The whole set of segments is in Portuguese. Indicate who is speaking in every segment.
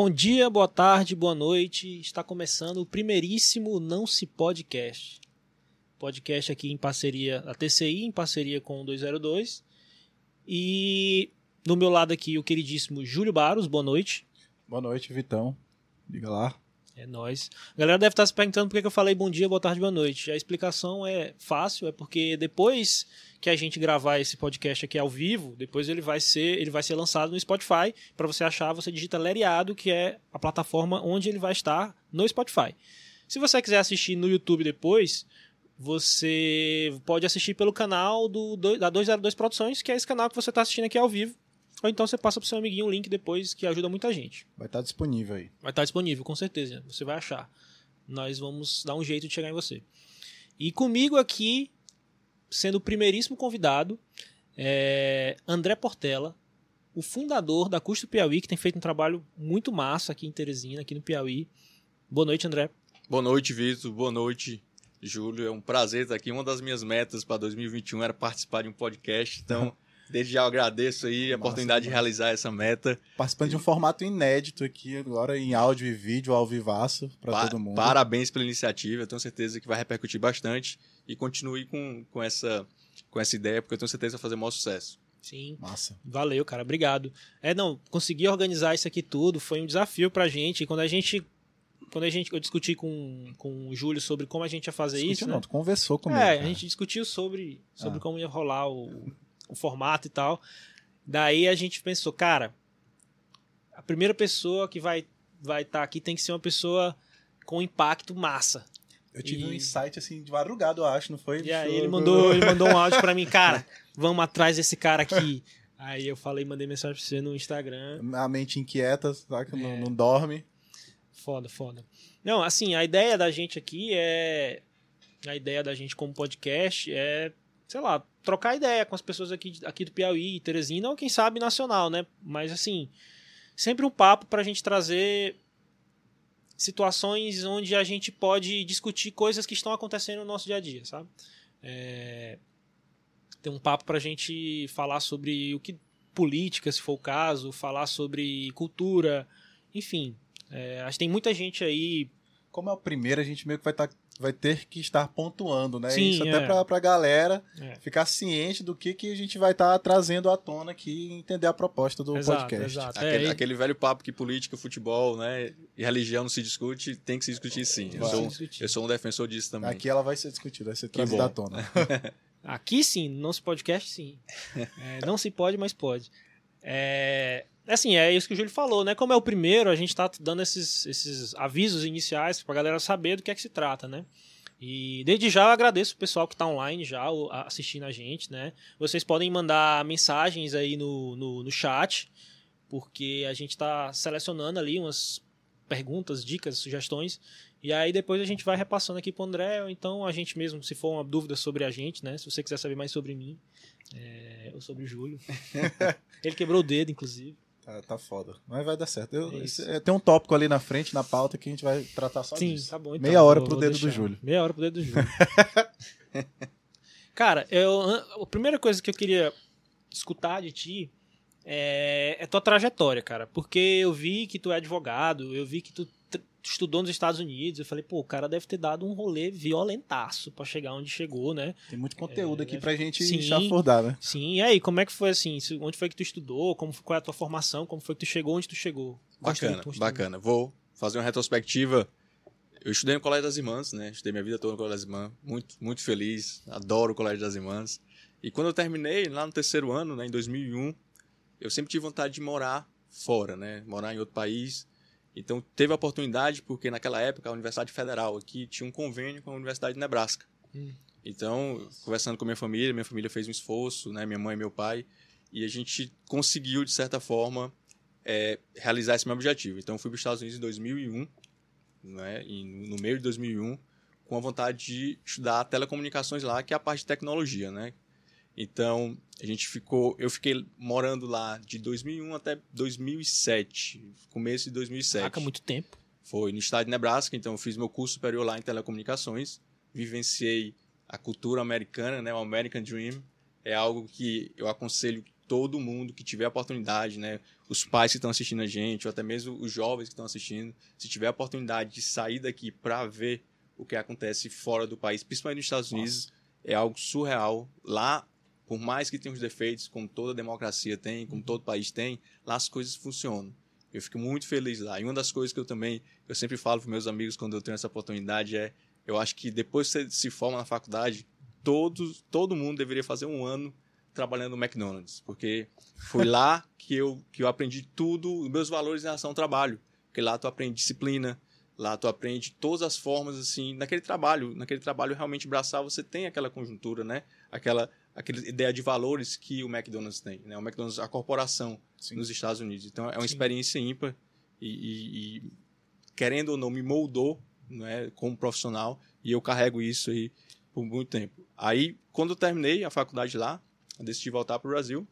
Speaker 1: Bom dia, boa tarde, boa noite. Está começando o primeiríssimo Não Se Podcast. Podcast aqui em parceria, a TCI em parceria com o 202. E no meu lado aqui o queridíssimo Júlio Baros, boa noite.
Speaker 2: Boa noite, Vitão. Liga lá.
Speaker 1: É nóis. A galera deve estar se perguntando por que eu falei bom dia, boa tarde, boa noite. A explicação é fácil, é porque depois que a gente gravar esse podcast aqui ao vivo, depois ele vai ser, ele vai ser lançado no Spotify. Para você achar, você digita Leriado, que é a plataforma onde ele vai estar no Spotify. Se você quiser assistir no YouTube depois, você pode assistir pelo canal do, da 202 Produções, que é esse canal que você está assistindo aqui ao vivo. Ou então você passa pro seu amiguinho o link depois, que ajuda muita gente.
Speaker 2: Vai estar disponível aí.
Speaker 1: Vai estar disponível, com certeza. Você vai achar. Nós vamos dar um jeito de chegar em você. E comigo aqui, sendo o primeiríssimo convidado, é André Portela, o fundador da Custo Piauí, que tem feito um trabalho muito massa aqui em Teresina, aqui no Piauí. Boa noite, André.
Speaker 3: Boa noite, Vitor. Boa noite, Júlio. É um prazer estar aqui. Uma das minhas metas para 2021 era participar de um podcast, então Desde já eu agradeço aí a oportunidade de realizar essa meta.
Speaker 2: Participando de um formato inédito aqui agora em áudio e vídeo ao vivaço para pa todo mundo.
Speaker 3: Parabéns pela iniciativa, eu tenho certeza que vai repercutir bastante e continue com, com, essa, com essa ideia, porque eu tenho certeza que vai fazer maior sucesso.
Speaker 1: Sim. Massa. Valeu, cara. Obrigado. É, não, conseguir organizar isso aqui tudo foi um desafio pra gente. E quando a gente quando a gente eu discuti com, com o Júlio sobre como a gente ia fazer Discutiu isso, não, né?
Speaker 2: tu conversou comigo.
Speaker 1: É, cara. a gente discutiu sobre, sobre ah. como ia rolar o, o formato e tal. Daí a gente pensou, cara, a primeira pessoa que vai vai estar tá aqui tem que ser uma pessoa com impacto massa.
Speaker 2: Eu tive e... um insight assim de madrugada, eu acho, não foi?
Speaker 1: E aí ele mandou, ele mandou um áudio para mim, cara, vamos atrás desse cara aqui. Aí eu falei, mandei mensagem pra você no Instagram.
Speaker 2: A mente inquieta? Que é. não, não dorme.
Speaker 1: Foda, foda. Não, assim, a ideia da gente aqui é. A ideia da gente como podcast é, sei lá, trocar ideia com as pessoas aqui, aqui do Piauí, Teresina, ou quem sabe nacional, né? Mas assim, sempre um papo para a gente trazer situações onde a gente pode discutir coisas que estão acontecendo no nosso dia a dia, sabe? É... Tem um papo para a gente falar sobre o que política, se for o caso, falar sobre cultura, enfim. É... Acho que tem muita gente aí.
Speaker 2: Como é o primeiro, a gente meio que vai estar tá vai ter que estar pontuando, né? Sim, Isso até é. para pra galera é. ficar ciente do que, que a gente vai estar tá trazendo à tona aqui e entender a proposta do exato, podcast.
Speaker 3: Exato. Aquele, é, aquele, velho papo que política, futebol, né? E religião não se discute, tem que se discutir sim. Eu sou, eu sou, um defensor disso também.
Speaker 2: Aqui ela vai ser discutida, vai ser trazida à tona.
Speaker 1: Aqui sim, não se podcast sim. É, não se pode, mas pode. É, assim, é isso que o Júlio falou, né? Como é o primeiro, a gente tá dando esses, esses avisos iniciais pra galera saber do que é que se trata, né? E desde já eu agradeço o pessoal que está online já assistindo a gente, né? Vocês podem mandar mensagens aí no, no, no chat, porque a gente está selecionando ali umas perguntas, dicas, sugestões. E aí depois a gente vai repassando aqui pro André, ou então a gente mesmo, se for uma dúvida sobre a gente, né? Se você quiser saber mais sobre mim, é, ou sobre o Júlio. Ele quebrou o dedo, inclusive.
Speaker 2: Tá, tá foda. Mas vai dar certo. Eu, é tem um tópico ali na frente, na pauta, que a gente vai tratar só
Speaker 1: Sim,
Speaker 2: disso.
Speaker 1: tá bom. Então,
Speaker 2: Meia hora pro dedo deixar. do Júlio.
Speaker 1: Meia hora pro dedo do Júlio. Cara, eu, a primeira coisa que eu queria escutar de ti é, é tua trajetória, cara. Porque eu vi que tu é advogado, eu vi que tu estudou nos Estados Unidos. Eu falei, pô, o cara deve ter dado um rolê violentaço para chegar onde chegou, né?
Speaker 2: Tem muito conteúdo é, aqui pra gente sim, chafurdar, né?
Speaker 1: Sim, e aí, como é que foi assim? Onde foi que tu estudou? Como, qual é a tua formação? Como foi que tu chegou onde tu chegou?
Speaker 3: Bacana, bacana. Vou fazer uma retrospectiva. Eu estudei no Colégio das Irmãs, né? Estudei minha vida toda no Colégio das Irmãs. Muito, muito feliz. Adoro o Colégio das Irmãs. E quando eu terminei, lá no terceiro ano, né, em 2001, eu sempre tive vontade de morar fora, né? Morar em outro país. Então teve a oportunidade porque naquela época a Universidade Federal aqui tinha um convênio com a Universidade de Nebraska. Hum. Então, conversando com minha família, minha família fez um esforço, né, minha mãe e meu pai, e a gente conseguiu de certa forma é, realizar esse meu objetivo. Então, fui para os Estados Unidos em 2001, né, no meio de 2001, com a vontade de estudar telecomunicações lá, que é a parte de tecnologia, né? Então, a gente ficou, eu fiquei morando lá de 2001 até 2007, começo de 2007. Caraca,
Speaker 1: muito tempo.
Speaker 3: Foi no estado de Nebraska, então eu fiz meu curso superior lá em telecomunicações, vivenciei a cultura americana, né, o American Dream. É algo que eu aconselho todo mundo que tiver oportunidade, né? Os pais que estão assistindo a gente, ou até mesmo os jovens que estão assistindo, se tiver a oportunidade de sair daqui para ver o que acontece fora do país, principalmente nos Estados Unidos, Nossa. é algo surreal. Lá, por mais que tenha os defeitos, como toda democracia tem, como todo país tem, lá as coisas funcionam. Eu fico muito feliz lá. E uma das coisas que eu também, eu sempre falo para meus amigos quando eu tenho essa oportunidade é, eu acho que depois que você se forma na faculdade, todos, todo mundo deveria fazer um ano trabalhando no McDonald's, porque foi lá que eu, que eu aprendi tudo, os meus valores em relação ao trabalho. Porque lá tu aprende disciplina, lá tu aprende todas as formas, assim, naquele trabalho, naquele trabalho realmente braçal, você tem aquela conjuntura, né? Aquela, aquela ideia de valores que o McDonald's tem, né? O McDonald's, a corporação Sim. nos Estados Unidos. Então, é uma Sim. experiência ímpar e, e, e, querendo ou não, me moldou, né, como profissional, e eu carrego isso aí por muito tempo. Aí, quando eu terminei a faculdade lá, decidi voltar para o Brasil.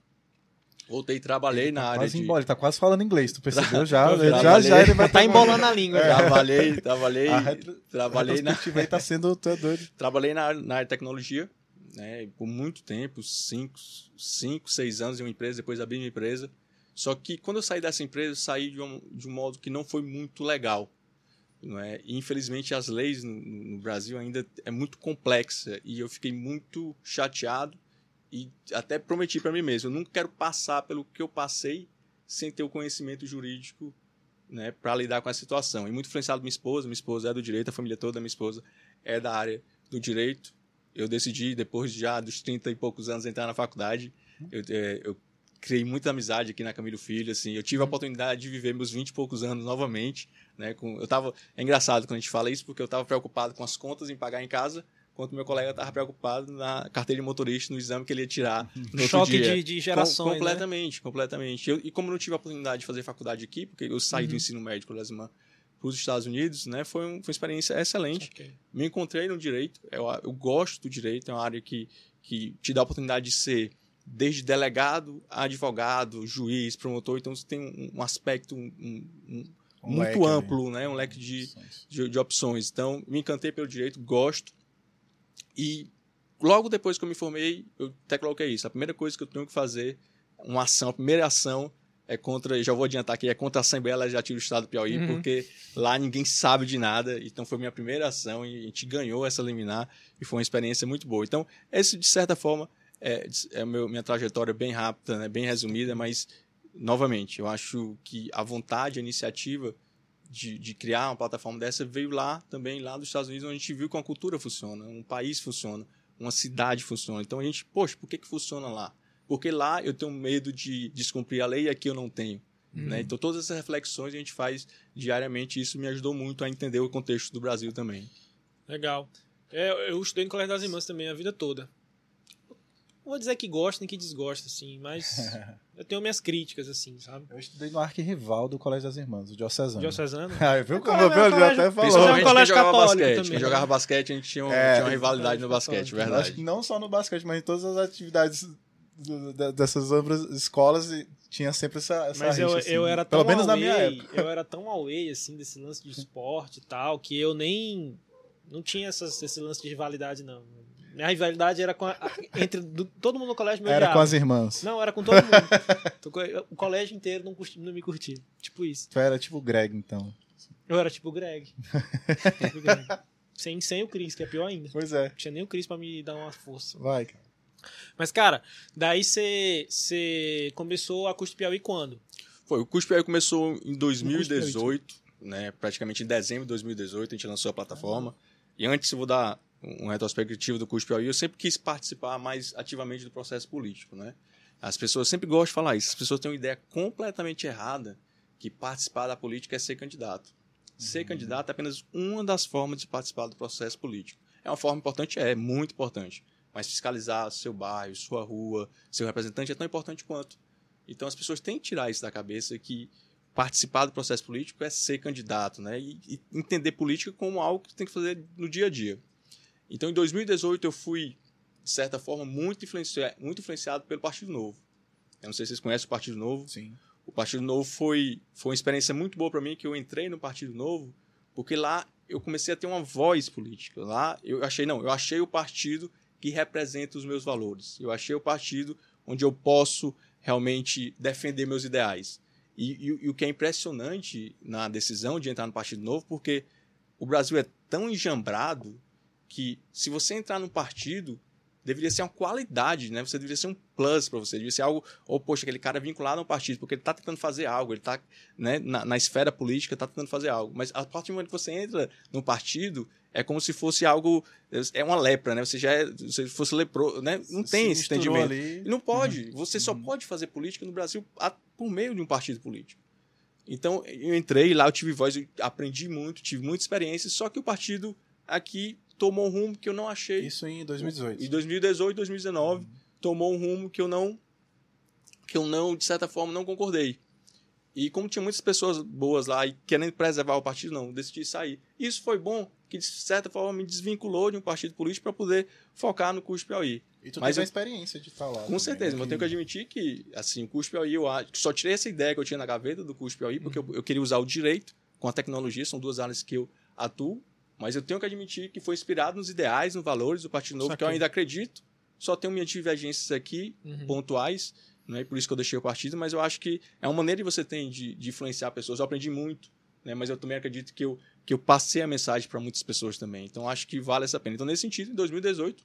Speaker 3: Voltei e trabalhei
Speaker 2: tá
Speaker 3: na área
Speaker 2: de... Embora, ele tá quase falando inglês, tu percebeu? Já, já, já ele vai
Speaker 1: tá embolando a língua.
Speaker 3: É. Trabalhei, trabalhei, retro... trabalhei
Speaker 2: na... aí tá sendo tu doido.
Speaker 3: Trabalhei na, na área de tecnologia, né, por muito tempo, 5, 6 anos em uma empresa, depois abri minha empresa. Só que quando eu saí dessa empresa, eu saí de um, de um modo que não foi muito legal. Não é? Infelizmente, as leis no, no Brasil ainda é muito complexa e eu fiquei muito chateado e até prometi para mim mesmo, eu nunca quero passar pelo que eu passei sem ter o conhecimento jurídico né, para lidar com a situação. E muito influenciado minha esposa, minha esposa é do direito, a família toda da minha esposa é da área do direito. Eu decidi, depois já dos 30 e poucos anos, entrar na faculdade. Eu, é, eu criei muita amizade aqui na Camilo Filho, assim. Eu tive a oportunidade de viver meus 20 e poucos anos novamente, né? Com, eu tava, é engraçado quando a gente fala isso, porque eu estava preocupado com as contas em pagar em casa, enquanto meu colega estava preocupado na carteira de motorista, no exame que ele ia tirar no
Speaker 1: Choque. De, de gerações,
Speaker 3: Com, completamente, né? completamente. Eu, e como não tive a oportunidade de fazer faculdade aqui, porque eu saí uhum. do ensino médico das para os Estados Unidos, né? Foi, um, foi uma experiência excelente. Okay. Me encontrei no direito, eu, eu gosto do direito, é uma área que, que te dá a oportunidade de ser desde delegado a advogado, juiz, promotor, então você tem um, um aspecto um, um, muito leque, amplo, né? né? Um leque de, de, de, opções. Então, me encantei pelo direito, gosto. E logo depois que eu me formei, eu até coloquei isso. A primeira coisa que eu tenho que fazer, uma ação, a primeira ação é contra, já vou adiantar aqui, é contra a Assembleia Legislativa do Estado do Piauí, uhum. porque lá ninguém sabe de nada. Então foi minha primeira ação e a gente ganhou essa liminar e foi uma experiência muito boa. Então, esse, de certa forma, é, é meu, minha trajetória bem rápida, né, bem resumida, mas, novamente, eu acho que a vontade, a iniciativa de, de, criar uma plataforma dessa veio lá também, lá dos Estados Unidos, onde a gente viu que uma cultura funciona, um país funciona, uma cidade funciona. Então a gente, poxa, por que, que funciona lá? Porque lá eu tenho medo de descumprir a lei e aqui eu não tenho. Uhum. Né? Então todas essas reflexões a gente faz diariamente e isso me ajudou muito a entender o contexto do Brasil também.
Speaker 1: Legal. É, eu estudei no Colégio das Irmãs também a vida toda. Não vou dizer que gosta nem que desgosta, assim, mas eu tenho minhas críticas, assim, sabe?
Speaker 2: Eu estudei no arquirrival do Colégio das Irmãs, o Diocesano.
Speaker 1: Diocesano?
Speaker 2: ah, viu como eu até falou.
Speaker 3: É um colégio jogava basquete. Também. Quem jogava basquete, a gente tinha, um, é, tinha uma rivalidade no basquete, verdade.
Speaker 2: Acho que não só no basquete, mas em todas as atividades dessas outras escolas tinha sempre essa, essa
Speaker 1: Mas
Speaker 2: rixa,
Speaker 1: eu,
Speaker 2: assim,
Speaker 1: eu era tão Pelo menos away, na minha época. Eu era tão away, assim, desse lance de esporte e tal, que eu nem... Não tinha essas, esse lance de rivalidade, não. Minha rivalidade era com a, entre do, todo mundo no colégio meu
Speaker 2: Era com as irmãs.
Speaker 1: Não, era com todo mundo. o colégio inteiro não, curti, não me curtia. Tipo isso.
Speaker 2: Tu era tipo o Greg, então.
Speaker 1: Eu era tipo o Greg. tipo Greg. Sem, sem o Cris, que é pior ainda.
Speaker 2: Pois é.
Speaker 1: Não tinha nem o Cris pra me dar uma força.
Speaker 2: Vai, cara.
Speaker 1: Mas, cara, daí você começou a Custo Piauí quando?
Speaker 3: Foi, o Custo Piauí começou em 2018, né? Praticamente em dezembro de 2018 a gente lançou a plataforma. Ah. E antes eu vou dar um retrospectivo do curso Piauí, eu sempre quis participar mais ativamente do processo político, né? As pessoas sempre gostam de falar isso. As pessoas têm uma ideia completamente errada que participar da política é ser candidato. Ser uhum. candidato é apenas uma das formas de participar do processo político. É uma forma importante? É, muito importante. Mas fiscalizar seu bairro, sua rua, seu representante é tão importante quanto. Então as pessoas têm que tirar isso da cabeça que participar do processo político é ser candidato, né? E, e entender política como algo que tem que fazer no dia a dia. Então, em 2018, eu fui, de certa forma, muito, influenciado, muito influenciado pelo Partido Novo. Eu não sei se vocês conhecem o Partido Novo.
Speaker 2: Sim.
Speaker 3: O Partido Novo foi, foi uma experiência muito boa para mim, que eu entrei no Partido Novo, porque lá eu comecei a ter uma voz política. Lá eu achei, não, eu achei o partido que representa os meus valores. Eu achei o partido onde eu posso realmente defender meus ideais. E, e, e, o que é impressionante na decisão de entrar no Partido Novo, porque o Brasil é tão enjambrado que se você entrar num partido, deveria ser uma qualidade, né? Você deveria ser um plus para você, deveria ser algo, ou poxa, aquele cara vinculado ao partido, porque ele está tentando fazer algo, ele está né, na, na, esfera política, está tentando fazer algo. Mas a partir do momento que você entra no partido, é como se fosse algo, é uma lepra, né? Você já é, se fosse lepro, né? Não tem esse entendimento. Ali. E não pode. Uhum. Você só uhum. pode fazer política no Brasil por meio de um partido político. Então, eu entrei lá, eu tive voz, eu aprendi muito, tive muita experiência, só que o partido aqui tomou um rumo que eu não achei.
Speaker 2: Isso em 2018.
Speaker 3: Em 2018, 2019, uhum. tomou um rumo que eu não que eu não, de certa forma, não concordei. E como tinha muitas pessoas boas lá e querendo preservar o partido, não, decidi sair. Isso foi bom, que de certa forma me desvinculou de um partido político para poder focar no curso Piauí.
Speaker 2: E tu mas teve eu, a experiência de falar.
Speaker 3: Com também, certeza, né? mas eu tenho que admitir que, assim, o curso Piauí, eu só tirei essa ideia que eu tinha na gaveta do curso Piauí, porque uhum. eu, eu, queria usar o direito com a tecnologia, são duas áreas que eu atuo, mas eu tenho que admitir que foi inspirado nos ideais, nos valores do Partido Novo, que eu ainda acredito. Só tenho minhas divergências aqui, uhum. pontuais, né? por isso que eu deixei o partido, mas eu acho que é uma maneira que você tem de, de influenciar pessoas. Eu aprendi muito, né? mas eu também acredito que eu, que eu passei a mensagem para muitas pessoas também. Então acho que vale essa pena. Então, nesse sentido, em 2018,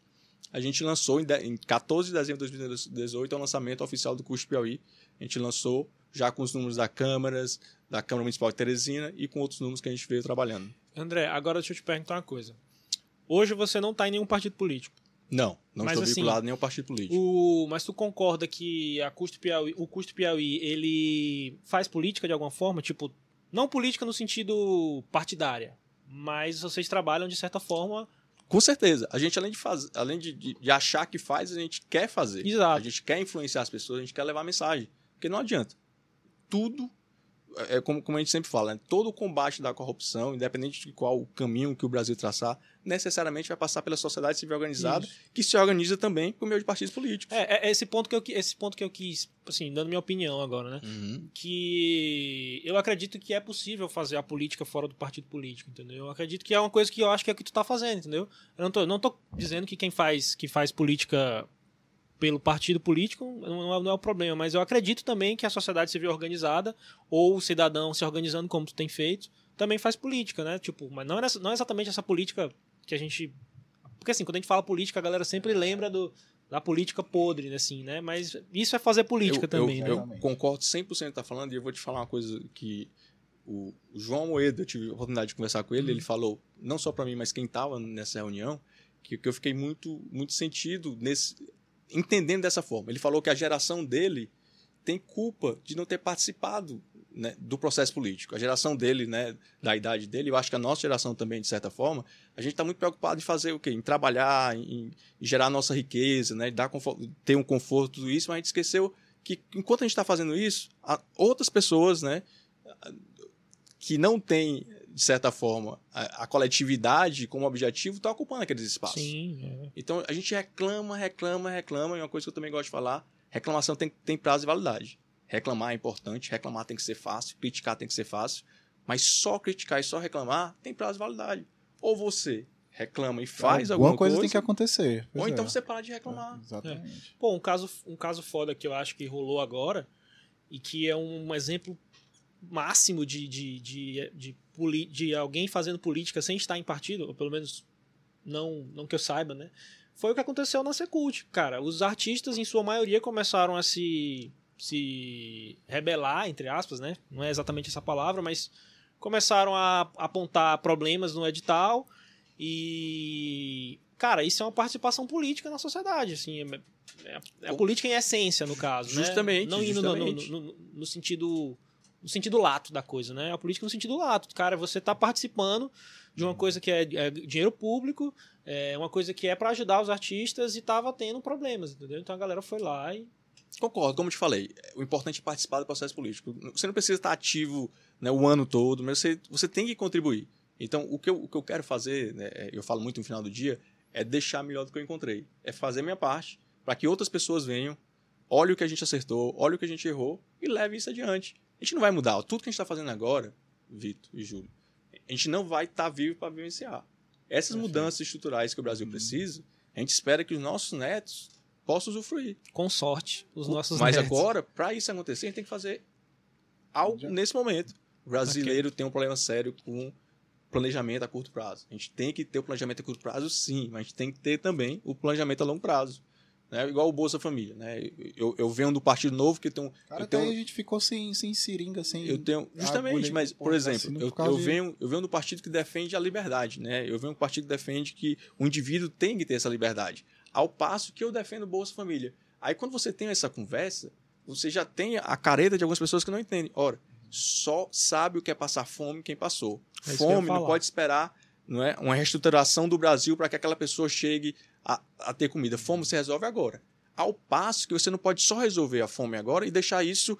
Speaker 3: a gente lançou, em, de, em 14 de dezembro de 2018, é o lançamento oficial do curso Piauí. A gente lançou já com os números da Câmaras, da Câmara Municipal de Teresina e com outros números que a gente veio trabalhando.
Speaker 1: André, agora deixa eu te perguntar uma coisa. Hoje você não está em nenhum partido político.
Speaker 3: Não, não mas, estou assim, vinculado a nenhum partido político.
Speaker 1: O, mas tu concorda que a Custo Piauí, o Custo Piauí, ele faz política de alguma forma? Tipo, não política no sentido partidária, mas vocês trabalham de certa forma
Speaker 3: com certeza. A gente, além de, faz... além de, de, de, achar que faz, a gente quer fazer.
Speaker 1: Exato.
Speaker 3: A gente quer influenciar as pessoas, a gente quer levar mensagem. Porque não adianta. Tudo é como, como a gente sempre fala, né? todo o combate da corrupção, independente de qual caminho que o Brasil traçar, necessariamente vai passar pela sociedade civil organizada, Isso. que se organiza também por meio de partidos políticos.
Speaker 1: É, é, esse ponto que eu, esse ponto que eu quis, assim, dando minha opinião agora, né? Uhum. Que eu acredito que é possível fazer a política fora do partido político, entendeu? Eu acredito que é uma coisa que eu acho que é o que tu tá fazendo, entendeu? Eu não tô, não tô dizendo que quem faz, que faz política pelo partido político não é, não é, o problema, mas eu acredito também que a sociedade civil organizada ou o cidadão se organizando como tu tem feito também faz política, né? Tipo, mas não é, não é exatamente essa política que a gente porque assim, quando a gente fala política, a galera sempre lembra do, da política podre, né, assim, né? Mas isso é fazer política
Speaker 3: eu,
Speaker 1: também,
Speaker 3: eu,
Speaker 1: né?
Speaker 3: Eu concordo 100% com que tá falando e eu vou te falar uma coisa que o João Moedo, eu tive a oportunidade de conversar com ele, ele falou, não só para mim, mas quem estava nessa reunião, que, que eu fiquei muito muito sentido nesse entendendo dessa forma. Ele falou que a geração dele tem culpa de não ter participado né, do processo político. A geração dele, né, da idade dele, eu acho que a nossa geração também, de certa forma, a gente está muito preocupado em fazer o quê? Em trabalhar, em, em gerar nossa riqueza, né, dar conforto, ter um conforto, tudo isso, mas a gente esqueceu que enquanto a gente está fazendo isso, outras pessoas, né, que não têm de certa forma, a, a coletividade como objetivo está ocupando aqueles espaços.
Speaker 1: Sim, é.
Speaker 3: Então a gente reclama, reclama, reclama, e uma coisa que eu também gosto de falar: reclamação tem, tem prazo de validade. Reclamar é importante, reclamar tem que ser fácil, criticar tem que ser fácil, mas só criticar e só reclamar tem prazo de validade. Ou você reclama e faz alguma, alguma coisa,
Speaker 2: coisa tem que acontecer.
Speaker 3: Ou então é. então você para de reclamar.
Speaker 2: É, exatamente.
Speaker 1: É. Pô, um caso, um caso foda que eu acho que rolou agora e que é um exemplo máximo de, de, de, de, de, alguém fazendo política sem estar em partido, ou pelo menos não, não que eu saiba, né? Foi o que aconteceu na Secult. Cara, os artistas, em sua maioria, começaram a se, se rebelar, entre aspas, né? Não é exatamente essa palavra, mas começaram a apontar problemas no edital e cara, isso é uma participação política na sociedade, assim, é, é, é a política em essência, no caso,
Speaker 3: justamente,
Speaker 1: né? Não indo
Speaker 3: justamente.
Speaker 1: No, no, no, no, sentido no sentido lato da coisa, né? A política no sentido lato. Cara, você está participando de uma coisa que é, é dinheiro público, é uma coisa que é para ajudar os artistas e estava tendo problemas, entendeu? Então a galera foi lá e.
Speaker 3: Concordo, como te falei, o importante é participar do processo político. Você não precisa estar ativo né, o ano todo, mas você, você tem que contribuir. Então, o que eu, o que eu quero fazer, né, é, eu falo muito no final do dia, é deixar melhor do que eu encontrei. É fazer minha parte para que outras pessoas venham, olhem o que a gente acertou, olhem o que a gente errou e leve isso adiante. A gente não vai mudar. Tudo que a gente está fazendo agora, Vitor e Júlio, a gente não vai estar tá vivo para vivenciar. Essas mudanças estruturais que o Brasil uhum. precisa, a gente espera que os nossos netos possa usufruir.
Speaker 1: Com sorte, os nossos
Speaker 3: Mas
Speaker 1: netos.
Speaker 3: agora, para isso acontecer, a gente tem que fazer algo nesse momento. O brasileiro okay. tem um problema sério com planejamento a curto prazo. A gente tem que ter o planejamento a curto prazo, sim, mas a gente tem que ter também o planejamento a longo prazo. Né? Igual o Bolsa Família. Né? Eu, eu venho do Partido Novo que tem um.
Speaker 2: Cara,
Speaker 3: eu tenho,
Speaker 2: a gente ficou sem, sem seringa, sem.
Speaker 3: Eu tenho. Justamente, mas, por exemplo, eu, eu, venho, eu venho do partido que defende a liberdade. Né? Eu venho do partido que defende que o indivíduo tem que ter essa liberdade. Ao passo que eu defendo o Bolsa Família. Aí quando você tem essa conversa, você já tem a careta de algumas pessoas que não entendem. Ora, só sabe o que é passar fome quem passou. É fome não pode esperar não é, uma reestruturação do Brasil para que aquela pessoa chegue a, a ter comida. Fome se resolve agora. Ao passo que você não pode só resolver a fome agora e deixar isso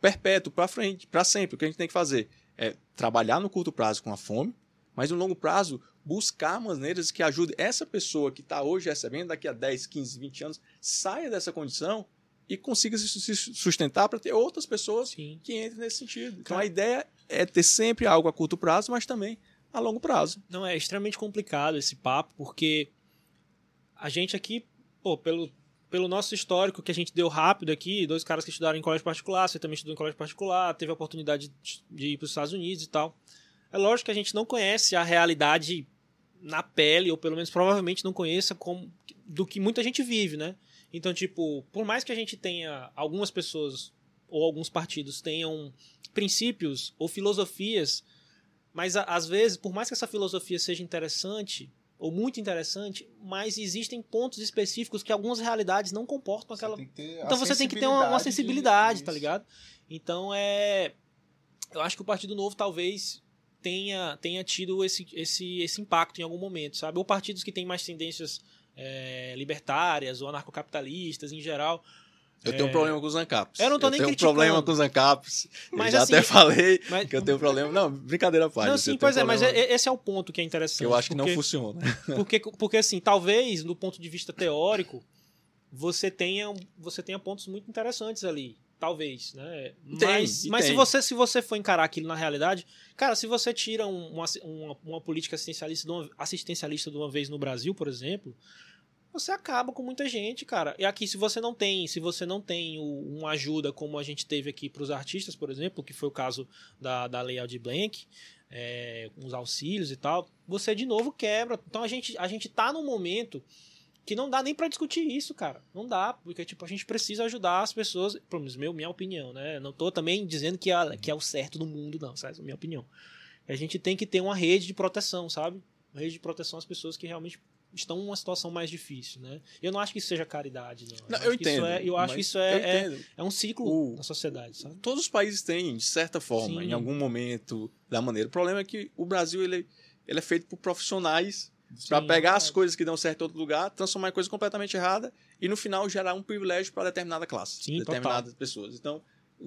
Speaker 3: perpétuo para frente, para sempre. O que a gente tem que fazer é trabalhar no curto prazo com a fome, mas no longo prazo buscar maneiras que ajudem essa pessoa que está hoje recebendo, daqui a 10, 15, 20 anos, saia dessa condição e consiga se sustentar para ter outras pessoas Sim. que entrem nesse sentido. Então a ideia é ter sempre algo a curto prazo, mas também a longo prazo.
Speaker 1: Não, é extremamente complicado esse papo, porque a gente aqui, pô, pelo, pelo nosso histórico que a gente deu rápido aqui, dois caras que estudaram em colégio particular, você também estudou em colégio particular, teve a oportunidade de, ir para os Estados Unidos e tal. É lógico que a gente não conhece a realidade na pele, ou pelo menos provavelmente não conheça como, do que muita gente vive, né? Então, tipo, por mais que a gente tenha algumas pessoas ou alguns partidos tenham princípios ou filosofias, mas às vezes, por mais que essa filosofia seja interessante ou muito interessante, mas existem pontos específicos que algumas realidades não comportam aquela. Então você tem que ter uma, uma sensibilidade, de... tá ligado? Então é. Eu acho que o Partido Novo talvez tenha, tenha tido esse, esse, esse impacto em algum momento, sabe? Ou partidos que têm mais tendências é, libertárias ou anarcocapitalistas em geral.
Speaker 3: Eu é... tenho um problema com os ANCAPs.
Speaker 1: Eu não tô
Speaker 3: eu
Speaker 1: nem
Speaker 3: tenho
Speaker 1: criticando.
Speaker 3: um problema com os ANCAPs. Mas, já assim, até falei mas... que eu tenho um problema. Não, brincadeira à
Speaker 1: Não, sim, pois é, mas esse é o ponto que é interessante. Que
Speaker 3: eu acho
Speaker 1: porque,
Speaker 3: que não funciona.
Speaker 1: Porque, porque, assim, talvez, do ponto de vista teórico, você tenha, você tenha pontos muito interessantes ali. Talvez, né?
Speaker 3: Tem,
Speaker 1: mas mas se, você, se você for encarar aquilo na realidade, cara, se você tira uma, uma, uma política assistencialista de, uma, assistencialista de uma vez no Brasil, por exemplo, você acaba com muita gente, cara. E aqui, se você não tem, se você não tem o, uma ajuda como a gente teve aqui para os artistas, por exemplo, que foi o caso da, da Lei Aldir Blanc, é, os auxílios e tal, você de novo quebra. Então a gente, a gente tá num momento que não dá nem para discutir isso, cara. Não dá, porque tipo, a gente precisa ajudar as pessoas, pelo menos meu, minha opinião, né? Não tô também dizendo que é, que é o certo do mundo, não, sabe? É a minha opinião. A gente tem que ter uma rede de proteção, sabe? Uma rede de proteção às pessoas que realmente estão numa situação mais difícil, né? Eu não acho que isso seja caridade, não.
Speaker 3: não eu, entendo.
Speaker 1: É, eu acho que isso é, é, é, um ciclo o, na sociedade, sabe?
Speaker 3: Todos os países têm, de certa forma, Sim. em algum momento da maneira. O problema é que o Brasil ele, ele é feito por profissionais para pegar é. as coisas que dão certo em outro lugar, transformar em coisa completamente errada e no final gerar um privilégio para determinada classe, Sim, determinadas total. pessoas. Então,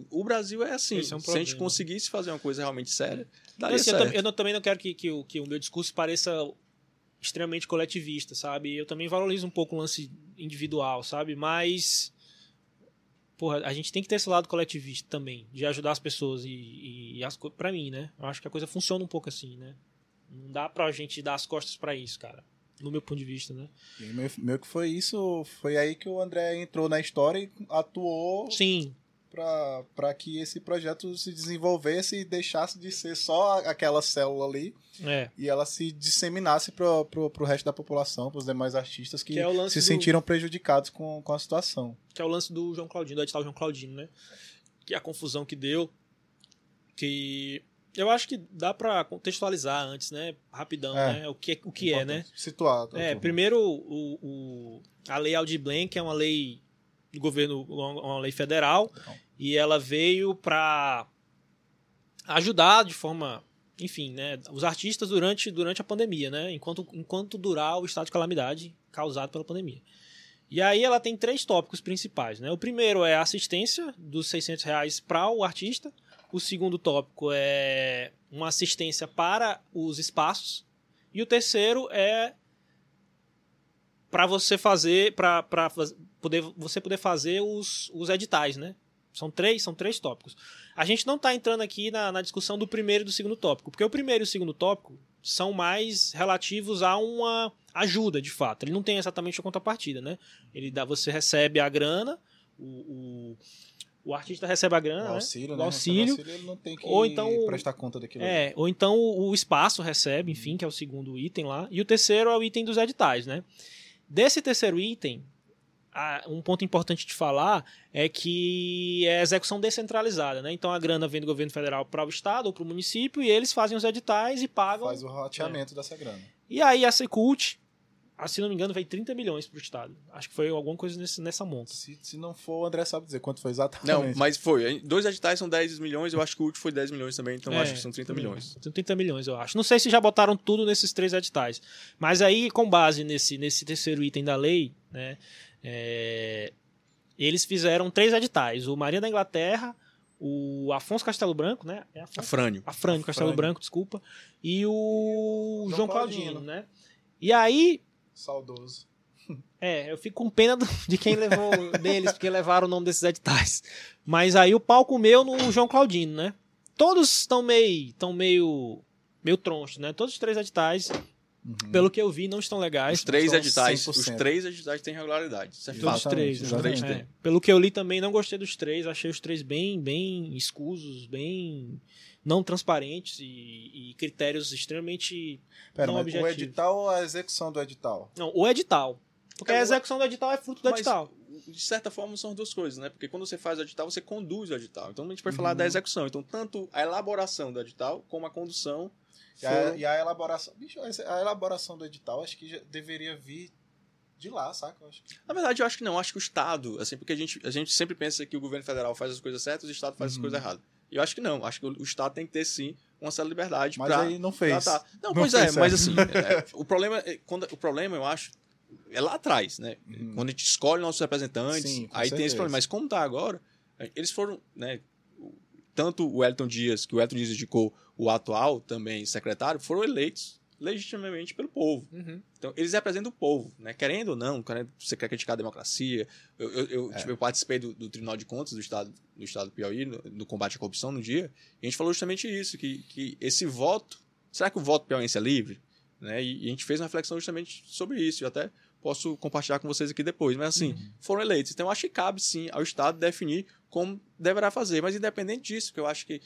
Speaker 3: o Brasil é assim. É um se a gente conseguisse fazer uma coisa realmente séria, daria assim, certo.
Speaker 1: Eu, eu, também não quero que, que, o, que o meu discurso pareça extremamente coletivista, sabe? Eu também valorizo um pouco o lance individual, sabe? Mas porra, a gente tem que ter esse lado coletivista também, de ajudar as pessoas e, e, e as para mim, né? Eu acho que a coisa funciona um pouco assim, né? Não dá pra gente dar as costas para isso, cara. No meu ponto de vista, né?
Speaker 2: Meu, meu que foi isso, foi aí que o André entrou na história e atuou.
Speaker 1: Sim.
Speaker 2: Para que esse projeto se desenvolvesse e deixasse de ser só aquela célula ali
Speaker 1: é.
Speaker 2: e ela se disseminasse pro, pro resto da população, pros demais artistas que, que é se do... sentiram prejudicados com, com a situação.
Speaker 1: Que é o lance do João Claudino, do edital João Claudino, né? Que é a confusão que deu, que eu acho que dá para contextualizar antes, né? Rapidão, é, né? O que, o que é, né?
Speaker 2: Situado.
Speaker 1: É, primeiro, o, o, a Lei Aldir Blanc é uma lei do governo, uma lei federal, Não. E ela veio para ajudar de forma, enfim, né? Os artistas durante, durante a pandemia, né? Enquanto, enquanto durar o estado de calamidade causado pela pandemia. E aí ela tem três tópicos principais, né? O primeiro é a assistência dos 600 reais para o artista, o segundo tópico é uma assistência para os espaços. E o terceiro é para você fazer, para poder, você poder fazer os, os editais, né? São três, são três tópicos. A gente não está entrando aqui na, na discussão do primeiro e do segundo tópico, porque o primeiro e o segundo tópico são mais relativos a uma, ajuda, de fato. Ele não tem exatamente a contrapartida, né? Ele dá, você recebe a grana, o, o, o artista recebe a grana,
Speaker 2: o auxílio,
Speaker 1: né?
Speaker 2: O auxílio, auxílio ele não tem que ou então, prestar conta daquilo.
Speaker 1: É, ali. ou então o espaço recebe, enfim, que é o segundo item lá. E o terceiro é o item dos editais, né? Desse terceiro item, um ponto importante de falar é que é a execução descentralizada, né? Então a grana vem do governo federal para o estado ou para o município e eles fazem os editais e pagam.
Speaker 2: Faz o rateamento é. dessa grana.
Speaker 1: E aí a Secult, ah, se não me engano, veio 30 milhões para o estado. Acho que foi alguma coisa nesse, nessa monta.
Speaker 2: Se, se não for, o André sabe dizer quanto foi exatamente.
Speaker 3: Não, mas foi. Dois editais são 10 milhões, eu acho que o último foi 10 milhões também, então é, acho que são 30 milhões.
Speaker 1: São 30 milhões, eu acho. Não sei se já botaram tudo nesses três editais. Mas aí, com base nesse, nesse terceiro item da lei, né? É, eles fizeram três editais: o Maria da Inglaterra, o Afonso Castelo Branco, né?
Speaker 3: É Afonso? Afrânio.
Speaker 1: Afrânio Castelo Afrânio. Branco, desculpa. E o João, João Claudino, Claudino, né? E aí.
Speaker 2: Saudoso.
Speaker 1: É, eu fico com pena de quem levou deles, porque levaram o nome desses editais. Mas aí o pau comeu no João Claudino, né? Todos estão meio, estão meio, meio tronchos, né? Todos os três editais Uhum. Pelo que eu vi, não estão legais.
Speaker 3: Os três editais, os três editais têm regularidade.
Speaker 1: Isso é Todos os três. Os três é. Pelo que eu li também, não gostei dos três. Achei os três bem, bem escusos, bem não transparentes e, e critérios extremamente
Speaker 2: Pera,
Speaker 1: não objetivos.
Speaker 2: O edital ou a execução do edital?
Speaker 1: Não, o edital. Porque a execução do edital é fruto do
Speaker 3: mas,
Speaker 1: edital.
Speaker 3: De certa forma, são duas coisas, né? Porque quando você faz o edital, você conduz o edital. Então, a gente vai uhum. falar da execução. Então, tanto a elaboração do edital, como a condução
Speaker 2: e a, e a, elaboração. Bicho, a elaboração do edital acho que deveria vir de lá, saca? Que...
Speaker 3: Na verdade, eu acho que não. Eu acho que o Estado, assim, porque a gente, a gente sempre pensa que o governo federal faz as coisas certas e o Estado faz uhum. as coisas erradas. E eu acho que não. Acho que o Estado tem que ter, sim, uma certa liberdade
Speaker 2: mas
Speaker 3: pra...
Speaker 2: aí não fez.
Speaker 3: Não, não, pois é, certo. mas assim, é, o, problema, é, quando, o problema, eu acho, é lá atrás, né? Uhum. Quando a gente escolhe nossos representantes, sim, aí certeza. tem esse problema. Mas como tá agora, eles foram, né? Tanto o Elton Dias, que o Elton Dias indicou o atual também secretário, foram eleitos legitimamente pelo povo. Uhum. Então, eles representam o povo, né? Querendo ou não, querendo, você quer criticar a democracia. Eu, eu, eu, é. tipo, eu participei do, do, Tribunal de Contas do Estado do, estado do Piauí, no, no, combate à corrupção no dia, e a gente falou justamente isso, que, que esse voto, será que o voto piauiense é livre? Né? E, e, a gente fez uma reflexão justamente sobre isso, e até posso compartilhar com vocês aqui depois. Mas assim, uhum. foram eleitos. Então, eu acho que cabe sim ao Estado definir como deverá fazer. Mas independente disso, que eu acho que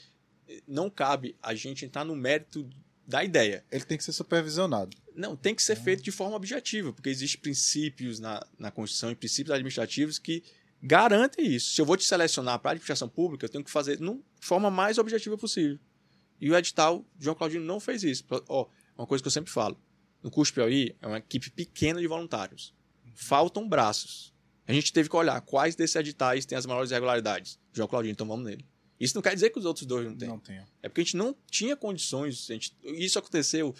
Speaker 3: não cabe a gente entrar no mérito da ideia.
Speaker 2: Ele tem que ser supervisionado.
Speaker 3: Não, tem que ser feito de forma objetiva, porque existem princípios na, na Constituição e princípios administrativos que garantem isso. Se eu vou te selecionar para a administração pública, eu tenho que fazer de forma mais objetiva possível. E o edital, João Claudino não fez isso. Ó, uma coisa que eu sempre falo. No curso Piauí é uma equipe pequena de voluntários. Faltam braços. A gente teve que olhar quais desses editais têm as maiores irregularidades. João Claudino, então vamos nele. Isso não quer dizer que os outros dois não têm.
Speaker 2: Não tem.
Speaker 3: É porque a gente não tinha condições. Gente, isso aconteceu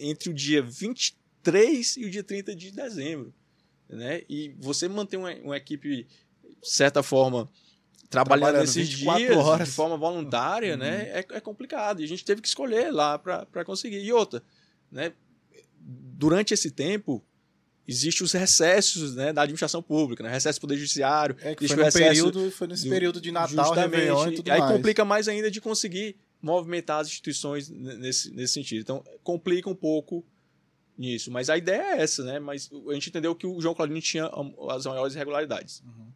Speaker 3: entre o dia 23 e o dia 30 de dezembro. Né? E você manter uma, uma equipe, de certa forma, trabalhando, trabalhando nesses dias horas. de forma voluntária, né? uhum. né? É, é, complicado. E a gente teve que escolher lá para conseguir. E outra, né? durante esse tempo, existem os recessos né, da administração pública, né? recesso do Poder Judiciário.
Speaker 2: É, que foi, no período, foi nesse do, período de Natal, Réveillon e tudo
Speaker 3: aí
Speaker 2: mais.
Speaker 3: complica mais ainda de conseguir movimentar as instituições nesse, nesse sentido. Então, complica um pouco nisso. Mas a ideia é essa, né? Mas a gente entendeu que o João Claudino tinha as maiores irregularidades.
Speaker 2: Uhum.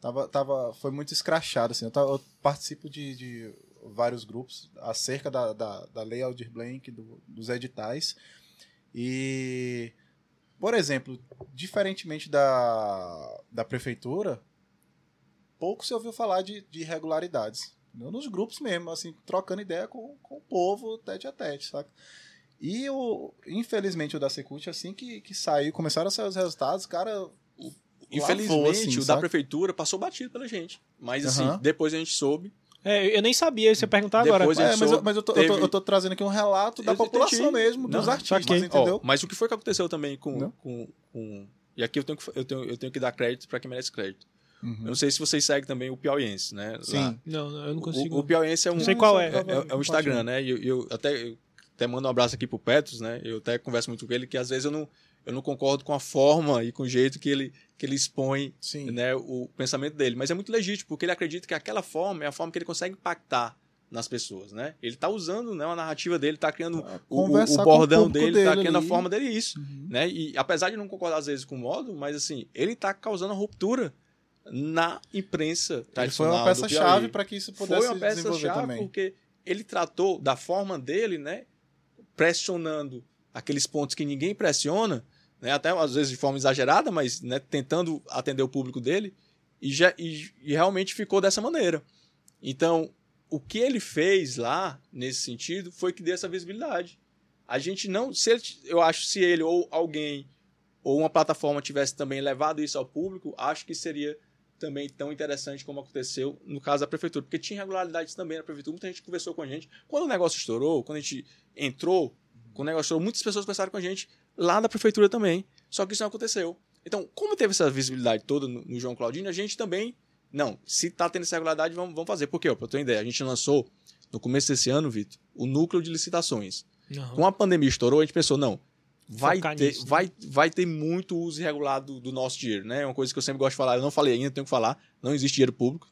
Speaker 2: Tava, tava, foi muito escrachado, assim. Eu, tava, eu participo de, de, vários grupos acerca da, da, da lei Aldir Blanc, do, dos editais. E por exemplo, diferentemente da, da prefeitura, pouco se ouviu falar de, de irregularidades. Nos grupos mesmo, assim, trocando ideia com, com o povo tete a tete, saca? E o, infelizmente o da Secult, assim que, que saiu, começaram a sair os resultados, cara.
Speaker 3: Infelizmente, assim, o saca? da prefeitura passou batido pela gente. Mas assim, uhum. depois a gente soube
Speaker 1: é, eu nem sabia, você perguntar agora.
Speaker 2: É, mas, eu, mas eu, tô, teve... eu, tô, eu, tô, trazendo aqui um relato da população mesmo, dos não, artistas, entendeu?
Speaker 3: mas o que foi que aconteceu também com. com, com... E aqui eu tenho que, eu tenho, eu tenho que dar crédito para quem merece crédito. Uhum. Eu não sei se vocês seguem também o Piauiense, né?
Speaker 1: Sim. Lá. Não, eu não consigo.
Speaker 3: O, o Piauiense é um.
Speaker 1: Não sei qual é.
Speaker 3: É, é, é um Instagram, né? E eu, eu, até, eu até mando um abraço aqui pro Petros, né? Eu até converso muito com ele que às vezes eu não, eu não concordo com a forma e com o jeito que ele, que ele expõe né, o pensamento dele. Mas é muito legítimo, porque ele acredita que aquela forma é a forma que ele consegue impactar nas pessoas, né? Ele tá usando né, a narrativa dele, tá criando o, o, o bordão dele, tá
Speaker 2: dele
Speaker 3: criando a
Speaker 2: ali.
Speaker 3: forma dele isso,
Speaker 2: Uhum.
Speaker 3: né? E apesar de não concordar às vezes com o modo, mas assim, ele tá causando ruptura na imprensa
Speaker 2: Ele foi
Speaker 3: tradicional
Speaker 2: uma
Speaker 3: do
Speaker 2: peça-chave
Speaker 3: Piauí.
Speaker 2: para que isso pudesse
Speaker 3: Foi uma
Speaker 2: desenvolver
Speaker 3: peça-chave
Speaker 2: também.
Speaker 3: porque ele tratou da forma dele, né? Pressionando aqueles pontos que ninguém pressiona, né? Até às vezes de forma exagerada, mas né, tentando atender o público dele e, já, e, e realmente ficou dessa maneira. Então, o que ele fez lá nesse sentido foi que deu essa visibilidade. A gente não, se ele, eu acho, se ele ou alguém ou uma plataforma tivesse também levado isso ao público, acho que seria também tão interessante como aconteceu no caso da prefeitura, porque tinha irregularidades também na prefeitura, muita gente conversou com a gente. Quando o negócio estourou, quando a gente entrou, quando o negócio muitas pessoas conversaram com a gente lá da prefeitura também, só que isso não aconteceu. Então, como teve essa visibilidade toda no, no João Claudino, a gente também, não, se tá tendo essa irregularidade, vamos, vamos fazer. Por quê? Eu ter uma ideia, a gente lançou, no começo desse ano, Vitor, o núcleo de licitações. Com a pandemia estourou, a gente pensou, não, vai
Speaker 1: Focar
Speaker 3: ter,
Speaker 1: nisso, né?
Speaker 3: vai, vai ter muito uso irregular do, do nosso dinheiro, né? É uma coisa que eu sempre gosto de falar, eu não falei ainda, tenho que falar, não existe dinheiro público,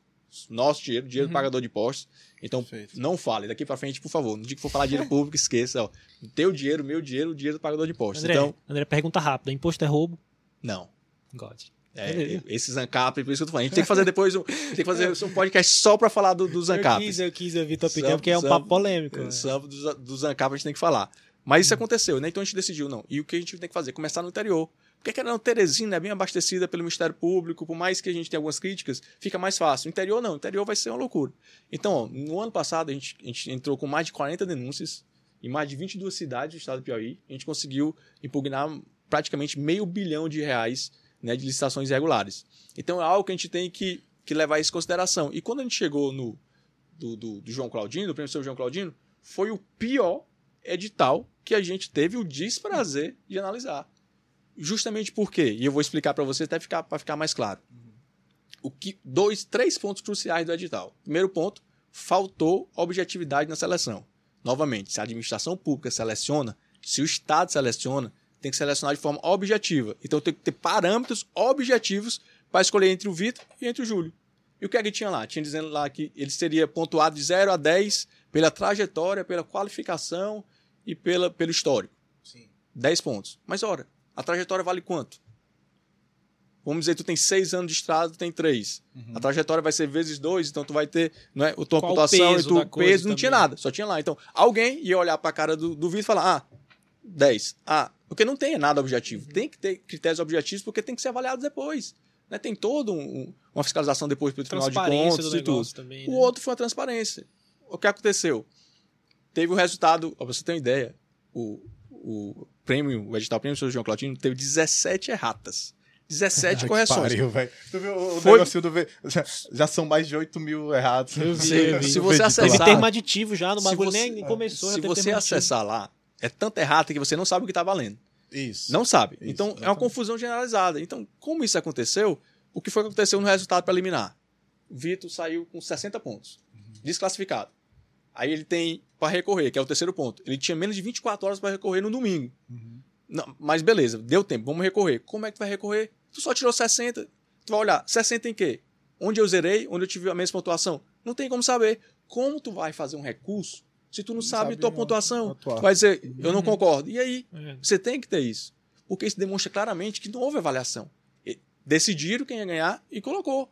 Speaker 3: nosso dinheiro, dinheiro do
Speaker 1: Uhum.
Speaker 3: pagador de impostos. Então,
Speaker 2: Perfeito.
Speaker 3: não fale. Daqui pra frente, por favor, no dia que for falar dinheiro público, esqueça, ó. Teu dinheiro, meu dinheiro, o dinheiro do pagador de impostos.
Speaker 1: André,
Speaker 3: Então,
Speaker 1: André, pergunta rápida. Imposto é roubo?
Speaker 3: não.
Speaker 1: God.
Speaker 3: É,
Speaker 1: Beleza.
Speaker 3: esses ANCAP, por isso que eu tô falando. A gente tem que fazer depois um, tem que fazer um podcast só pra falar do, dos
Speaker 1: Eu
Speaker 3: ANCAP.
Speaker 1: quis, eu quis ouvir tua opinião, porque é um papo polêmico. né?
Speaker 3: Samba dos, dos ANCAP a gente tem que falar. Mas isso aconteceu, né? Então a gente decidiu, não. E o que a gente tem que fazer? Começar no interior. Porque querendo Teresina é bem abastecida pelo Ministério Público, por mais que a gente tenha algumas críticas, fica mais fácil. O interior não, o interior vai ser uma loucura. Então, ó, no ano passado a gente, a gente entrou com mais de 40 denúncias em mais de 22 cidades do estado do Piauí. A gente conseguiu impugnar praticamente meio bilhão de reais né, de licitações irregulares. Então é algo que a gente tem que, que levar isso em consideração. E quando a gente chegou no do, do, do João Claudino, do professor João Claudino, foi o pior edital que a gente teve o desprazer de analisar. Justamente por quê? E eu vou explicar para você até ficar para ficar mais claro. O que dois, três pontos cruciais do edital. Primeiro ponto, faltou objetividade na seleção. Novamente, se a administração pública seleciona, se o Estado seleciona, tem que selecionar de forma objetiva. Então tem que ter parâmetros objetivos para escolher entre o Vitor e entre o Júlio. E o que é que tinha lá? Tinha dizendo lá que ele seria pontuado de 0 a 10 pela trajetória, pela qualificação e pela, pelo histórico.
Speaker 2: Sim.
Speaker 3: 10 pontos. Mas ora, a trajetória vale quanto? Vamos dizer, tu tem 6 anos de estrada, tu tem 3. A trajetória vai ser vezes 2, então tu vai ter não é, a tua
Speaker 1: Qual o
Speaker 3: pontuação e
Speaker 1: peso
Speaker 3: tu peso, não tinha nada, só tinha lá. Então, alguém ia olhar pra cara do, do Vitor e falar, ah, 10. Ah, porque não tem nada objetivo.
Speaker 1: Uhum.
Speaker 3: Tem que ter critérios objetivos porque tem que ser avaliado depois. Né? Tem todo um- um- uma fiscalização depois pelo Tribunal de Contas e tudo.
Speaker 1: também.
Speaker 3: O
Speaker 1: né?
Speaker 3: outro foi a transparência. O que aconteceu? Teve o resultado, pra você ter uma ideia, o, o prêmio, o edital prêmio do João Claudino teve 17 erratas. 17
Speaker 2: Ai,
Speaker 3: correções.
Speaker 2: Pariu. Tu viu o
Speaker 3: Foi-
Speaker 2: negocinho do... Já, já são mais de 8 mil errados.
Speaker 1: Eu vi,
Speaker 3: Se-
Speaker 1: eu vi.
Speaker 3: se você acessar-
Speaker 1: Teve
Speaker 2: lá.
Speaker 1: termo aditivo já no bagulho,
Speaker 3: você-
Speaker 1: nem começou.
Speaker 3: Se você acessar lá, é tanta errata que você não sabe o que está valendo.
Speaker 2: Isso.
Speaker 3: Não sabe.
Speaker 2: Isso,
Speaker 3: então é uma
Speaker 2: exatamente.
Speaker 3: confusão generalizada. Então, como isso aconteceu, o que foi que aconteceu no resultado preliminar? O Vitor saiu com 60 pontos, desclassificado. Aí ele tem para recorrer, que é o terceiro ponto. Ele tinha menos de 24 horas para recorrer no domingo.
Speaker 2: Uhum.
Speaker 3: Não, mas beleza, deu tempo, vamos recorrer. Como é que tu vai recorrer? Tu só tirou 60. Tu vai olhar, 60 em quê? Onde eu zerei, onde eu tive a mesma pontuação? Não tem como saber. Como tu vai fazer um recurso se tu não,
Speaker 2: Não
Speaker 3: sabe,
Speaker 2: sabe
Speaker 3: tua
Speaker 2: não
Speaker 3: pontuação?
Speaker 2: atuar.
Speaker 3: Tu vai dizer, eu não
Speaker 1: Uhum.
Speaker 3: concordo. E aí?
Speaker 1: É.
Speaker 3: Você tem que ter isso. Porque isso demonstra claramente que não houve avaliação. Decidiram quem ia ganhar e colocou.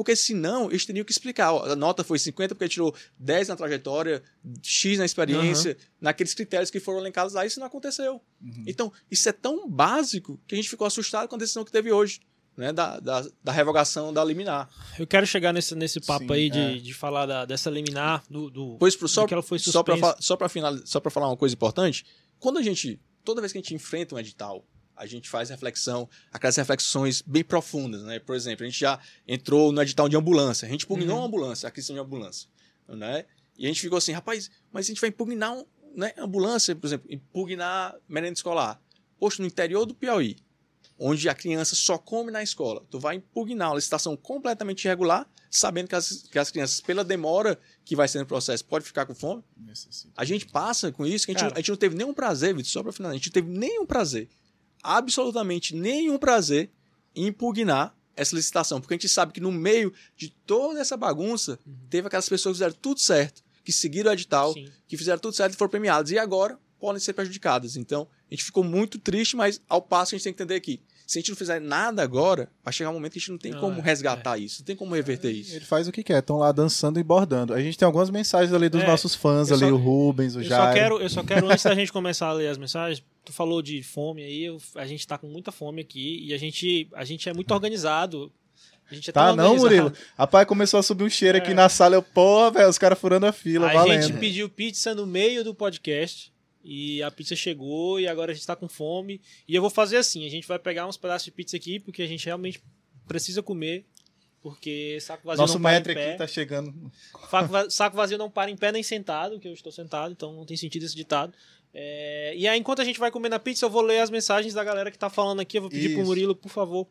Speaker 3: Porque senão, eles teriam que explicar. ó, a nota foi 50 porque tirou 10 na trajetória, X na experiência, naqueles critérios que foram elencados lá. Isso não aconteceu.
Speaker 2: Uhum.
Speaker 3: Então, isso é tão básico que a gente ficou assustado com a decisão que teve hoje. Né, da, da, da revogação da liminar.
Speaker 1: Eu quero chegar nesse, nesse papo
Speaker 2: Sim,
Speaker 1: aí de,
Speaker 2: é.
Speaker 1: de falar da- dessa liminar, do, do,
Speaker 3: Pois, pro- só,
Speaker 1: que ela foi
Speaker 3: só para
Speaker 1: suspensa.
Speaker 3: só pra falar uma coisa importante, quando a gente, toda vez que a gente enfrenta um edital, a gente faz reflexão, aquelas reflexões bem profundas, né? Por exemplo, a gente já entrou no edital de ambulância, a gente impugnou
Speaker 1: Uhum.
Speaker 3: uma ambulância, a questão de ambulância, né? E a gente ficou assim, rapaz, mas a gente vai impugnar um, né, ambulância, por exemplo, impugnar merenda escolar. Poxa, no interior do Piauí, onde a criança só come na escola, tu vai impugnar uma licitação completamente irregular, sabendo que as, que as crianças, pela demora que vai ser no processo, pode ficar com fome.
Speaker 2: Necessita.
Speaker 3: A gente passa com isso que a gente,
Speaker 1: Cara.
Speaker 3: a gente não teve nenhum prazer, Vitor, só pra finalizar, a gente não teve nenhum prazer, absolutamente nenhum prazer em impugnar essa licitação, porque a gente sabe que no meio de toda essa bagunça, teve aquelas pessoas que fizeram tudo certo. que seguiram o edital,
Speaker 1: Sim.
Speaker 3: que fizeram tudo certo e foram premiadas. E agora podem ser prejudicadas. Então, a gente ficou muito triste, mas ao passo a gente tem que entender que se a gente não fizer nada agora, vai chegar um momento que a gente não tem
Speaker 1: Não,
Speaker 3: como
Speaker 1: é,
Speaker 3: resgatar isso, não tem como reverter isso.
Speaker 2: Ele faz o que quer, estão lá dançando e bordando. A gente tem algumas mensagens ali dos
Speaker 1: É,
Speaker 2: nossos fãs
Speaker 1: eu
Speaker 2: ali,
Speaker 1: só-
Speaker 2: o Rubens, o
Speaker 1: Eu
Speaker 2: Jairo.
Speaker 1: só, quero, eu só quero, antes da gente começar a ler as mensagens, tu falou de fome aí, eu- a gente tá com muita fome aqui e a gente, a gente é muito organizado. A gente é
Speaker 2: Tá não. Murilo? Rapaz, começou a subir um cheiro aqui
Speaker 1: É.
Speaker 2: na sala. Eu, porra, velho, os caras furando a fila,
Speaker 1: A
Speaker 2: valendo.
Speaker 1: gente pediu pizza no meio do podcast e a pizza chegou e agora a gente tá com fome. E eu vou fazer assim, a gente vai pegar uns pedaços de pizza aqui porque a gente realmente precisa comer. Porque saco vazio
Speaker 2: Nosso
Speaker 1: não para em pé.
Speaker 2: aqui tá chegando.
Speaker 1: Saco vazio não para em pé nem sentado, que eu estou sentado, então não tem sentido esse ditado. É, e aí, enquanto a gente vai comer na pizza, eu vou ler as mensagens da galera que tá falando aqui. Eu vou pedir pro
Speaker 2: Isso.
Speaker 1: Murilo, por favor,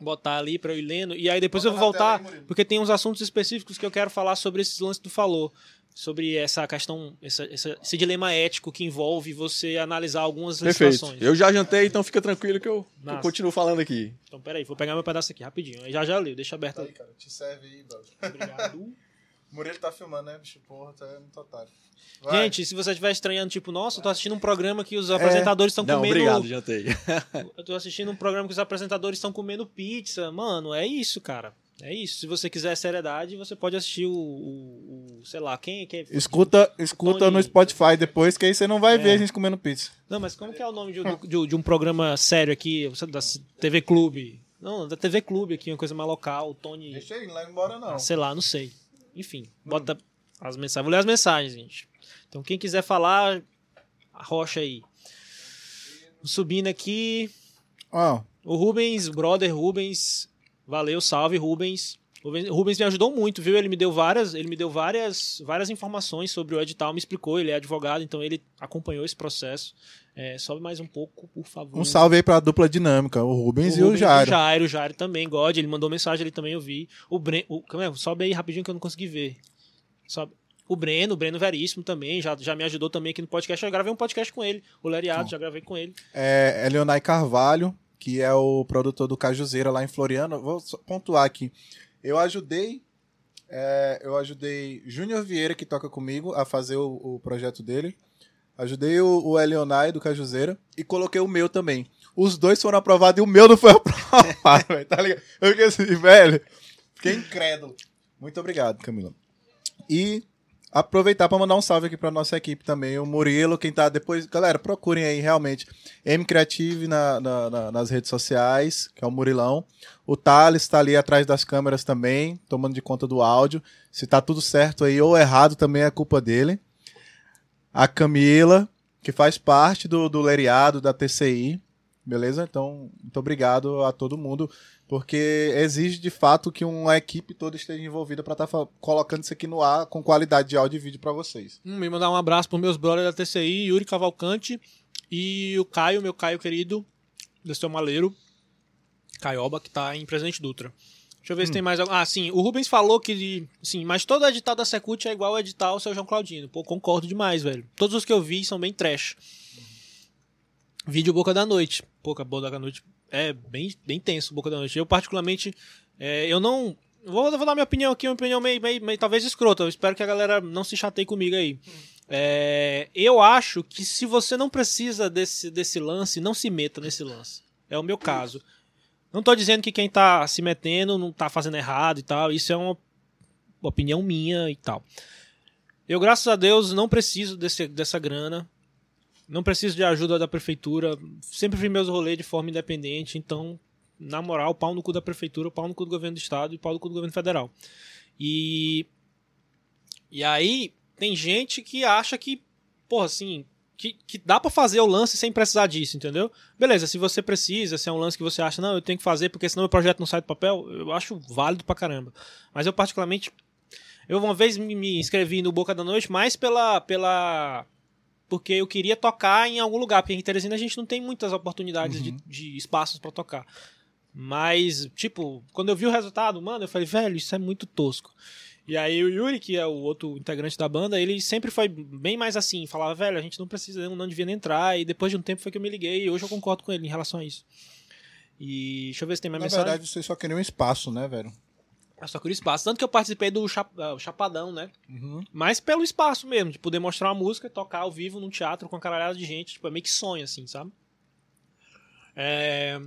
Speaker 1: botar ali pra eu ir lendo. E aí depois
Speaker 2: Bota
Speaker 1: eu vou voltar,
Speaker 2: aí,
Speaker 1: porque tem uns assuntos específicos que eu quero falar sobre esses lances que tu falou. Sobre essa questão, essa- essa- esse dilema ético que envolve você analisar algumas
Speaker 3: Perfeito.
Speaker 1: legislações.
Speaker 3: Eu já jantei, então fica tranquilo que eu, que eu continuo falando aqui.
Speaker 1: Então, peraí, vou pegar meu pedaço aqui rapidinho. Já já leio, deixa aberto
Speaker 2: Tá aí,
Speaker 1: aí.
Speaker 2: cara. Te serve aí, brother.
Speaker 1: Obrigado.
Speaker 2: Murilo tá filmando, né, bicho? Porra, tá muito otário. Vai.
Speaker 1: Gente, se você estiver estranhando, tipo, nossa, eu tô assistindo um programa que os apresentadores estão
Speaker 3: Não,
Speaker 1: comendo.
Speaker 3: obrigado, jantei.
Speaker 1: Eu tô assistindo um programa que os apresentadores estão comendo pizza. Mano, é isso, cara. É isso. Se você quiser seriedade, você pode assistir o. o- o- sei lá, quem que é.
Speaker 2: Escuta, escuta
Speaker 1: Tony-
Speaker 2: no Spotify depois, que aí você não vai
Speaker 1: É.
Speaker 2: ver a gente comendo pizza.
Speaker 1: Não, mas como que é o nome de, um- de- de um programa sério aqui? Da TV Clube. Não, da TV Clube aqui, uma coisa mais local. Tony.
Speaker 2: Deixa ele, não leva embora não.
Speaker 1: Sei lá, não sei. Enfim, bota as mensagens. Vou ler as mensagens, gente. Então, quem quiser falar, arrocha aí. Subindo aqui.
Speaker 2: Ó,
Speaker 1: O Rubens, o brother Rubens, valeu, salve Rubens. Rubens. Rubens me ajudou muito, viu? Ele me deu várias, ele me deu várias, várias informações sobre o edital, me explicou, ele é advogado, então ele acompanhou esse processo. É, sobe mais um pouco, por favor.
Speaker 2: um salve aí pra dupla dinâmica, o Rubens e o
Speaker 1: Rubens
Speaker 2: Jairo.
Speaker 1: O Jairo, o Jairo também, God, ele mandou mensagem ali também, eu vi. O Breno, o, aí, sobe aí rapidinho que eu não consegui ver. Sobe. O Breno, o Breno Veríssimo também, já, já me ajudou também aqui no podcast. Eu gravei um podcast com ele, o Leriado, já gravei com ele.
Speaker 2: É, é Leonai Carvalho, que é o produtor do Cajuzeira lá em Floriano. Vou pontuar aqui. Eu ajudei. é, eu ajudei Júnior Vieira, que toca comigo, a fazer o, o projeto dele. Ajudei o, o Elionai do Cajuzeira e coloquei o meu também. Os dois foram aprovados e o meu não foi aprovado, velho, tá ligado? Eu fiquei assim, velho. Fiquei incrédulo. Muito obrigado, Camila. E aproveitar para mandar um salve aqui para nossa equipe também, o Murilo, quem tá depois. Galera, procurem aí realmente M Creative na, na- na- nas redes sociais, que é o Murilão. O Thales tá ali atrás das câmeras também, tomando de conta do áudio. Se tá tudo certo aí ou errado, também é culpa dele. A Camila, que faz parte do, do Leriado, da TCI. Beleza? Então, muito obrigado a todo mundo, porque exige de fato que uma equipe toda esteja envolvida para estar colocando isso aqui no ar com qualidade de áudio e vídeo para vocês.
Speaker 1: Hum, me mandar um abraço pros meus brothers da TCI, Yuri Cavalcante e o Caio, meu Caio querido, do seu maleiro, Caioba, que tá em Presidente Dutra. Deixa eu ver se tem mais algum. Ah, sim, o Rubens falou que. Sim, mas todo edital da Secult é igual ao edital do seu João Claudino. Pô, concordo demais, velho. Todos os que eu vi são bem trash. Vídeo Boca da Noite. Boca, Boca da Noite é bem, bem tenso, Boca da Noite. Eu, particularmente, é, eu não. Vou, vou dar minha opinião aqui, uma opinião meio, meio, meio talvez escrota. Eu espero que a galera não se chateie comigo aí. É, eu acho que se você não precisa desse, desse lance, não se meta nesse lance. É o meu caso. Não tô dizendo que quem tá se metendo não tá fazendo errado e tal. Isso é uma opinião minha e tal. Eu, graças a Deus, não preciso desse, dessa grana. Não preciso de ajuda da prefeitura. Sempre fiz meus rolês de forma independente. Então, na moral, pau no cu da prefeitura, pau no cu do governo do estado e pau no cu do governo federal. E. E aí, tem gente que acha que, porra, assim, que, que dá pra fazer o lance sem precisar disso, entendeu? Beleza, se você precisa, se é um lance que você acha, não, eu tenho que fazer porque senão meu projeto não sai do papel, eu acho válido pra caramba. Mas eu, particularmente, eu uma vez me, me inscrevi no Boca da Noite mais pela. pela porque eu queria tocar em algum lugar, porque em Teresina a gente não tem muitas oportunidades de, de espaços pra tocar. Mas, tipo, quando eu vi o resultado, mano, eu falei, velho, isso é muito tosco. E aí o Yuri, que é o outro integrante da banda, ele sempre foi bem mais assim, falava, velho, a gente não precisa, não devia nem entrar. E depois de um tempo foi que eu me liguei e hoje eu concordo com ele em relação a isso. E deixa eu ver se tem mais
Speaker 2: Na
Speaker 1: mensagem.
Speaker 2: verdade, vocês só queriam um espaço, né, velho?
Speaker 1: É só queria espaço. Tanto que eu participei do o Chapadão, né?
Speaker 2: Uhum.
Speaker 1: Mas pelo espaço mesmo, de poder mostrar uma música e tocar ao vivo num teatro com uma caralhada de gente. Tipo, é meio que sonho, assim, sabe? É...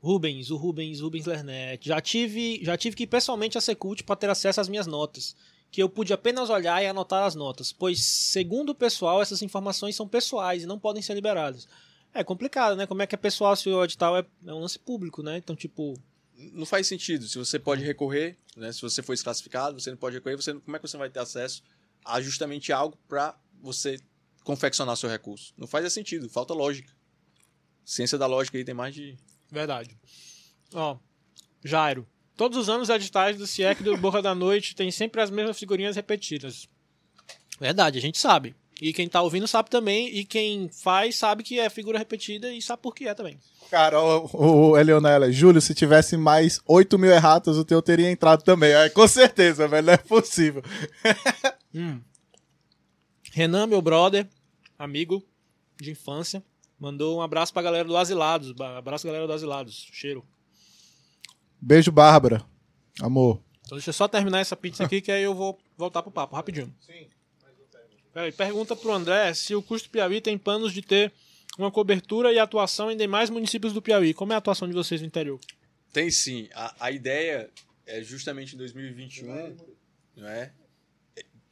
Speaker 1: Rubens, o Rubens, Rubens Lernet. Já tive, já tive que ir pessoalmente a Secult para ter acesso às minhas notas. Que eu pude apenas olhar e anotar as notas. Pois, segundo o pessoal, essas informações são pessoais e não podem ser liberadas. É complicado, né? Como é que é pessoal se o edital é, é um lance público, né? Então, tipo,
Speaker 3: Não faz sentido. Se você pode recorrer, né? Se você for desclassificado, você não pode recorrer, você, como é que você vai ter acesso a justamente algo para você confeccionar seu recurso? Não faz sentido, falta lógica. Ciência da lógica aí tem mais de.
Speaker 1: Verdade. Ó, Jairo. Todos os anos os editais do CIEC do Borra da Noite tem sempre as mesmas figurinhas repetidas. Verdade, a gente sabe. E quem tá ouvindo sabe também. E quem faz sabe que é figura repetida e sabe por que é também.
Speaker 2: Cara, o, o Eleonela, Júlio, se tivesse mais 8 mil erratas, o teu teria entrado também. É, com certeza, velho, não é possível.
Speaker 1: Renan, meu brother, amigo de infância, mandou um abraço pra galera do Asilados. Abraço galera do Asilados. Cheiro.
Speaker 2: Beijo, Bárbara. Amor.
Speaker 1: Então deixa eu só terminar essa pizza aqui que aí eu vou voltar pro papo, rapidinho. Sim. Peraí, pergunta pro André se o custo Piauí tem planos de ter uma cobertura e atuação em demais municípios do Piauí. Como é a atuação de vocês no interior?
Speaker 3: Tem sim. A, a ideia é justamente em 2021, não é?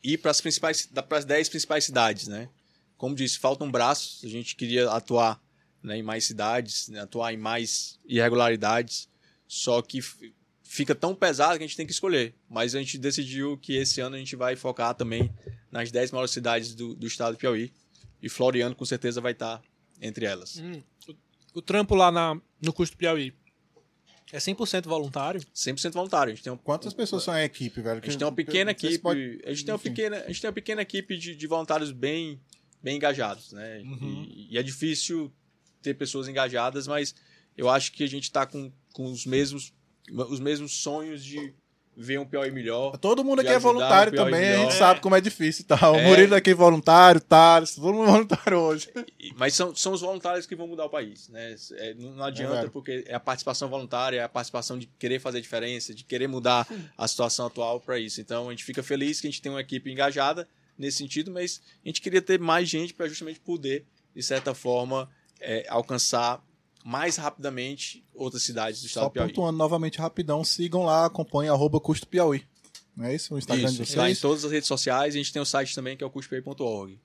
Speaker 3: Ir para as principais, para as 10 principais cidades, né? Como disse, faltam braços. A gente queria atuar né, em mais cidades, né, atuar em mais irregularidades. Só que fica tão pesado que a gente tem que escolher. Mas a gente decidiu que esse ano a gente vai focar também nas 10 maiores cidades do, do estado do Piauí. E Floriano com certeza vai estar entre elas.
Speaker 1: Hum, o, o trampo lá na, no custo Piauí é 100% voluntário?
Speaker 3: 100% voluntário. A gente tem um,
Speaker 2: Quantas pessoas são em equipe, velho?
Speaker 3: A gente tem uma pequena equipe.
Speaker 2: pode-
Speaker 3: A gente tem uma pequena, a gente tem uma pequena equipe de, de voluntários bem, bem engajados, né?
Speaker 2: Uhum.
Speaker 3: E, e é difícil ter pessoas engajadas, mas eu acho que a gente está com, com os mesmos os mesmos sonhos de ver um Piauí melhor.
Speaker 2: Todo mundo aqui é
Speaker 3: o
Speaker 2: voluntário também, a gente
Speaker 3: melhor.
Speaker 2: sabe como é difícil e tal. O
Speaker 3: É.
Speaker 2: Murilo aqui é voluntário, Thales, todo mundo voluntário hoje.
Speaker 3: Mas são, são os voluntários que vão mudar o país, né? É, não, adianta,
Speaker 2: velho.
Speaker 3: porque é a participação voluntária, é a participação de querer fazer diferença, de querer mudar a situação atual para isso. Então a gente fica feliz que a gente tem uma equipe engajada nesse sentido, mas a gente queria ter mais gente para justamente poder, de certa forma, é, alcançar mais rapidamente outras cidades do estado
Speaker 2: Só
Speaker 3: do Piauí.
Speaker 2: pontuando novamente rapidão, sigam lá, acompanhem arroba custo Piauí. Não é isso? O Instagram
Speaker 3: Isso,
Speaker 2: de
Speaker 3: está em
Speaker 2: vocês?
Speaker 3: todas as redes sociais, a gente tem o site também que é o custopiauí.org.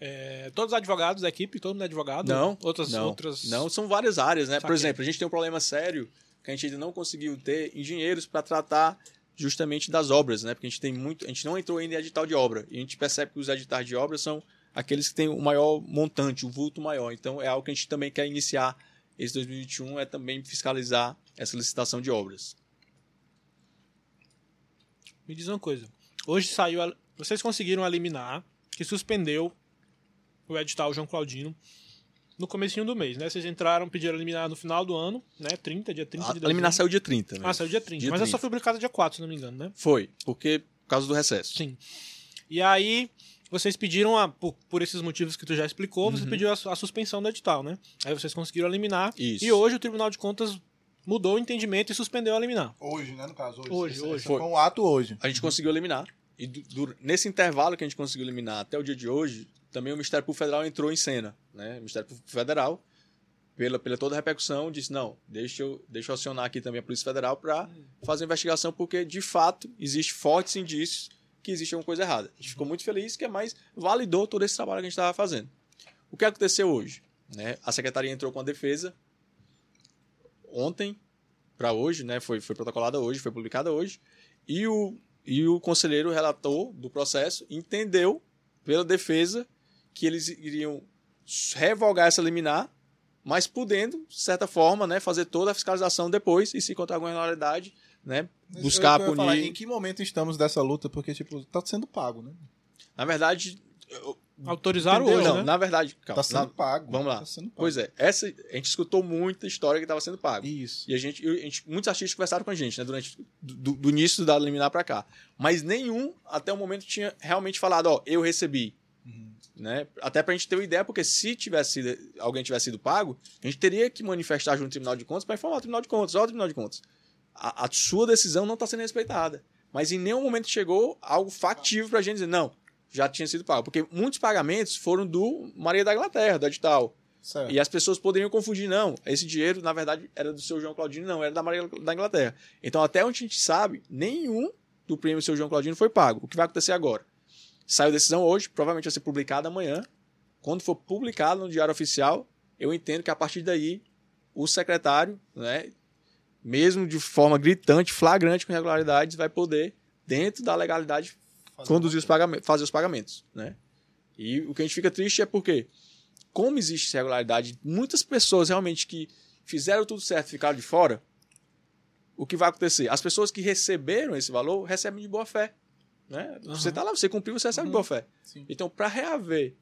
Speaker 1: É, todos os advogados da equipe, todo mundo é advogado?
Speaker 3: Não,
Speaker 1: Outras,
Speaker 3: não,
Speaker 1: outras...
Speaker 3: não, são várias áreas, né? Por
Speaker 1: Saquei.
Speaker 3: exemplo, a gente tem um problema sério que a gente ainda não conseguiu ter engenheiros para tratar justamente das obras, né? Porque a gente tem muito, a gente não entrou ainda em edital de obra e a gente percebe que os editais de obra são aqueles que têm o maior montante, o vulto maior. Então é algo que a gente também quer iniciar esse 2021 é também fiscalizar essa licitação de obras.
Speaker 1: Me diz uma coisa. Hoje saiu. A... Vocês conseguiram eliminar que suspendeu o edital João Claudino no comecinho do mês, né? Vocês entraram, pediram eliminar no final do ano, né? 30, dia 30
Speaker 3: A
Speaker 1: de
Speaker 3: eliminar
Speaker 1: dezembro.
Speaker 3: saiu dia 30, né?
Speaker 1: Ah, saiu dia 30.
Speaker 3: Dia
Speaker 1: mas ela
Speaker 3: 30.
Speaker 1: só foi publicada dia 4, se não me engano, né?
Speaker 3: Foi, porque por causa do recesso.
Speaker 1: Sim. E aí, vocês pediram, a, por, por esses motivos que tu já explicou,
Speaker 3: Uhum.
Speaker 1: você pediu a, a suspensão do edital, né? Aí vocês conseguiram eliminar.
Speaker 3: Isso.
Speaker 1: E hoje o Tribunal de Contas mudou o entendimento e suspendeu a eliminar.
Speaker 2: Hoje, né, no caso? Hoje.
Speaker 1: Hoje,
Speaker 2: Esse-
Speaker 1: hoje.
Speaker 3: Foi.
Speaker 2: Um ato hoje.
Speaker 3: A gente conseguiu eliminar. E du- du- nesse intervalo que a gente conseguiu eliminar até o dia de hoje, também o Ministério Público Federal entrou em cena. Né? O Ministério Público Federal, pela, pela toda a repercussão, disse: não, deixa eu, deixa eu acionar aqui também a Polícia Federal para fazer uma investigação, porque de fato existe fortes indícios que existe alguma coisa errada. A gente ficou muito feliz que é mais validou todo esse trabalho que a gente estava fazendo. O que aconteceu hoje? Né? A secretaria entrou com a defesa ontem para hoje, né? Foi, foi protocolada hoje, foi publicada hoje. E o, e o conselheiro relator do processo entendeu pela defesa que eles iriam revogar essa liminar, mas podendo, de certa forma, né, fazer toda a fiscalização depois e se encontrar alguma irregularidade, né, buscar
Speaker 2: ia falar,
Speaker 3: punir.
Speaker 2: em que momento estamos dessa luta? Porque, tipo, tá sendo pago, né?
Speaker 3: Na verdade, eu-
Speaker 1: Autorizaram
Speaker 3: entendeu?
Speaker 1: hoje,
Speaker 3: não,
Speaker 1: né?
Speaker 3: na verdade, calma,
Speaker 2: Tá sendo
Speaker 3: na-
Speaker 2: pago.
Speaker 3: vamos lá.
Speaker 2: Tá sendo pago.
Speaker 3: Pois é, essa a gente escutou muita história que estava sendo pago.
Speaker 2: Isso.
Speaker 3: E a gente, a gente- muitos artistas conversaram com a gente, né, durante do, do início da liminar para cá. Mas nenhum até o momento tinha realmente falado, ó, eu recebi,
Speaker 2: Uhum.
Speaker 3: né? Até pra gente ter uma ideia, porque se tivesse sido, alguém tivesse sido pago, a gente teria que manifestar junto ao Tribunal de Contas para informar o Tribunal de Contas, ó, Tribunal de Contas. A, a sua decisão não está sendo respeitada. Mas em nenhum momento chegou algo factível para a gente dizer, não, já tinha sido pago. Porque muitos pagamentos foram do Maria da Inglaterra, da edital.
Speaker 2: Certo.
Speaker 3: E as pessoas poderiam confundir, não, esse dinheiro, na verdade, era do seu João Claudino, não, era da Maria da Inglaterra. Então, até onde a gente sabe, nenhum do prêmio seu João Claudino foi pago. O que vai acontecer agora? Saiu a decisão hoje, provavelmente vai ser publicada amanhã. Quando for publicado no Diário Oficial, eu entendo que a partir daí, o secretário, né, mesmo de forma gritante, flagrante, com irregularidades, vai poder, dentro da legalidade,
Speaker 2: Fazer
Speaker 3: conduzir os pagamentos, fazer os pagamentos, né? E o que a gente fica triste é porque, como existe irregularidade, muitas pessoas realmente que fizeram tudo certo ficaram de fora, o que vai acontecer? As pessoas que receberam esse valor recebem de boa fé, né? Você
Speaker 1: Aham.
Speaker 3: tá lá, você cumpriu, você recebe de
Speaker 2: Uhum.
Speaker 3: boa fé.
Speaker 2: Sim.
Speaker 3: Então, para reaver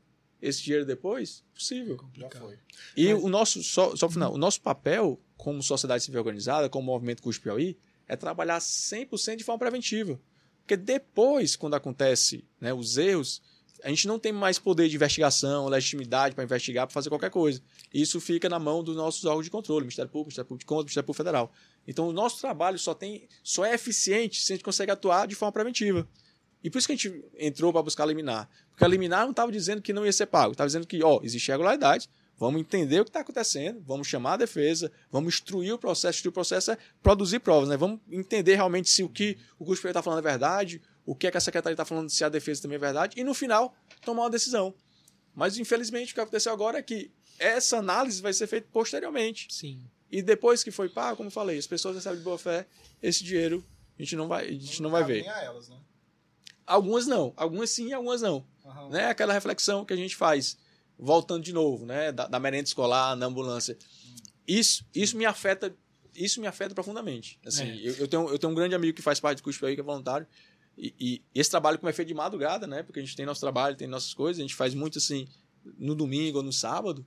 Speaker 3: esse dinheiro depois, possível.
Speaker 2: Já foi.
Speaker 3: E
Speaker 1: Mas-
Speaker 3: o nosso, só, só final, o nosso papel como sociedade civil organizada, como movimento Custo Piauí, é trabalhar 100% de forma preventiva. Porque depois, quando acontece né, os erros, a gente não tem mais poder de investigação, legitimidade para investigar, para fazer qualquer coisa. Isso fica na mão dos nossos órgãos de controle, Ministério Público, Ministério Público de Contas, Ministério Público Federal. Então, o nosso trabalho só, tem, só é eficiente se a gente consegue atuar de forma preventiva. E por isso que a gente entrou para buscar liminar. Porque a liminar não estava dizendo que não ia ser pago, estava dizendo que, ó, existe irregularidade, vamos entender o que está acontecendo, vamos chamar a defesa, vamos instruir o processo. Instruir o processo é produzir provas, né? Vamos entender realmente se o que o Custo está falando é verdade, o que, é que a secretaria está falando, se a defesa também é verdade, e no final, tomar uma decisão. Mas, infelizmente, o que aconteceu agora é que essa análise vai ser feita posteriormente.
Speaker 1: Sim.
Speaker 3: E depois que foi pago, como eu falei, as pessoas recebem de boa fé, esse dinheiro a gente não vai, a gente não vai
Speaker 2: cabe
Speaker 3: ver.
Speaker 2: nem a elas, né?
Speaker 3: Algumas não, algumas sim, algumas não
Speaker 2: Aham.
Speaker 3: né? Aquela reflexão que a gente faz, voltando de novo, né? Da, da merenda escolar, na ambulância. Isso, isso me afeta, isso me afeta profundamente. Assim,
Speaker 1: É.
Speaker 3: eu, eu tenho, eu tenho um grande amigo que faz parte do curso aí, que é voluntário. E, e esse trabalho como é feito de madrugada, né? Porque a gente tem nosso trabalho, tem nossas coisas, a gente faz muito assim no domingo ou no sábado.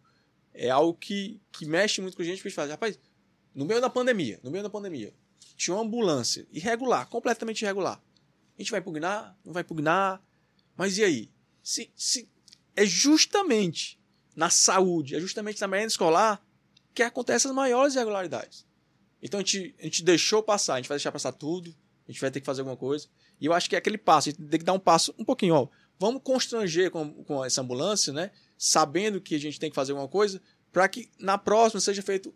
Speaker 3: É algo que, que mexe muito com a gente, porque a gente faz, rapaz, no meio da pandemia, no meio da pandemia, tinha uma ambulância irregular, completamente irregular. A gente vai impugnar? Não vai impugnar? Mas e aí? Se, se é justamente na saúde, é justamente na merenda escolar que acontecem as maiores irregularidades. Então a gente, a gente deixou passar, a gente vai deixar passar tudo, a gente vai ter que fazer alguma coisa. E eu acho que é aquele passo, a gente tem que dar um passo um pouquinho, ó. Vamos constranger com, com essa ambulância, né? Sabendo que a gente tem que fazer alguma coisa, para que na próxima seja feito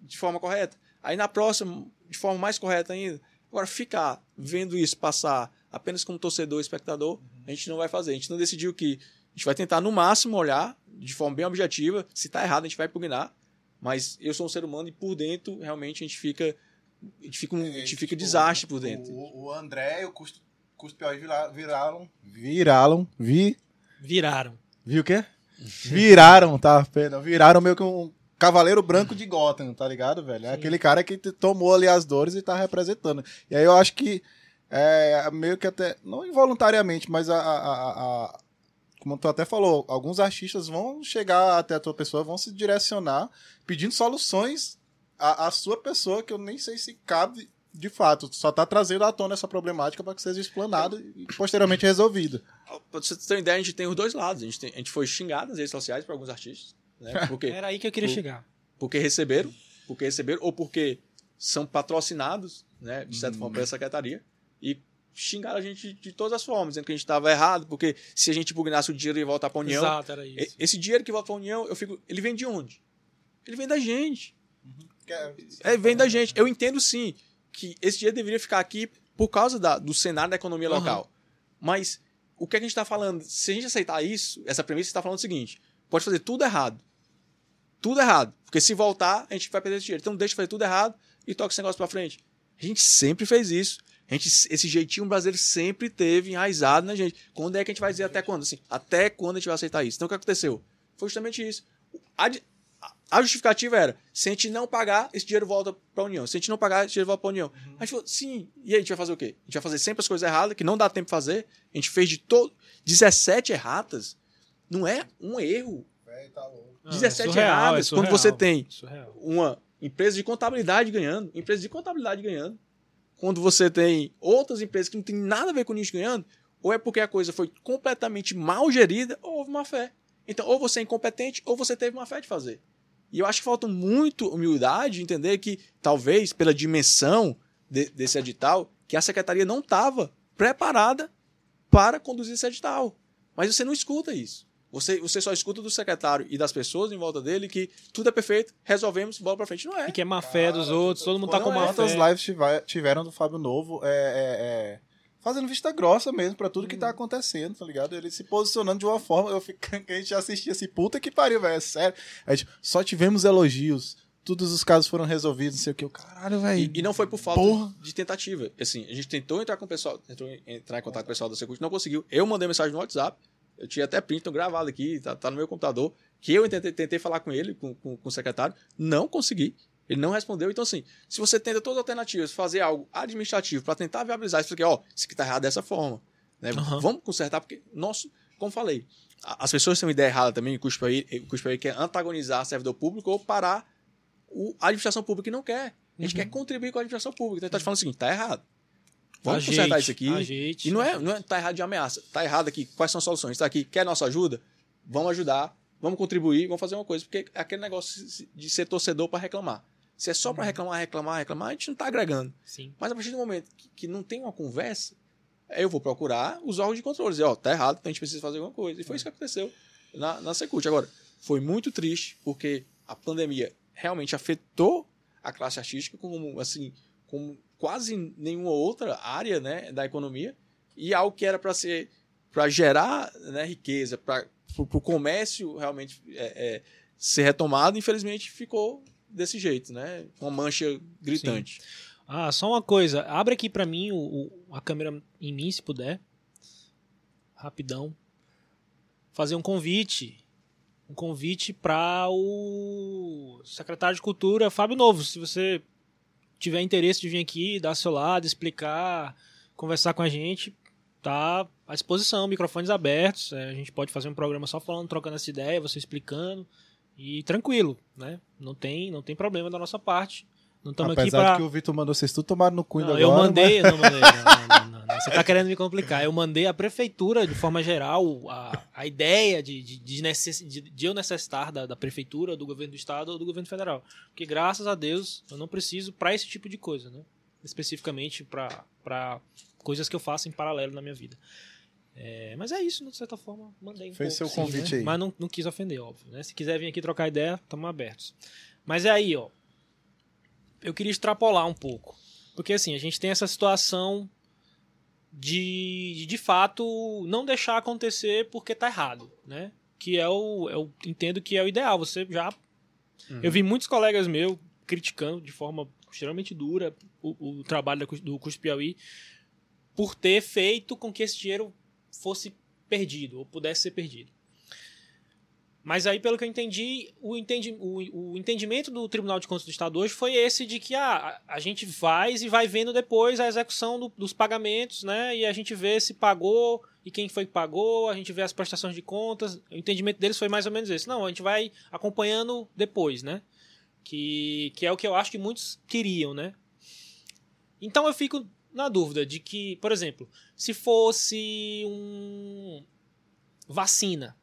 Speaker 3: de forma correta. Aí na próxima, de forma mais correta ainda. Agora, ficar vendo isso passar apenas como torcedor, espectador, a gente não vai fazer. A gente não decidiu que a gente vai tentar, no máximo, olhar de forma bem objetiva. Se tá errado, a gente vai impugnar. Mas eu sou um ser humano e por dentro, realmente, a gente fica. A gente fica um, a gente
Speaker 2: É,
Speaker 3: fica
Speaker 2: tipo,
Speaker 3: desastre por dentro.
Speaker 2: O, o André e o Custo, Custo Piauí viraram. Viraram. Vi.
Speaker 1: Viraram.
Speaker 2: Viu o quê? Viraram, tá? Perdão. Viraram meio que um cavaleiro branco de Gotham, tá ligado, velho? É
Speaker 1: Sim.
Speaker 2: aquele cara que tomou ali as dores e tá representando. E aí eu acho que é meio que até. Não involuntariamente, mas a. a- a- a- como tu até falou, alguns artistas vão chegar até a tua pessoa, vão se direcionar pedindo soluções à, à sua pessoa, que eu nem sei se cabe de fato. Só tá trazendo à tona essa problemática para que seja explanada e posteriormente resolvida.
Speaker 3: Pra você ter uma ideia, a gente tem os dois lados. A gente, tem- a gente foi xingado nas redes sociais por alguns artistas. Né? Porque,
Speaker 1: Era aí que eu queria
Speaker 3: O-
Speaker 1: chegar.
Speaker 3: porque receberam, porque receberam, ou porque são patrocinados, né, de certa forma, pela secretaria, e xingaram a gente de todas as formas, dizendo que a gente estava errado, porque se a gente impugnasse o dinheiro ia voltar para a União.
Speaker 1: Exato, era isso.
Speaker 3: Esse dinheiro que volta para a União, eu fico, ele vem de onde? Ele vem da gente.
Speaker 2: Que é-
Speaker 3: É, vem da gente. Eu entendo sim que esse dinheiro deveria ficar aqui por causa da- do cenário da economia
Speaker 1: Aham.
Speaker 3: local. Mas o que a gente está falando, se a gente aceitar isso, essa premissa está falando o seguinte: pode fazer tudo errado. Tudo errado. Porque se voltar, a gente vai perder esse dinheiro. Então deixa fazer tudo errado e toca esse negócio para frente. A gente sempre fez isso. A gente, esse jeitinho brasileiro sempre teve enraizado na gente. Quando é que a gente vai dizer até quando? Assim, até quando a gente vai aceitar isso? Então o que aconteceu? Foi justamente isso. A, a- justificativa era: se a gente não pagar, esse dinheiro volta para a União. Se a gente não pagar, esse dinheiro volta para a União. A gente falou: sim. E aí a gente vai fazer o quê? A gente vai fazer sempre as coisas erradas, que não dá tempo de fazer. A gente fez de todo. 17 erratas. Não é um erro.
Speaker 2: Véi, tá louco.
Speaker 1: Ah,
Speaker 3: 17
Speaker 1: é surreal,
Speaker 3: erradas,
Speaker 1: é
Speaker 3: quando você tem
Speaker 1: surreal.
Speaker 3: uma empresa de contabilidade ganhando, empresa de contabilidade ganhando, quando você tem outras empresas que não tem nada a ver com nisso ganhando, ou é porque a coisa foi completamente mal gerida, ou houve má fé. Então, ou você é incompetente, ou você teve má fé de fazer. E eu acho que falta muito humildade de entender que, talvez, pela dimensão de- desse edital que a secretaria não estava preparada para conduzir esse edital. Mas você não escuta isso. Você, você só escuta do secretário e das pessoas em volta dele que tudo é perfeito, resolvemos, bola pra frente. Não é.
Speaker 1: E que é má fé dos outros, todo mundo tá com
Speaker 3: é.
Speaker 1: má
Speaker 2: Quantas
Speaker 1: fé.
Speaker 2: lives tive- tiveram do Fábio Novo é, é, é, fazendo vista grossa mesmo pra tudo que tá acontecendo, tá ligado? Ele se posicionando de uma forma, eu fico, que a gente assistia assim, puta que pariu, velho, é sério. A gente, só tivemos elogios, todos os casos foram resolvidos, não sei o que, o caralho, velho.
Speaker 3: E, e não foi por falta
Speaker 2: Porra.
Speaker 3: de tentativa. Assim, a gente tentou entrar com o pessoal, tentou entrar em contato com o pessoal da Secult, não conseguiu. Eu mandei mensagem no WhatsApp, eu tinha até print então, gravado aqui, tá, tá no meu computador, que eu tentei, tentei falar com ele, com, com, com o secretário, não consegui. Ele não respondeu. Então, assim, se você tenta todas as alternativas, fazer algo administrativo para tentar viabilizar isso, porque, ó, isso aqui tá errado dessa forma. Né?
Speaker 1: Aham.
Speaker 3: Vamos consertar, porque, nosso, como falei, as pessoas têm uma ideia errada também, o custo aí, quer antagonizar servidor público ou parar o, a administração pública que não quer. A gente
Speaker 1: Uhum.
Speaker 3: quer contribuir com a administração pública. Então, ele tá te falando o seguinte, tá errado. Vamos
Speaker 1: Ajeite,
Speaker 3: consertar isso aqui.
Speaker 1: ajeite.
Speaker 3: E não é, não é tá errado de ameaça. Tá errado aqui. Quais são as soluções? Tá aqui. Quer nossa ajuda? Vamos ajudar. Vamos contribuir. Vamos fazer uma coisa. Porque é aquele negócio de ser torcedor para reclamar. Se é só
Speaker 1: Uhum.
Speaker 3: para reclamar, reclamar, reclamar, a gente não tá agregando.
Speaker 1: Sim.
Speaker 3: Mas a partir do momento que, que não tem uma conversa, eu vou procurar os órgãos de controle. Dizer, ó, tá errado, então a gente precisa fazer alguma coisa. E foi isso que aconteceu na, na Secult. Agora, foi muito triste, porque a pandemia realmente afetou a classe artística como, assim, como quase nenhuma outra área né, da economia. E algo que era para ser para gerar né, riqueza, para o comércio realmente é, é, ser retomado, infelizmente ficou desse jeito, né? Uma mancha gritante.
Speaker 1: Ah, só uma coisa. Abre aqui pra mim o, o- a câmera em mim, se puder. Rapidão. Fazer um convite. Um convite para o secretário de Cultura, Fábio Novo. Se você tiver interesse de vir aqui, dar seu lado, explicar, conversar com a gente, tá à disposição, microfones abertos. É, a gente pode fazer um programa só falando, trocando essa ideia, você explicando. E tranquilo, né? Não tem, não tem problema da nossa parte. Não estamos aqui
Speaker 2: Apesar
Speaker 1: para
Speaker 2: de que o Vitor mandou vocês tudo tomaram no cu
Speaker 1: não,
Speaker 2: ainda
Speaker 1: eu
Speaker 2: agora,
Speaker 1: mandei, eu não mandei. Não, não, não. Você tá querendo me complicar. Eu mandei a prefeitura, de forma geral, a, a ideia de, de, de, necess- de- de eu necessitar da, da prefeitura, do governo do estado ou do governo federal. Porque graças a Deus eu não preciso para esse tipo de coisa, né? Especificamente para coisas que eu faço em paralelo na minha vida. É, mas é isso, de certa forma, mandei um
Speaker 2: Fez
Speaker 1: pouco,
Speaker 2: seu
Speaker 1: sim,
Speaker 2: convite
Speaker 1: né?
Speaker 2: aí.
Speaker 1: Mas não, não quis ofender, óbvio. Né? Se quiser vir aqui trocar ideia, estamos abertos. Mas é aí, ó eu queria extrapolar um pouco. Porque assim, a gente tem essa situação de, de, fato, não deixar acontecer porque tá errado, né? Que é o, eu entendo que é o ideal. Você já. Eu vi muitos colegas meus criticando de forma extremamente dura o, o trabalho da do Cuspe Piauí por ter feito com que esse dinheiro fosse perdido, ou pudesse ser perdido. Mas aí, pelo que eu entendi, o, entendi, o, o entendimento do Tribunal de Contas do Estado hoje foi esse de que ah, a, gente faz e vai vendo depois a execução do- dos pagamentos, né? E a gente vê se pagou e quem foi que pagou, a gente vê as prestações de contas. O entendimento deles foi mais ou menos esse. Não, a gente vai acompanhando depois, né? Que, que é o que eu acho que muitos queriam, né? Então eu fico na dúvida de que, por exemplo, se fosse um vacina,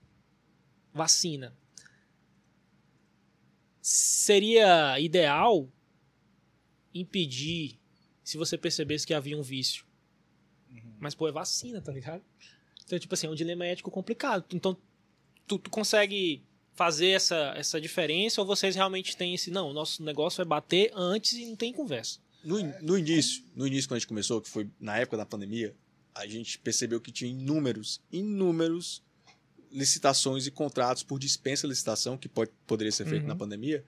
Speaker 1: vacina, seria ideal impedir se você percebesse que havia um vício. Mas pô, é vacina, tá ligado? Então, tipo assim, é um dilema ético complicado. Então, tu, tu consegue fazer essa, essa diferença ou vocês realmente têm esse, não, o nosso negócio é bater antes e não tem conversa.
Speaker 3: No, no início, no início quando a gente começou, que foi na época da pandemia, a gente percebeu que tinha inúmeros, inúmeros licitações e contratos por dispensa de licitação que pode, poderia ser feito
Speaker 1: Uhum.
Speaker 3: na pandemia,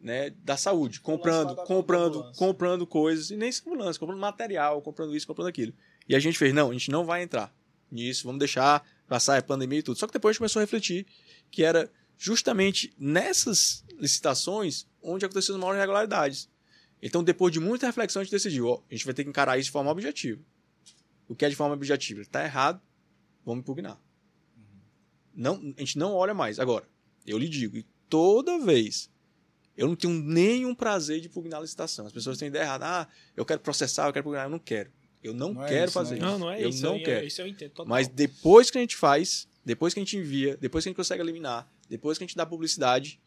Speaker 3: né, da saúde, comprando, comprando,
Speaker 2: ambulância.
Speaker 3: comprando coisas e nem ambulância, comprando material, comprando isso, comprando aquilo. E a gente fez, não, a gente não vai entrar nisso, vamos deixar passar a pandemia e tudo. Só que depois a gente começou a refletir que era justamente nessas licitações onde aconteciam as maiores irregularidades. Então, depois de muita reflexão, a gente decidiu, ó, a gente vai ter que encarar isso de forma objetiva. O que é de forma objetiva? Está errado, vamos impugnar. Não, a gente não olha mais. Agora, eu lhe digo, e toda vez, eu não tenho nenhum prazer de impugnar a licitação. As pessoas têm ideia errada. Ah, eu quero processar, eu quero impugnar. Eu não quero. Eu não,
Speaker 2: Não é
Speaker 3: quero
Speaker 2: isso,
Speaker 3: fazer
Speaker 2: não é
Speaker 3: isso.
Speaker 1: Não, não é
Speaker 3: eu
Speaker 1: isso.
Speaker 3: não
Speaker 1: eu,
Speaker 3: quero.
Speaker 1: Isso eu entendo total.
Speaker 3: Mas depois que a gente faz, depois que a gente envia, depois que a gente consegue eliminar, depois que a gente dá publicidade,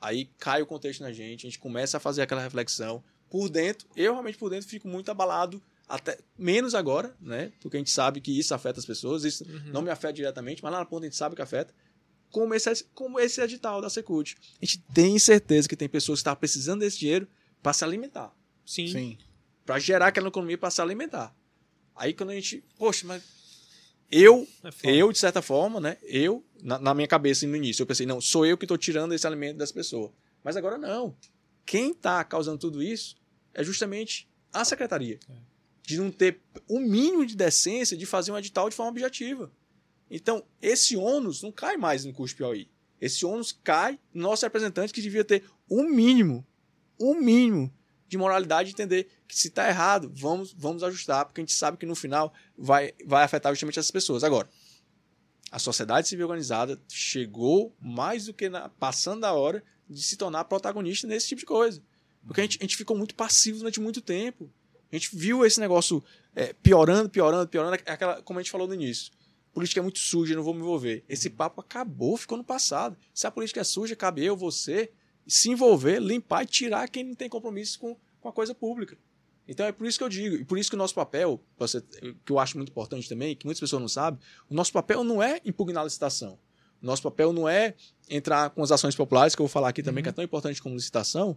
Speaker 3: aí cai o contexto na gente, a gente começa a fazer aquela reflexão, por dentro, eu realmente por dentro fico muito abalado, até menos agora, né? Porque a gente sabe que isso afeta as pessoas, isso
Speaker 1: Uhum.
Speaker 3: não me afeta diretamente, mas lá na ponta a gente sabe que afeta. Como esse, como esse edital da Secult. A gente tem certeza que tem pessoas que estão precisando desse dinheiro para se alimentar
Speaker 1: Sim.
Speaker 2: Sim.
Speaker 3: para gerar aquela economia para se alimentar. Aí quando a gente, poxa, mas eu,
Speaker 1: É
Speaker 3: eu de certa forma, né? Eu na, na minha cabeça no início eu pensei, não, sou eu que estou tirando esse alimento das pessoas. Mas agora não. Quem está causando tudo isso é justamente a secretaria. De não ter o mínimo de decência de fazer um edital de forma objetiva. Então, esse ônus não cai mais no custo Piauí. Esse ônus cai no nosso representante que devia ter um mínimo, um mínimo de moralidade de entender que se está errado, vamos, vamos ajustar, porque a gente sabe que no final vai, vai afetar justamente essas pessoas. Agora, a sociedade civil organizada chegou mais do que na, passando da hora de se tornar protagonista nesse tipo de coisa. Porque a gente, a gente ficou muito passivo durante muito tempo. A gente viu esse negócio é, piorando, piorando, piorando. Aquela, como a gente falou no início. Política é muito suja, não vou me envolver. Esse papo acabou, ficou no passado. Se a política é suja, cabe eu, você, se envolver, limpar e tirar quem não tem compromisso com, com a coisa pública. Então é por isso que eu digo, e por isso que o nosso papel, que eu acho muito importante também, que muitas pessoas não sabem, o nosso papel não é impugnar a licitação. O nosso papel não é entrar com as ações populares, que eu vou falar aqui também, que é tão importante como licitação,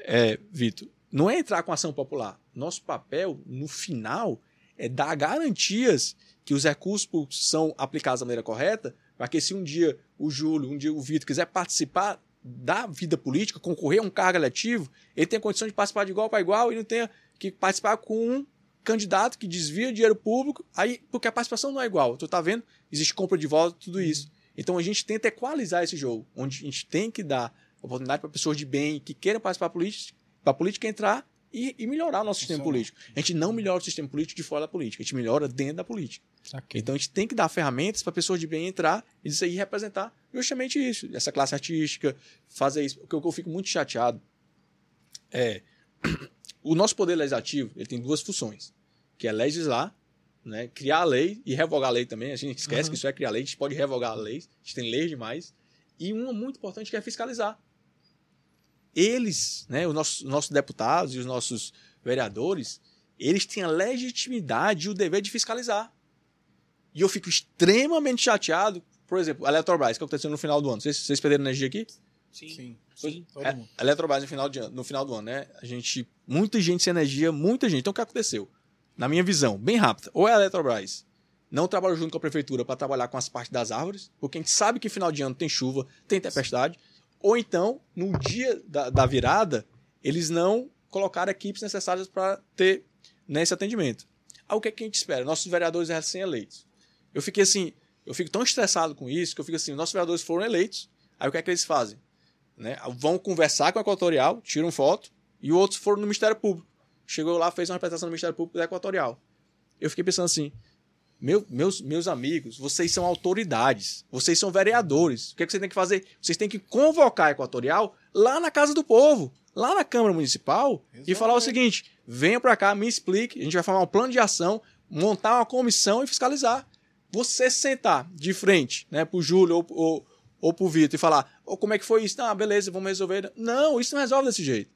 Speaker 3: é, Vitor, não é entrar com ação popular. Nosso papel, no final, é dar garantias que os recursos públicos são aplicados da maneira correta, para que se um dia o Júlio, um dia o Vitor quiser participar da vida política, concorrer a um cargo eletivo, ele tenha condição de participar de igual para igual e não tenha que participar com um candidato que desvia dinheiro público, aí porque a participação não é igual. Tu tá vendo? Existe compra de voto, tudo isso. Então a gente tenta equalizar esse jogo, onde a gente tem que dar oportunidade para pessoas de bem que queiram participar da política, para a política entrar e, e melhorar o nosso sistema político. A gente não melhora o sistema político de fora da política, a gente melhora dentro da política. Então a gente tem que dar ferramentas para pessoas de bem entrar e aí representar justamente isso, essa classe artística, fazer isso. O que eu, fico muito chateado é o nosso poder legislativo, ele tem duas funções, que é legislar, né, criar a lei e revogar a lei também. A gente esquece
Speaker 1: Uhum.
Speaker 3: que isso é criar lei, a gente pode revogar a lei, a gente tem leis demais. E uma muito importante que é fiscalizar. Eles, né, os nossos, os nossos deputados e os nossos vereadores, eles têm a legitimidade e o dever de fiscalizar. E eu fico extremamente chateado, por exemplo, a Eletrobras, que aconteceu no final do ano. Vocês, vocês perderam energia aqui?
Speaker 1: Sim.
Speaker 2: Sim.
Speaker 1: Sim.
Speaker 2: Todo
Speaker 3: É,
Speaker 2: mundo.
Speaker 3: a Eletrobras no final, de, ano- no final do ano, né? A gente. Muita gente sem energia, muita gente. Então o que aconteceu? Na minha visão, bem rápida, ou é a Eletrobras não trabalhou junto com a prefeitura para trabalhar com as partes das árvores, porque a gente sabe que final de ano tem chuva, tem tempestade, ou então, no dia da, da virada, eles não colocaram equipes necessárias para ter nesse atendimento. Aí o que, é que a gente espera? Nossos vereadores recém-eleitos. Eu fiquei assim, eu fico tão estressado com isso que eu fico assim, nossos vereadores foram eleitos, aí o que é que eles fazem? né? Vão conversar com a Equatorial, tiram foto, e outros foram no Ministério Público. Chegou lá, fez uma representação no Ministério Público da Equatorial. Eu fiquei pensando assim, meu- meus, meus amigos, vocês são autoridades, vocês são vereadores. O que, é que vocês têm que fazer? Vocês têm que convocar a Equatorial lá na Casa do Povo, lá na Câmara Municipal, e falar o seguinte: venha para cá, me explique, a gente vai formar um plano de ação, montar uma comissão e fiscalizar. Você sentar de frente né, pro Júlio ou, ou, ou pro Vitor e falar: "Ô, como é que foi isso? Ah, beleza, vamos resolver. Não, isso não resolve desse jeito.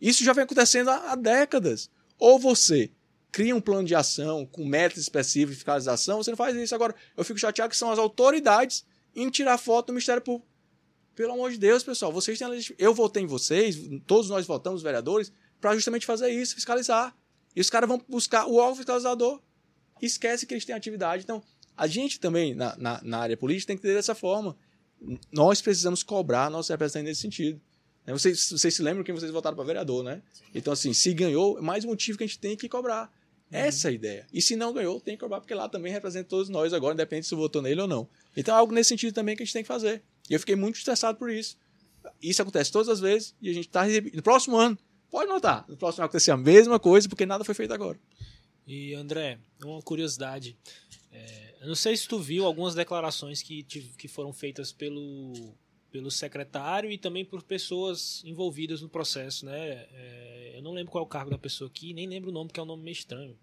Speaker 3: Isso já vem acontecendo há, há décadas. Ou você cria um plano de ação com metas específicas de fiscalização, você não faz isso. Agora, eu fico chateado que são as autoridades em tirar foto do Ministério Público. Pelo amor de Deus, pessoal, vocês têm Eu votei em vocês, todos nós votamos, os vereadores, para justamente fazer isso, fiscalizar. E os caras vão buscar o órgão fiscalizador. Esquece que eles têm atividade. Então, a gente também, na, na, na área política, tem que ter dessa forma. Nós precisamos cobrar nossos representantes nesse sentido. Né, Vocês, vocês se lembram que vocês votaram para vereador, né? Então, assim, se ganhou, é mais um motivo que a gente tem que cobrar. Essa é a ideia. E se não ganhou, tem que cobrar, porque lá também representa todos nós agora, independente se votou nele ou não. Então é algo nesse sentido também que a gente tem que fazer. E eu fiquei muito estressado por isso. Isso acontece todas as vezes e a gente está No próximo ano, pode notar, no próximo ano acontecer a mesma coisa, porque nada foi feito agora.
Speaker 1: E André, uma curiosidade. É, eu não sei se tu viu algumas declarações que, que foram feitas pelo, pelo secretário e também por pessoas envolvidas no processo, né? É, eu não lembro qual é o cargo da pessoa aqui, nem lembro o nome, porque é um nome meio estranho.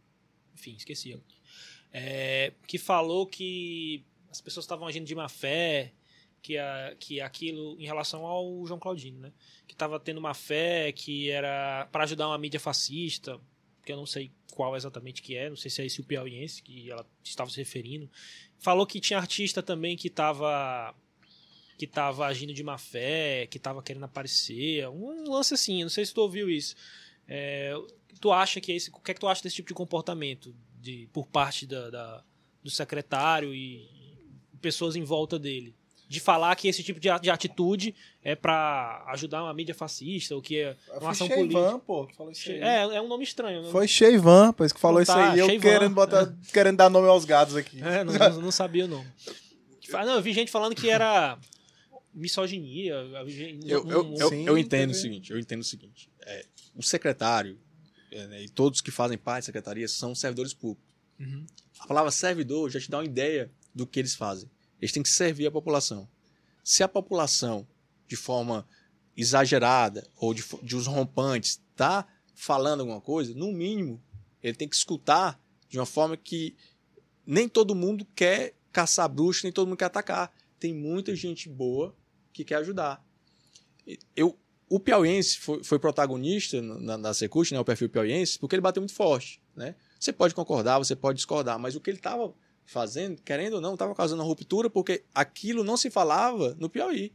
Speaker 1: Enfim, esqueci. É, que falou que as pessoas estavam agindo de má fé, que, a, que aquilo em relação ao João Claudino, né? Que estava tendo uma fé que era para ajudar uma mídia fascista, que eu não sei qual exatamente que é, não sei se é esse o piauiense que ela estava se referindo. Falou que tinha artista também que estava que tava agindo de má fé, que estava querendo aparecer, um lance assim, não sei se tu ouviu isso. É, tu acha que é esse, o que é que tu acha desse tipo de comportamento de por parte da, da do secretário e pessoas em volta dele? de falar que esse tipo de, de atitude é para ajudar uma mídia fascista, ou que é uma ação
Speaker 2: Cheivan,
Speaker 1: política.
Speaker 2: pô, que falou isso aí.
Speaker 1: É, é um nome estranho. Né?
Speaker 2: Foi Cheivan, pois que falou
Speaker 1: Não,
Speaker 2: isso
Speaker 1: tá,
Speaker 2: aí. Eu querendo, botar, querendo dar nome aos gados aqui.
Speaker 1: É, não, não, não sabia o nome. Ah, Não, eu vi gente falando que era misoginia.
Speaker 3: Eu, eu, eu, eu entendo o seguinte, eu entendo o seguinte. É, o secretário é, né, e todos que fazem parte da secretaria são servidores públicos.
Speaker 1: Uhum.
Speaker 3: A palavra servidor já te dá uma ideia do que eles fazem. Eles têm que servir a população. Se a população, de forma exagerada ou de, de os rompantes, está falando alguma coisa, no mínimo, ele tem que escutar de uma forma que nem todo mundo quer caçar bruxo, nem todo mundo quer atacar. Tem muita gente boa que quer ajudar. Eu, o piauiense foi, foi protagonista na, na Secult, né, o perfil piauiense, porque ele bateu muito forte. Né? Você pode concordar, você pode discordar, mas o que ele estava fazendo, querendo ou não, estava causando ruptura porque aquilo não se falava no Piauí.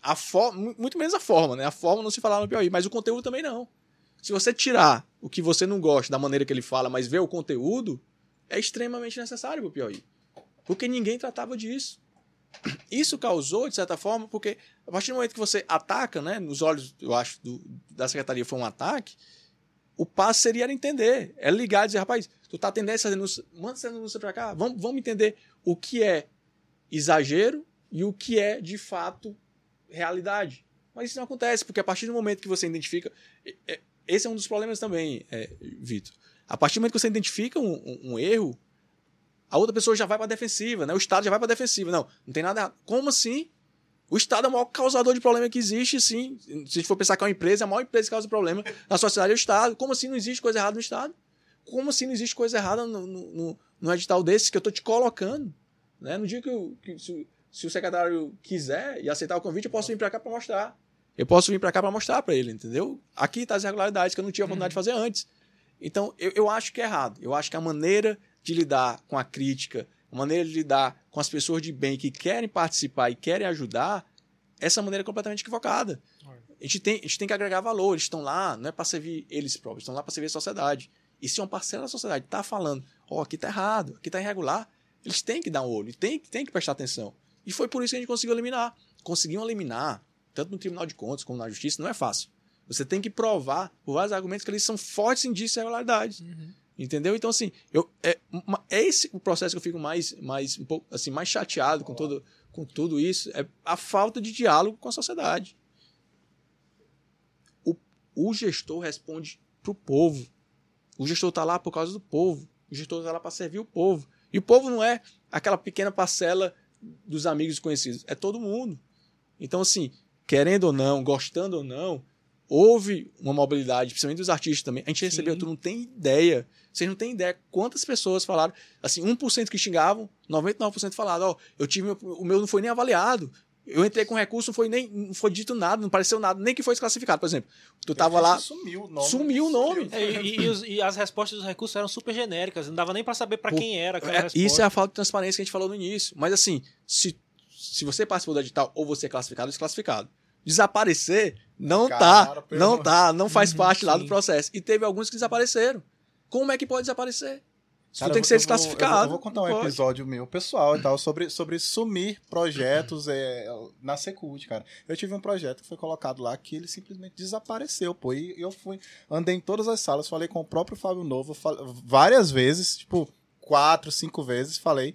Speaker 3: A muito menos a forma, né? A forma não se falava no Piauí, mas o conteúdo também não. Se você tirar o que você não gosta da maneira que ele fala, mas ver o conteúdo, é extremamente necessário para o Piauí. Porque ninguém tratava disso. Isso causou, de certa forma, porque a partir do momento que você ataca, né, nos olhos, eu acho, do- da secretaria foi um ataque, o passo seria entender, é ligar e dizer, rapaz, tu tá atendendo essa denúncia, manda essa denúncia pra cá, vamos, vamos entender o que é exagero e o que é, de fato, realidade. Mas isso não acontece, porque a partir do momento que você identifica. Esse é um dos problemas também, é, Vitor. A partir do momento que você identifica um, um- um erro, a outra pessoa já vai para defensiva, né? O Estado já vai para defensiva. Não, não tem nada errado. Como assim? O Estado é o maior causador de problema que existe, sim. Se a gente for pensar que é uma empresa, a maior empresa que causa problema na sociedade é o Estado. Como assim não existe coisa errada no Estado? Como assim não existe coisa errada no, no, no, edital desse que eu estou te colocando? Né? No dia que, eu, que se, o- se o secretário quiser e aceitar o convite, eu posso vir para cá para mostrar. Eu posso vir para cá para mostrar para ele, entendeu? Aqui tá as irregularidades que eu não tinha a oportunidade de fazer antes. Então, eu, eu acho que é errado. Eu acho que a maneira de lidar com a crítica, a maneira de lidar com as pessoas de bem que querem participar e querem ajudar, essa maneira é completamente equivocada. A gente tem, a gente tem que agregar valor. Eles estão lá, não é para servir eles próprios, estão lá para servir a sociedade. E se uma parcela da sociedade está falando, ó, aqui tá errado, aqui tá irregular, eles têm que dar um olho, têm, têm que prestar atenção. E foi por isso que a gente conseguiu eliminar. Conseguiam eliminar, tanto no Tribunal de Contas como na Justiça, não é fácil. Você tem que provar por vários argumentos que eles são fortes indícios de irregularidades. Entendeu? Então, assim, eu, é, é esse o processo que eu fico mais, mais, um pouco, assim, mais chateado com, todo, com tudo isso, é a falta de diálogo com a sociedade. O, o gestor responde pro povo. O gestor está lá por causa do povo. O gestor está lá para servir o povo. E o povo não é aquela pequena parcela dos amigos conhecidos, é todo mundo. Então, assim, querendo ou não, gostando ou não, houve uma mobilidade, principalmente dos artistas também. A gente recebeu, tu não tem ideia. Vocês não têm ideia quantas pessoas falaram, assim, 1% que xingavam, 99% falaram, ó, eu tive, o meu não foi nem avaliado. Eu entrei com recurso, não foi nem, não foi dito nada, não apareceu nada, nem que foi desclassificado. Por exemplo, tu tava lá,
Speaker 2: Sumiu o nome.
Speaker 3: Sumiu o nome.
Speaker 1: É, e, e os- e as respostas dos recursos eram super genéricas, não dava nem pra saber pra
Speaker 3: Pô,
Speaker 1: quem era aquela
Speaker 3: É,
Speaker 1: resposta.
Speaker 3: isso é a falta de transparência que a gente falou no início. Mas assim, se, se você participou do edital ou você é classificado, desclassificado. Desaparecer não
Speaker 2: Cara,
Speaker 3: tá, não
Speaker 2: amor-
Speaker 3: tá, não faz
Speaker 1: Uhum,
Speaker 3: parte lá do
Speaker 1: sim.
Speaker 3: processo. E teve alguns que desapareceram. Como é que pode desaparecer? Isso
Speaker 2: Cara,
Speaker 3: tem que ser desclassificado.
Speaker 2: Eu vou, eu vou contar um
Speaker 3: pode.
Speaker 2: episódio meu pessoal e tal sobre, sobre sumir projetos é, na Secult, cara. Eu tive um projeto que foi colocado lá que ele simplesmente desapareceu, pô. E eu fui, andei em todas as salas, falei com o próprio Fábio Novo fal- várias vezes, tipo, quatro, cinco vezes, falei.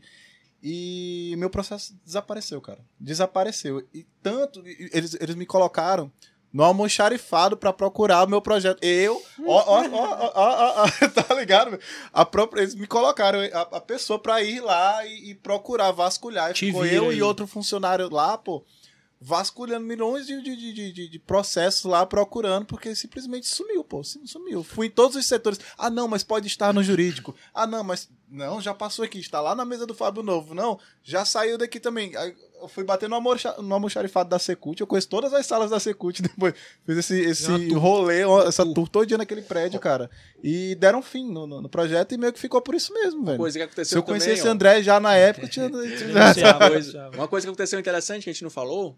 Speaker 2: E meu processo desapareceu, cara. Desapareceu. E tanto, eles, eles me colocaram no almoxarifado pra procurar o meu projeto. Eu, ó, ó, ó, ó, ó, ó, tá ligado? A própria, eles me colocaram a, a pessoa pra ir lá e, e procurar, vasculhar. E ficou eu
Speaker 1: aí.
Speaker 2: e outro funcionário lá, pô, vasculhando milhões de, de, de, de, de processos lá procurando, porque simplesmente sumiu, pô, sumiu. Fui em todos os setores. Ah, não, mas pode estar no jurídico. Ah, não, mas. Não, já passou aqui, está lá na mesa do Fábio Novo. Não, já saiu daqui também. Aí, eu fui bater no, almoxa, no almoxarifado da Secult, eu conheço todas as salas da Secult depois. Fiz esse, esse rolê, essa tour todinha naquele prédio, cara. E deram fim no, no, no, projeto e meio que ficou por isso mesmo, velho.
Speaker 3: Coisa que aconteceu
Speaker 2: Se eu conhecesse
Speaker 3: ó.
Speaker 2: André já na época, tinha.
Speaker 3: uma coisa que aconteceu interessante que a gente não falou,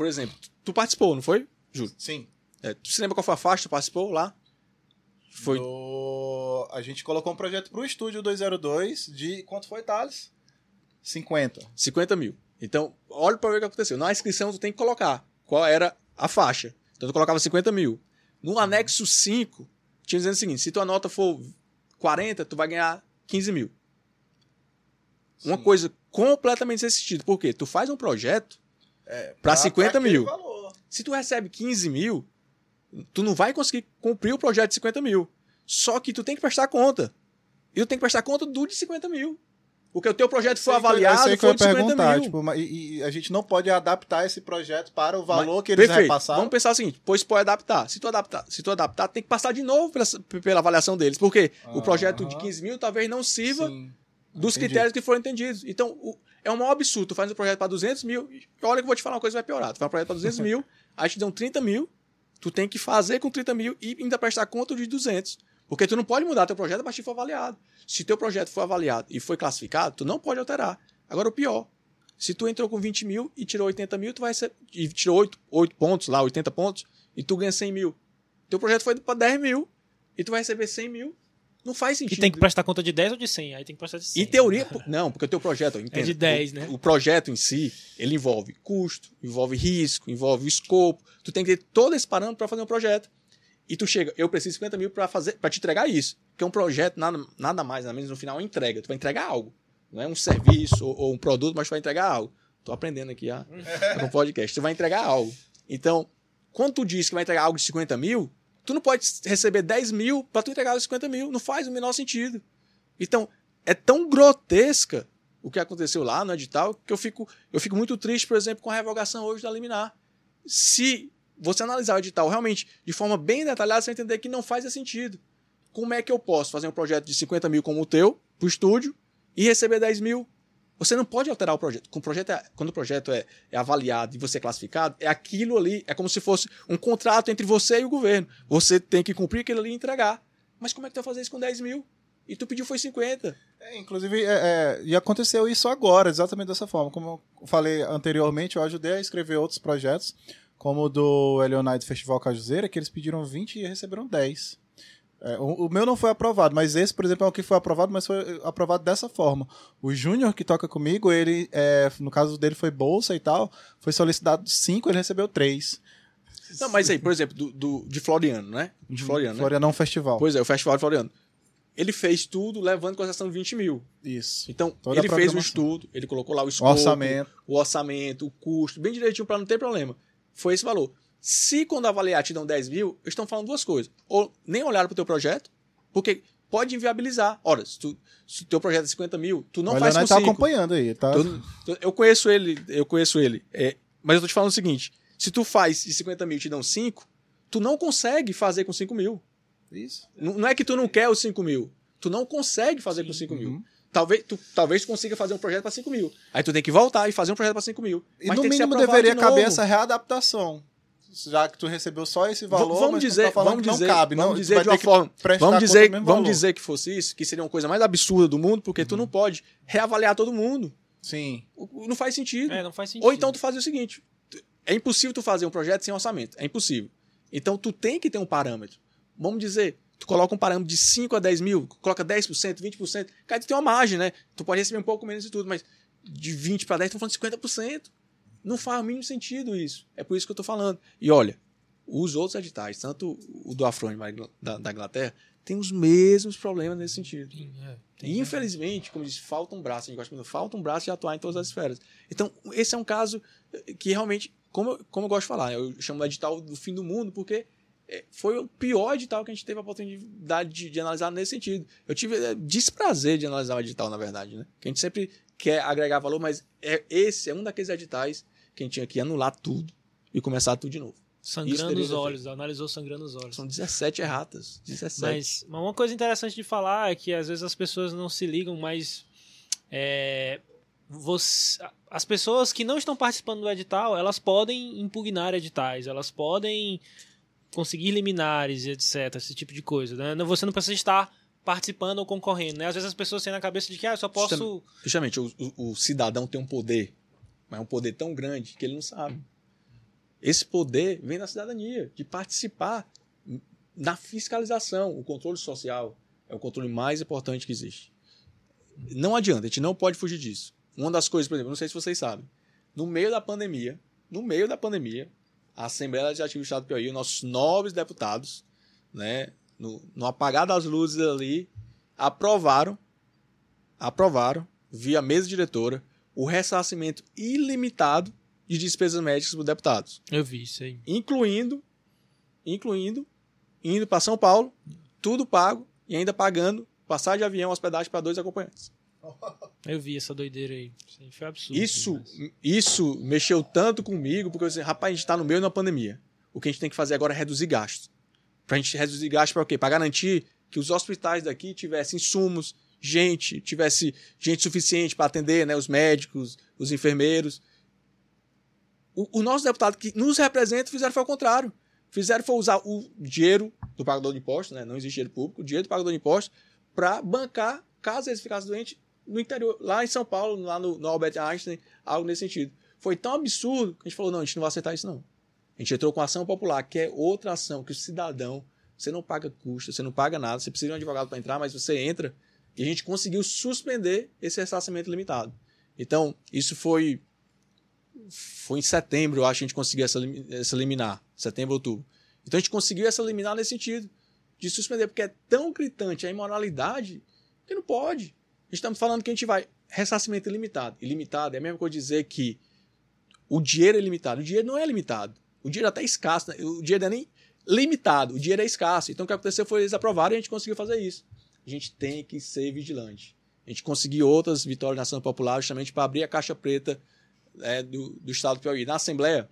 Speaker 3: por exemplo, tu participou, não foi, Júlio?
Speaker 2: Sim.
Speaker 3: É, tu se lembra qual foi a faixa que tu participou lá?
Speaker 2: Foi. Do... A gente colocou um projeto pro estúdio 202 de. Quanto foi, Thales? 50.
Speaker 3: 50 mil. Então, olha para ver o que aconteceu. Na inscrição, tu tem que colocar qual era a faixa. Então, tu colocava 50 mil. No anexo 5, tinha dizendo o seguinte: se tua nota for 40, tu vai ganhar 15 mil. Uma
Speaker 2: Sim.
Speaker 3: coisa completamente sem sentido. Por quê? Tu faz um projeto
Speaker 2: É,
Speaker 3: para 50
Speaker 2: aquele
Speaker 3: mil.
Speaker 2: valor.
Speaker 3: Se tu recebe 15 mil, tu não vai conseguir cumprir o projeto de 50 mil. Só que tu tem que prestar conta. E tu tem que prestar conta do de 50 mil. Porque o teu projeto foi avaliado,
Speaker 2: que
Speaker 3: foi de
Speaker 2: ia
Speaker 3: 50
Speaker 2: perguntar,
Speaker 3: mil.
Speaker 2: tipo, e, e a gente não pode adaptar esse projeto para o valor
Speaker 3: Mas-
Speaker 2: que eles
Speaker 3: perfeito.
Speaker 2: repassaram.
Speaker 3: Vamos pensar o seguinte, pois pode adaptar. Se tu adaptar, se tu adaptar, tem que passar de novo pela, pela avaliação deles. Porque o projeto de
Speaker 2: Aham.
Speaker 3: 15 mil talvez não sirva
Speaker 2: Sim.
Speaker 3: dos
Speaker 2: Entendi.
Speaker 3: critérios que foram entendidos. Então, o- é um maior absurdo. Tu faz um projeto para 200 mil, e olha que eu vou te falar uma coisa vai piorar. Tu faz um projeto para 200 mil, aí te dão 30 mil, tu tem que fazer com 30 mil e ainda prestar conta de 200. Porque tu não pode mudar teu projeto a partir for avaliado. Se teu projeto for avaliado e foi classificado, tu não pode alterar. Agora, o pior, se tu entrou com 20 mil e tirou 80 mil, tu vai ser, e tirou 8, 8 pontos lá, 80 pontos, e tu ganha 100 mil. Teu projeto foi para 10 mil e tu vai receber 100 mil. Não faz
Speaker 1: E
Speaker 3: sentido.
Speaker 1: tem que prestar conta de 10 ou de 100? Aí tem que prestar de 100.
Speaker 3: Em teoria, não, porque o teu projeto, ó, entenda,
Speaker 1: de 10,
Speaker 3: o,
Speaker 1: né?
Speaker 3: O projeto em si, ele envolve custo, envolve risco, envolve escopo. Tu tem que ter todo esse parâmetro para fazer um projeto. E tu chega, eu preciso de 50 mil para fazer, para te entregar isso. Porque um projeto, nada, nada mais, nada menos, no final, é entrega. Tu vai entregar algo. Não é um serviço ou, ou um produto, mas tu vai entregar algo. Tô aprendendo aqui ah, no podcast. Tu vai entregar algo. Então, quando tu diz que vai entregar algo de 50 mil, tu não pode receber 10 mil para tu entregar os 50 mil. Não faz o menor sentido. Então, é tão grotesca o que aconteceu lá no edital que eu fico, eu fico muito triste, por exemplo, com a revogação hoje da liminar. Se você analisar o edital realmente de forma bem detalhada, você vai entender que não faz sentido. Como é que eu posso fazer um projeto de 50 mil como o teu, pro estúdio, e receber 10 mil? Você não pode alterar o projeto. Quando o projeto é, quando o projeto é, é avaliado e você é classificado, é aquilo ali, é como se fosse um contrato entre você e o governo. Você tem que cumprir aquilo ali e entregar. Mas como é que tu vai fazer isso com 10 mil? E tu pediu foi 50.
Speaker 2: É, inclusive, é, é, e aconteceu isso agora, exatamente dessa forma. Como eu falei anteriormente, eu ajudei a escrever outros projetos, como o do Eleonide Festival Cajuzeira, que eles pediram 20 e receberam 10. É, o, o meu não foi aprovado, mas esse, por exemplo, é o que foi aprovado, mas foi aprovado dessa forma. O Júnior que toca comigo, ele, é, no caso dele foi bolsa e tal, foi solicitado 5, ele recebeu 3.
Speaker 3: Não, mas aí, por exemplo, do, do- de Floriano, né? De Floriano, né?
Speaker 2: Florianão Festival.
Speaker 3: Pois é, o Festival de Floriano. Ele fez tudo levando em consideração 20 mil.
Speaker 2: Isso.
Speaker 3: Então,
Speaker 2: Toda
Speaker 3: ele fez o estudo, ele colocou lá o
Speaker 2: O
Speaker 3: escopo,
Speaker 2: orçamento.
Speaker 3: o orçamento, o custo, bem direitinho para não ter problema. Foi esse valor. Se quando avaliar te dão 10 mil, eles estão falando duas coisas. Ou nem olharam para o teu projeto, porque pode inviabilizar. Ora, se, tu, se o teu projeto é 50 mil, tu não
Speaker 2: o
Speaker 3: faz com
Speaker 2: tá
Speaker 3: 5.
Speaker 2: acompanhando aí, tá?
Speaker 3: Tu- tu- eu conheço ele, eu conheço ele. É, mas eu tô te falando o seguinte: se tu faz de 50 mil e te dão 5, tu não consegue fazer com 5 mil.
Speaker 2: Isso.
Speaker 3: Não não é que tu não quer os 5 mil. Tu não consegue fazer com 5 mil.
Speaker 2: Uhum.
Speaker 3: Talvez tu, talvez tu consiga fazer um projeto para 5 mil. Aí tu tem que voltar e fazer um projeto para 5 mil.
Speaker 2: E
Speaker 3: Mas
Speaker 2: no mínimo deveria
Speaker 3: de
Speaker 2: caber essa readaptação. Já que tu recebeu só esse
Speaker 3: V-
Speaker 2: valor,
Speaker 3: vamos
Speaker 2: mas tu
Speaker 3: dizer,
Speaker 2: tá falando
Speaker 3: vamos
Speaker 2: que
Speaker 3: dizer,
Speaker 2: não cabe.
Speaker 3: vamos
Speaker 2: não,
Speaker 3: dizer de uma forma, vamos dizer, vamos
Speaker 2: valor.
Speaker 3: dizer que fosse isso, que seria uma coisa mais absurda do mundo, porque tu não pode reavaliar todo mundo.
Speaker 2: Sim.
Speaker 3: Não faz sentido.
Speaker 1: É, não faz sentido.
Speaker 3: Ou então tu faz o seguinte: é impossível tu fazer um projeto sem orçamento. É impossível. Então tu tem que ter um parâmetro. Vamos dizer, tu coloca um parâmetro de 5 a 10 mil, coloca 10%, 20%. Cara, tu tem uma margem, né? Tu pode receber um pouco menos e tudo, mas de 20 para 10, tu falando 50%. Não faz o mínimo sentido isso. É por isso que eu tô falando. E olha, os outros editais, tanto o do Afrone da, da Inglaterra, tem os mesmos problemas nesse sentido.
Speaker 1: Sim, é.
Speaker 3: E, infelizmente, como disse, falta um braço, a gente gosta muito, falta um braço de atuar em todas as esferas. Então, esse é um caso eh, que realmente, como, eu- como eu gosto de falar, eu chamo de edital do fim do mundo, porque eh, foi o pior edital que a gente teve a oportunidade de, de analisar nesse sentido. Eu tive eh, desprazer de analisar o edital, na verdade, né? Que a gente sempre quer agregar valor, mas é, esse é um daqueles editais que a gente tinha que anular tudo e começar tudo de novo.
Speaker 1: Sangrando os olhos, analisou sangrando os olhos.
Speaker 3: São 17 erratas. 17.
Speaker 1: Mas, mas uma coisa interessante de falar é que às vezes as pessoas não se ligam, mas é, você, as pessoas que não estão participando do edital, elas podem impugnar editais, elas podem conseguir liminares, etc, esse tipo de coisa, né? Você não precisa estar participando ou concorrendo, né? Às vezes as pessoas têm na cabeça de que ah, eu só posso...
Speaker 3: Justamente, o, o, o cidadão tem um poder, mas é um poder tão grande que ele não sabe. Esse poder vem da cidadania, de participar na fiscalização. O controle social é o controle mais importante que existe. Não adianta, a gente não pode fugir disso. Uma das coisas, por exemplo, não sei se vocês sabem, no meio da pandemia, no meio da pandemia, a Assembleia Legislativa do Estado do Piauí, nossos nobres deputados, né, no, no apagar das luzes ali, aprovaram, aprovaram, via mesa diretora, o ressarcimento ilimitado de despesas médicas para deputados.
Speaker 1: Eu vi isso aí.
Speaker 3: Incluindo, incluindo, indo para São Paulo, tudo pago e ainda pagando passagem de avião, hospedagem para dois acompanhantes.
Speaker 1: Eu vi essa doideira aí. Isso aí foi absurdo.
Speaker 3: Isso, isso mexeu tanto comigo, porque eu disse, rapaz, a gente está no meio da pandemia. O que a gente tem que fazer agora é reduzir gastos. Para a gente reduzir gastos para o quê? Para garantir que os hospitais daqui tivessem insumos, gente, tivesse gente suficiente para atender, né, os médicos, os enfermeiros. O, o nosso deputado que nos representa fizeram foi o contrário. Fizeram foi usar o dinheiro do pagador de impostos, né, não existe dinheiro público, o dinheiro do pagador de impostos para bancar, caso eles ficassem doentes, no interior, lá em São Paulo, lá no, no Albert Einstein, algo nesse sentido. Foi tão absurdo que a gente falou: não, a gente não vai aceitar isso, não. A gente entrou com a ação popular, que é outra ação que o cidadão, você não paga custo, você não paga nada, você precisa de um advogado para entrar, mas você entra e a gente conseguiu suspender esse ressarcimento limitado. Então, isso foi foi em setembro, eu acho que a gente conseguiu essa, essa liminar, setembro, outubro. Então a gente conseguiu essa liminar nesse sentido, de suspender, porque é tão gritante a imoralidade que não pode. Estamos falando que a gente vai. Ressarcimento ilimitado. Ilimitado é a mesma coisa dizer que o dinheiro é limitado. O dinheiro não é limitado. O dinheiro é até escasso. Né? O dinheiro não é nem limitado. O dinheiro é escasso. Então o que aconteceu foi eles aprovaram e a gente conseguiu fazer isso. A gente tem que ser vigilante. A gente conseguiu outras vitórias na ação popular justamente para abrir a caixa preta é, do, do Estado do Piauí. Na Assembleia,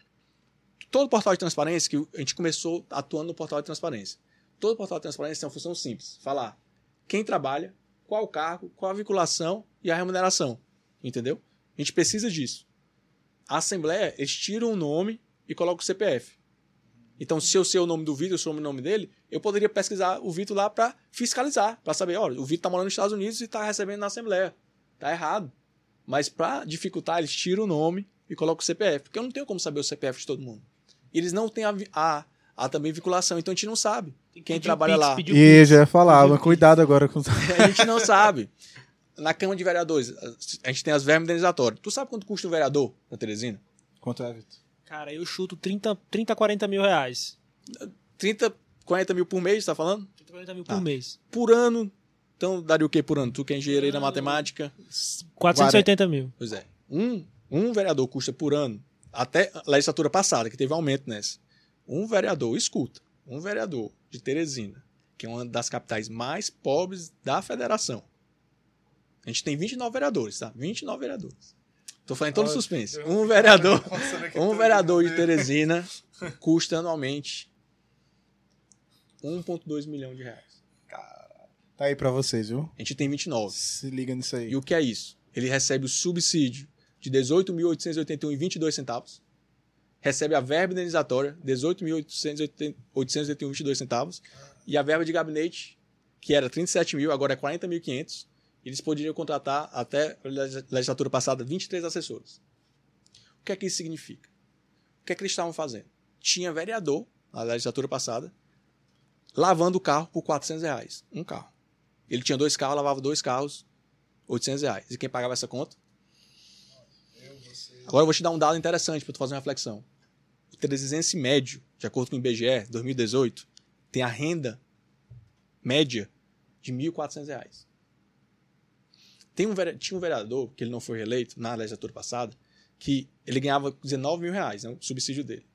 Speaker 3: todo portal de transparência, que a gente começou atuando no portal de transparência. Todo portal de transparência tem uma função simples: falar quem trabalha, qual o cargo, qual a vinculação e a remuneração. Entendeu? A gente precisa disso. A Assembleia, eles tiram o nome e colocam o CPF. Então, se eu sei o nome do Vitor, eu sou o nome dele, eu poderia pesquisar o Vitor lá para fiscalizar, para saber, olha, o Vitor está morando nos Estados Unidos e está recebendo na Assembleia. Tá errado. Mas para dificultar, eles tiram o nome e colocam o CPF, porque eu não tenho como saber o CPF de todo mundo. Eles não têm a, a, a também vinculação, então a gente não sabe quem trabalha
Speaker 2: pix,
Speaker 3: lá.
Speaker 2: E já ia falar, mas cuidado agora com
Speaker 3: A gente não sabe. Na Câmara de Vereadores, a gente tem as verbas indenizatórias. Tu sabe quanto custa o vereador na Teresina?
Speaker 2: Quanto é, Vitor?
Speaker 1: Cara, eu chuto 30, 30, 40 mil reais.
Speaker 3: 30, 40 mil por mês, tá falando?
Speaker 1: 30, 40 mil por ah. mês.
Speaker 3: Por ano. Então, daria o que por ano? Tu que é engenheiro aí na matemática?
Speaker 1: 480 mil.
Speaker 3: Pois é. Um, um vereador custa por ano, até a legislatura passada, que teve aumento nessa. Um vereador, escuta, um vereador de Teresina, que é uma das capitais mais pobres da federação. A gente tem 29 vereadores, tá? 29 vereadores. Tô falando em todo suspense. Um vereador, um vereador de Teresina custa anualmente 1,2 milhão de reais.
Speaker 2: Tá aí pra vocês, viu?
Speaker 3: A gente tem 29.
Speaker 2: Se liga nisso aí.
Speaker 3: E o que é isso? Ele recebe o subsídio de 18.881,22 centavos recebe a verba indenizatória, 18.881,22 centavos, e a verba de gabinete, que era 37 mil, agora é 40.500. Eles poderiam contratar até a legislatura passada 23 assessores. O que é que isso significa? O que é que eles estavam fazendo? Tinha vereador, na legislatura passada, lavando o carro por 400 reais. Um carro. Ele tinha dois carros, lavava dois carros, 800 reais. E quem pagava essa conta? Agora eu vou te dar um dado interessante para tu fazer uma reflexão. O teresinense médio, de acordo com o IBGE, 2018, tem a renda média de R$ 1.400. Tem um, tinha um vereador, que ele não foi reeleito na legislatura passada, que ele ganhava 19 mil reais, né, o subsídio dele.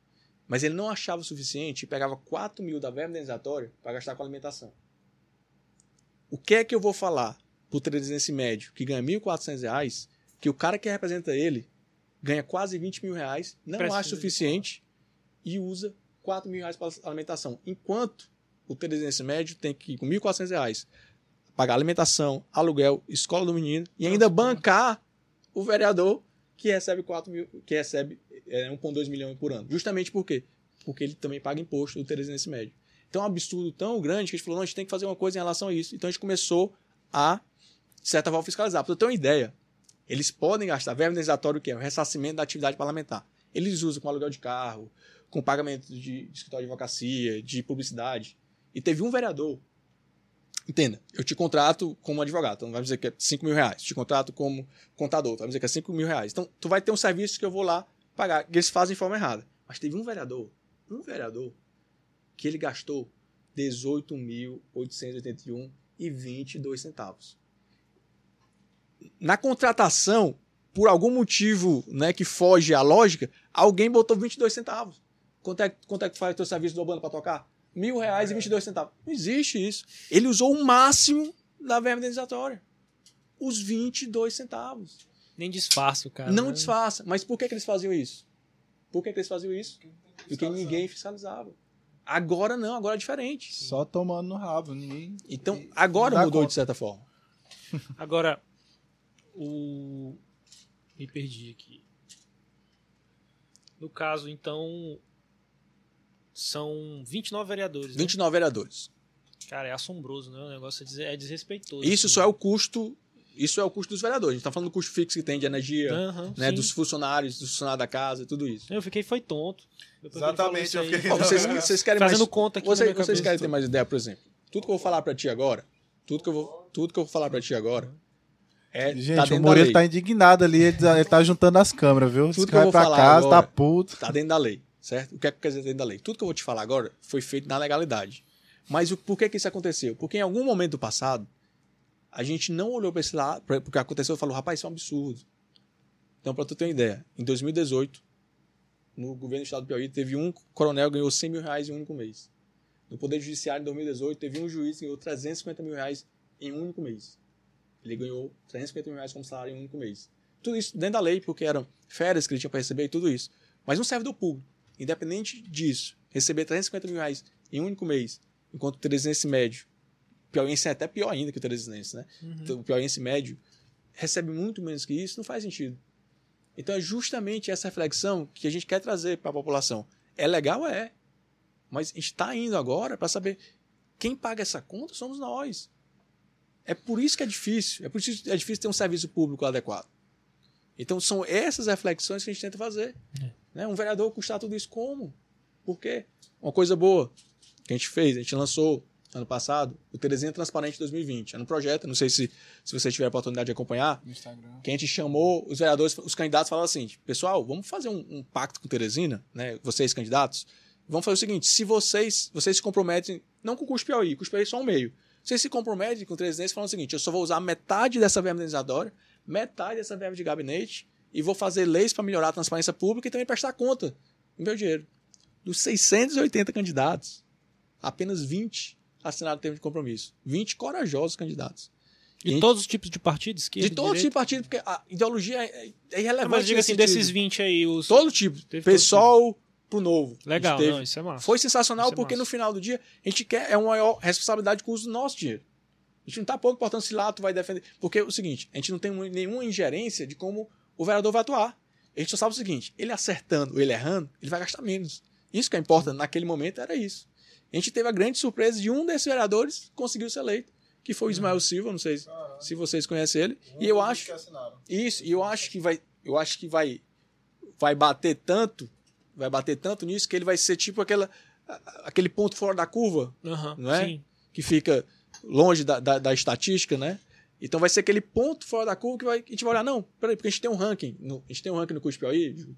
Speaker 3: Mas ele não achava o suficiente e pegava 4 mil da verba indenizatória para gastar com alimentação. O que é que eu vou falar para o teresinense médio que ganha R$ 1.400 que o cara que representa ele ganha quase 20 mil reais, não Precisa acha suficiente e usa 4 mil reais para alimentação. Enquanto o teresense médio tem que ir com 1.400 reais pagar alimentação, aluguel, escola do menino e ainda bancar o vereador que recebe 4 mil, que recebe é, 1,2 milhões por ano. Justamente por quê? Porque ele também paga imposto do Teresinense médio. Então é um absurdo tão grande que a gente falou, não, a gente tem que fazer uma coisa em relação a isso. Então a gente começou a, de certa forma, fiscalizar. Para você ter uma ideia, eles podem gastar verba indenizatório, que é o ressarcimento da atividade parlamentar. Eles usam com aluguel de carro, com pagamento de, de escritório de advocacia, de publicidade. E teve um vereador. Entenda, eu te contrato como advogado, então vai dizer que é 5 mil reais. Te contrato como contador, vai dizer que é 5 mil reais. Então, tu vai ter um serviço que eu vou lá pagar, que eles fazem de forma errada. Mas teve um vereador, um vereador, que ele gastou 18.881 e 22 centavos. Na contratação, por algum motivo né, que foge à lógica, alguém botou 22 centavos. Quanto é, quanto é que faz o teu serviço do banda para tocar? Mil reais e 22 centavos. Não existe isso. Ele usou o máximo da verba indenizatória. Os 22 centavos.
Speaker 1: Nem disfarça o cara.
Speaker 3: Não
Speaker 1: né?
Speaker 3: disfarça. Mas por que, que eles faziam isso? Por que, que eles faziam isso? Porque ninguém fiscalizava. Agora não, agora é diferente.
Speaker 2: Só tomando no rabo, ninguém.
Speaker 3: Então, agora mudou
Speaker 2: conta.
Speaker 3: de certa forma.
Speaker 1: Agora, o. Me perdi aqui. No caso, então. São 29 vereadores. né?
Speaker 3: 29 vereadores.
Speaker 1: Cara, é assombroso, né? O negócio é é desrespeitoso.
Speaker 3: Isso
Speaker 1: assim.
Speaker 3: só é o custo. Isso é o custo dos vereadores. A gente tá falando do custo fixo que tem de energia,
Speaker 1: Aham,
Speaker 3: né?
Speaker 1: sim.
Speaker 3: Dos funcionários, dos funcionários da casa, tudo isso.
Speaker 1: Eu fiquei foi tonto. Depois
Speaker 2: Exatamente, eu fiquei-
Speaker 3: vocês, vocês querem
Speaker 1: Fazendo
Speaker 3: mais,
Speaker 1: conta aqui
Speaker 3: Vocês, vocês
Speaker 1: cabeça.
Speaker 3: querem ter mais ideia, por exemplo? Tudo que eu vou falar pra ti agora, tudo que eu vou, tudo que eu vou falar pra ti agora é
Speaker 2: Gente,
Speaker 3: tá
Speaker 2: o
Speaker 3: lei.
Speaker 2: tá indignado ali, ele tá, ele tá juntando as câmeras, viu? Esse
Speaker 3: Tudo que eu
Speaker 2: cara
Speaker 3: vou
Speaker 2: pra
Speaker 3: falar
Speaker 2: casa,
Speaker 3: agora-
Speaker 2: tá puto.
Speaker 3: Tá dentro da lei, certo? O que é que quer dizer dentro da lei? Tudo que eu vou te falar agora foi feito na legalidade. Mas o, por que, que isso aconteceu? Porque em algum momento do passado, a gente não olhou para esse lado, porque aconteceu e falou, rapaz, isso é um absurdo. Então, para tu ter uma ideia, em 2018, no governo do estado do Piauí, teve um coronel que ganhou 100 mil reais em um único mês. No Poder Judiciário, em 2018, teve um juiz que ganhou 350 mil reais em um único mês. Ele ganhou 350 mil reais como salário em um único mês. Tudo isso dentro da lei, porque eram férias que ele tinha para receber e tudo isso. Mas um servidor público, independente disso, receber 350 mil reais em um único mês, enquanto o teresinense médio, o piauiense é até pior ainda que o teresinense, né?
Speaker 1: Uhum.
Speaker 3: Então, o piauiense médio recebe muito menos que isso, não faz sentido. Então é justamente essa reflexão que a gente quer trazer para a população. É legal? É. Mas a gente está indo agora para saber quem paga essa conta somos nós. É por isso que é difícil. É por isso que é difícil ter um serviço público adequado. Então são essas reflexões que a gente tenta fazer. Né? Um vereador custar tudo isso como? Por quê? Uma coisa boa que a gente fez, a gente lançou ano passado o Terezinha Transparente 2020. Era um projeto, não sei se, se você tiver a oportunidade de acompanhar,
Speaker 2: No Instagram.
Speaker 3: que a gente chamou os vereadores, os candidatos falaram assim: pessoal, vamos fazer um, um pacto com Teresina, né? Vocês candidatos, vamos fazer o seguinte: se vocês, vocês se comprometem, não com o custo Piauí, o custo Piauí é só um meio. Vocês se comprometem com o Teresinense falando o seguinte: eu só vou usar metade dessa verba indenizatória, metade dessa verba de gabinete e vou fazer leis para melhorar a transparência pública e também prestar conta do meu dinheiro. Dos 680 candidatos, apenas 20 assinaram o termo de compromisso. 20 corajosos candidatos.
Speaker 1: De
Speaker 3: Gente,
Speaker 1: todos os tipos de partido, esquerda,
Speaker 3: de todos os tipos de
Speaker 1: direita?
Speaker 3: partido, porque a ideologia é, é irrelevante.
Speaker 1: Mas diga assim, desses
Speaker 3: sentido.
Speaker 1: 20 aí, os...
Speaker 3: Todo tipo.
Speaker 1: Teve
Speaker 3: Pessoal pro novo.
Speaker 1: Legal,
Speaker 3: teve.
Speaker 1: não, isso é massa.
Speaker 3: Foi sensacional
Speaker 1: Isso é
Speaker 3: porque
Speaker 1: massa.
Speaker 3: no final do dia a gente quer é uma maior responsabilidade com o uso do nosso dinheiro. A gente não tá pouco importando se lá tu vai defender. Porque é o seguinte, a gente não tem nenhuma ingerência de como o vereador vai atuar. A gente só sabe o seguinte, ele acertando ou ele errando, ele vai gastar menos. Isso que é importante naquele momento era isso. A gente teve a grande surpresa de um desses vereadores conseguiu ser eleito, que foi o Ismael Silva, não sei se- se vocês conhecem ele. E eu acho isso, e eu acho que vai, eu acho que vai vai bater tanto, vai bater tanto nisso que ele vai ser tipo aquela aquele ponto fora da curva,
Speaker 1: Aham,
Speaker 3: não é?
Speaker 1: Sim.
Speaker 3: que fica longe da, da, da estatística, né? Então vai ser aquele ponto fora da curva que vai, a gente vai olhar, não, peraí, porque a gente tem um ranking, no, a gente tem um ranking no curso Ju,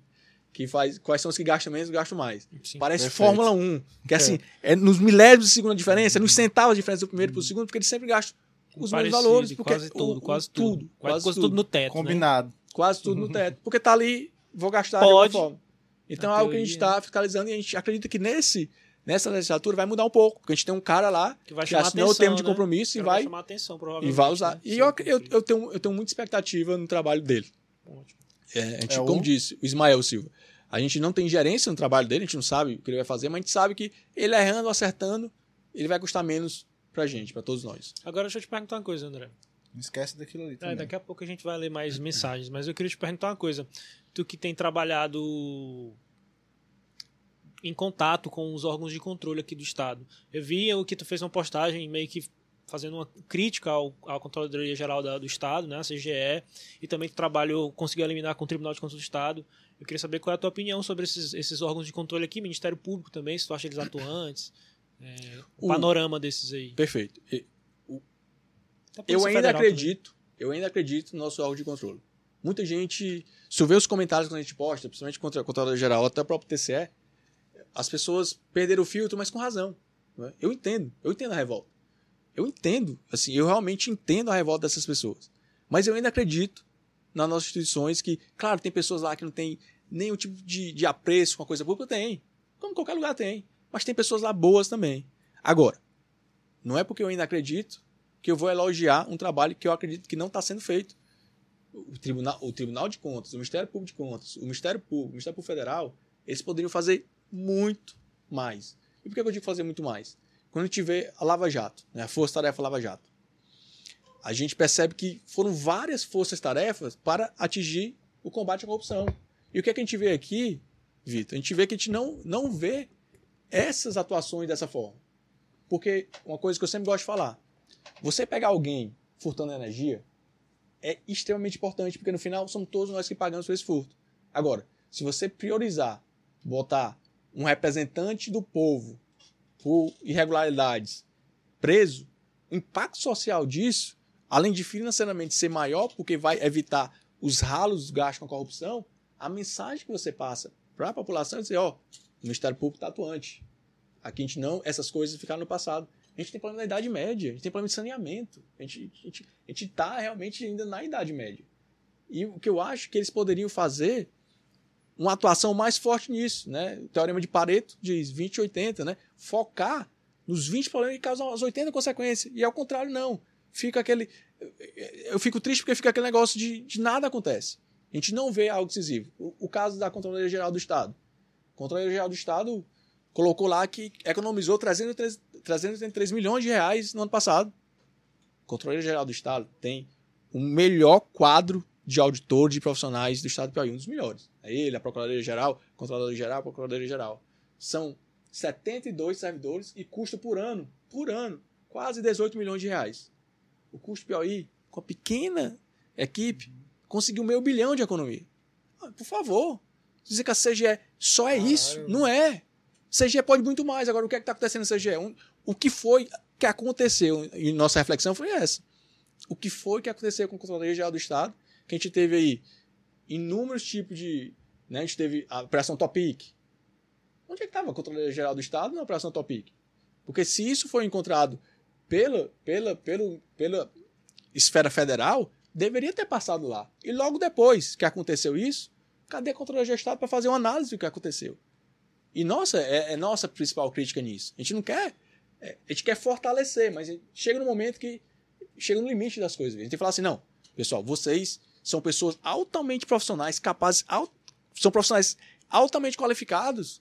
Speaker 3: que faz quais são os que gastam menos e gastam mais.
Speaker 1: sim.
Speaker 3: Parece
Speaker 2: Perfeito.
Speaker 3: Fórmula 1, que é assim, é nos milésimos de segundo a diferença, é nos centavos de diferença do primeiro pro segundo, porque eles sempre gastam os mesmos valores, porque
Speaker 1: quase
Speaker 3: o-
Speaker 1: tudo,
Speaker 3: o-
Speaker 1: quase tudo. Quase,
Speaker 3: quase
Speaker 1: quase
Speaker 3: tudo.
Speaker 1: tudo no teto, né?
Speaker 2: Combinado.
Speaker 3: quase tudo no teto. Porque tá ali, vou gastar
Speaker 1: Pode.
Speaker 3: de alguma forma. Então é algo que a gente está fiscalizando e a gente acredita que nesse, nessa legislatura vai mudar um pouco. Porque a gente tem um cara lá
Speaker 1: Que vai
Speaker 3: que assinou
Speaker 1: atenção,
Speaker 3: o termo de
Speaker 1: né?
Speaker 3: compromisso e
Speaker 1: cara
Speaker 3: vai,
Speaker 1: chamar atenção,
Speaker 3: e
Speaker 1: provavelmente.
Speaker 3: vai usar.
Speaker 1: né?
Speaker 3: E eu, eu, eu, tenho, eu tenho muita expectativa no trabalho dele.
Speaker 1: Ótimo.
Speaker 3: É, a gente,
Speaker 2: É o-
Speaker 3: como disse, o Ismael Silva. A gente não tem gerência no trabalho dele, a gente não sabe o que ele vai fazer, mas a gente sabe que ele errando, acertando, ele vai custar menos pra gente, pra todos nós.
Speaker 1: Agora deixa eu te perguntar uma coisa, André.
Speaker 2: Não esquece daquilo ali
Speaker 1: É,
Speaker 2: também.
Speaker 1: daqui a pouco a gente vai ler mais mensagens, mas eu queria te perguntar uma coisa. Tu que tem trabalhado em contato com os órgãos de controle aqui do Estado. Eu vi o que tu fez uma postagem meio que fazendo uma crítica ao, à Controladoria Geral da- do Estado, né, a CGE, e também tu trabalhou, conseguiu eliminar com o Tribunal de Contas do Estado. Eu queria saber qual é a tua opinião sobre esses, esses órgãos de controle aqui, Ministério Público também, se tu acha eles atuantes, é, o
Speaker 3: O-
Speaker 1: panorama desses aí.
Speaker 3: Perfeito. E-
Speaker 1: a
Speaker 3: Eu ainda
Speaker 1: Federal também.
Speaker 3: acredito, eu ainda acredito no nosso órgão de controle. Muita gente, se eu ver os comentários que a gente posta, principalmente contra a Controladoria Geral, até o próprio TCE, as pessoas perderam o filtro, mas com razão. né? Eu entendo, eu entendo a revolta. Eu entendo, assim, eu realmente entendo a revolta dessas pessoas. Mas eu ainda acredito nas nossas instituições que, claro, tem pessoas lá que não tem nenhum tipo de, de apreço com a coisa pública, tem. Como qualquer lugar tem. Mas tem pessoas lá boas também. Agora, não é porque eu ainda acredito que eu vou elogiar um trabalho que eu acredito que não está sendo feito. O Tribunal, o Tribunal de Contas, o Ministério Público de Contas, o Ministério Público, o Ministério Público Federal, eles poderiam fazer muito mais. E por que eu digo fazer muito mais? Quando a gente vê a Lava Jato, né, a Força Tarefa Lava Jato, a gente percebe que foram várias forças-tarefas para atingir o combate à corrupção. E o que, é que a gente vê aqui, Vitor? A gente vê que a gente não, não vê essas atuações dessa forma. Porque uma coisa que eu sempre gosto de falar, você pegar alguém furtando energia é extremamente importante, porque no final somos todos nós que pagamos por esse furto. Agora, se você priorizar, botar um representante do povo por irregularidades preso, o impacto social disso, além de financeiramente ser maior, porque vai evitar os ralos gastos com a corrupção, a mensagem que você passa para a população é dizer, ó, o Ministério Público está atuante. Aqui a gente não, essas coisas ficaram no passado. A gente tem problema na Idade Média, a gente tem problema de saneamento. A gente a gente, gente tá realmente ainda na Idade Média. E o que eu acho que eles poderiam fazer uma atuação mais forte nisso, né? O teorema de Pareto diz 20 e 80, né? Focar nos 20 problemas que causam as 80 consequências. E ao contrário, não. Fica aquele. Eu fico triste porque fica aquele negócio de, de nada acontece. A gente não vê algo decisivo. O, o caso da Controladoria Geral do Estado. A Controladoria Geral do Estado colocou lá que economizou 303, 303 milhões de reais no ano passado. A Controladoria Geral do Estado tem o melhor quadro de auditor de profissionais do Estado do Piauí, um dos melhores. É ele, a Procuradoria Geral, a Controladoria Geral, a Procuradoria Geral. São 72 servidores e custa por ano, por ano, quase 18 milhões de reais. O custo Piauí, com a pequena equipe, conseguiu meio bilhão de economia. Ah, Por favor, dizer que a CGE só é isso, não é. CGE pode muito mais. Agora, o que é está acontecendo na CGE? Um- o que foi que aconteceu? E nossa reflexão foi essa. O que foi que aconteceu com a Controladoria Geral do Estado? Que a gente teve aí inúmeros tipos de. Né? A gente teve a Operação Topic. Onde é que estava a Controladoria Geral do Estado na Operação Topic? Porque se isso foi encontrado pela, pela, pelo, pela esfera federal, deveria ter passado lá. E logo depois que aconteceu isso, cadê a Controladoria do Estado para fazer uma análise do que aconteceu? E nossa, é, é nossa principal crítica nisso. A gente não quer. é, a gente quer fortalecer, mas chega no momento que chega no limite das coisas. A gente tem que falar assim: não, pessoal, vocês são pessoas altamente profissionais, capazes, al- são profissionais altamente qualificados,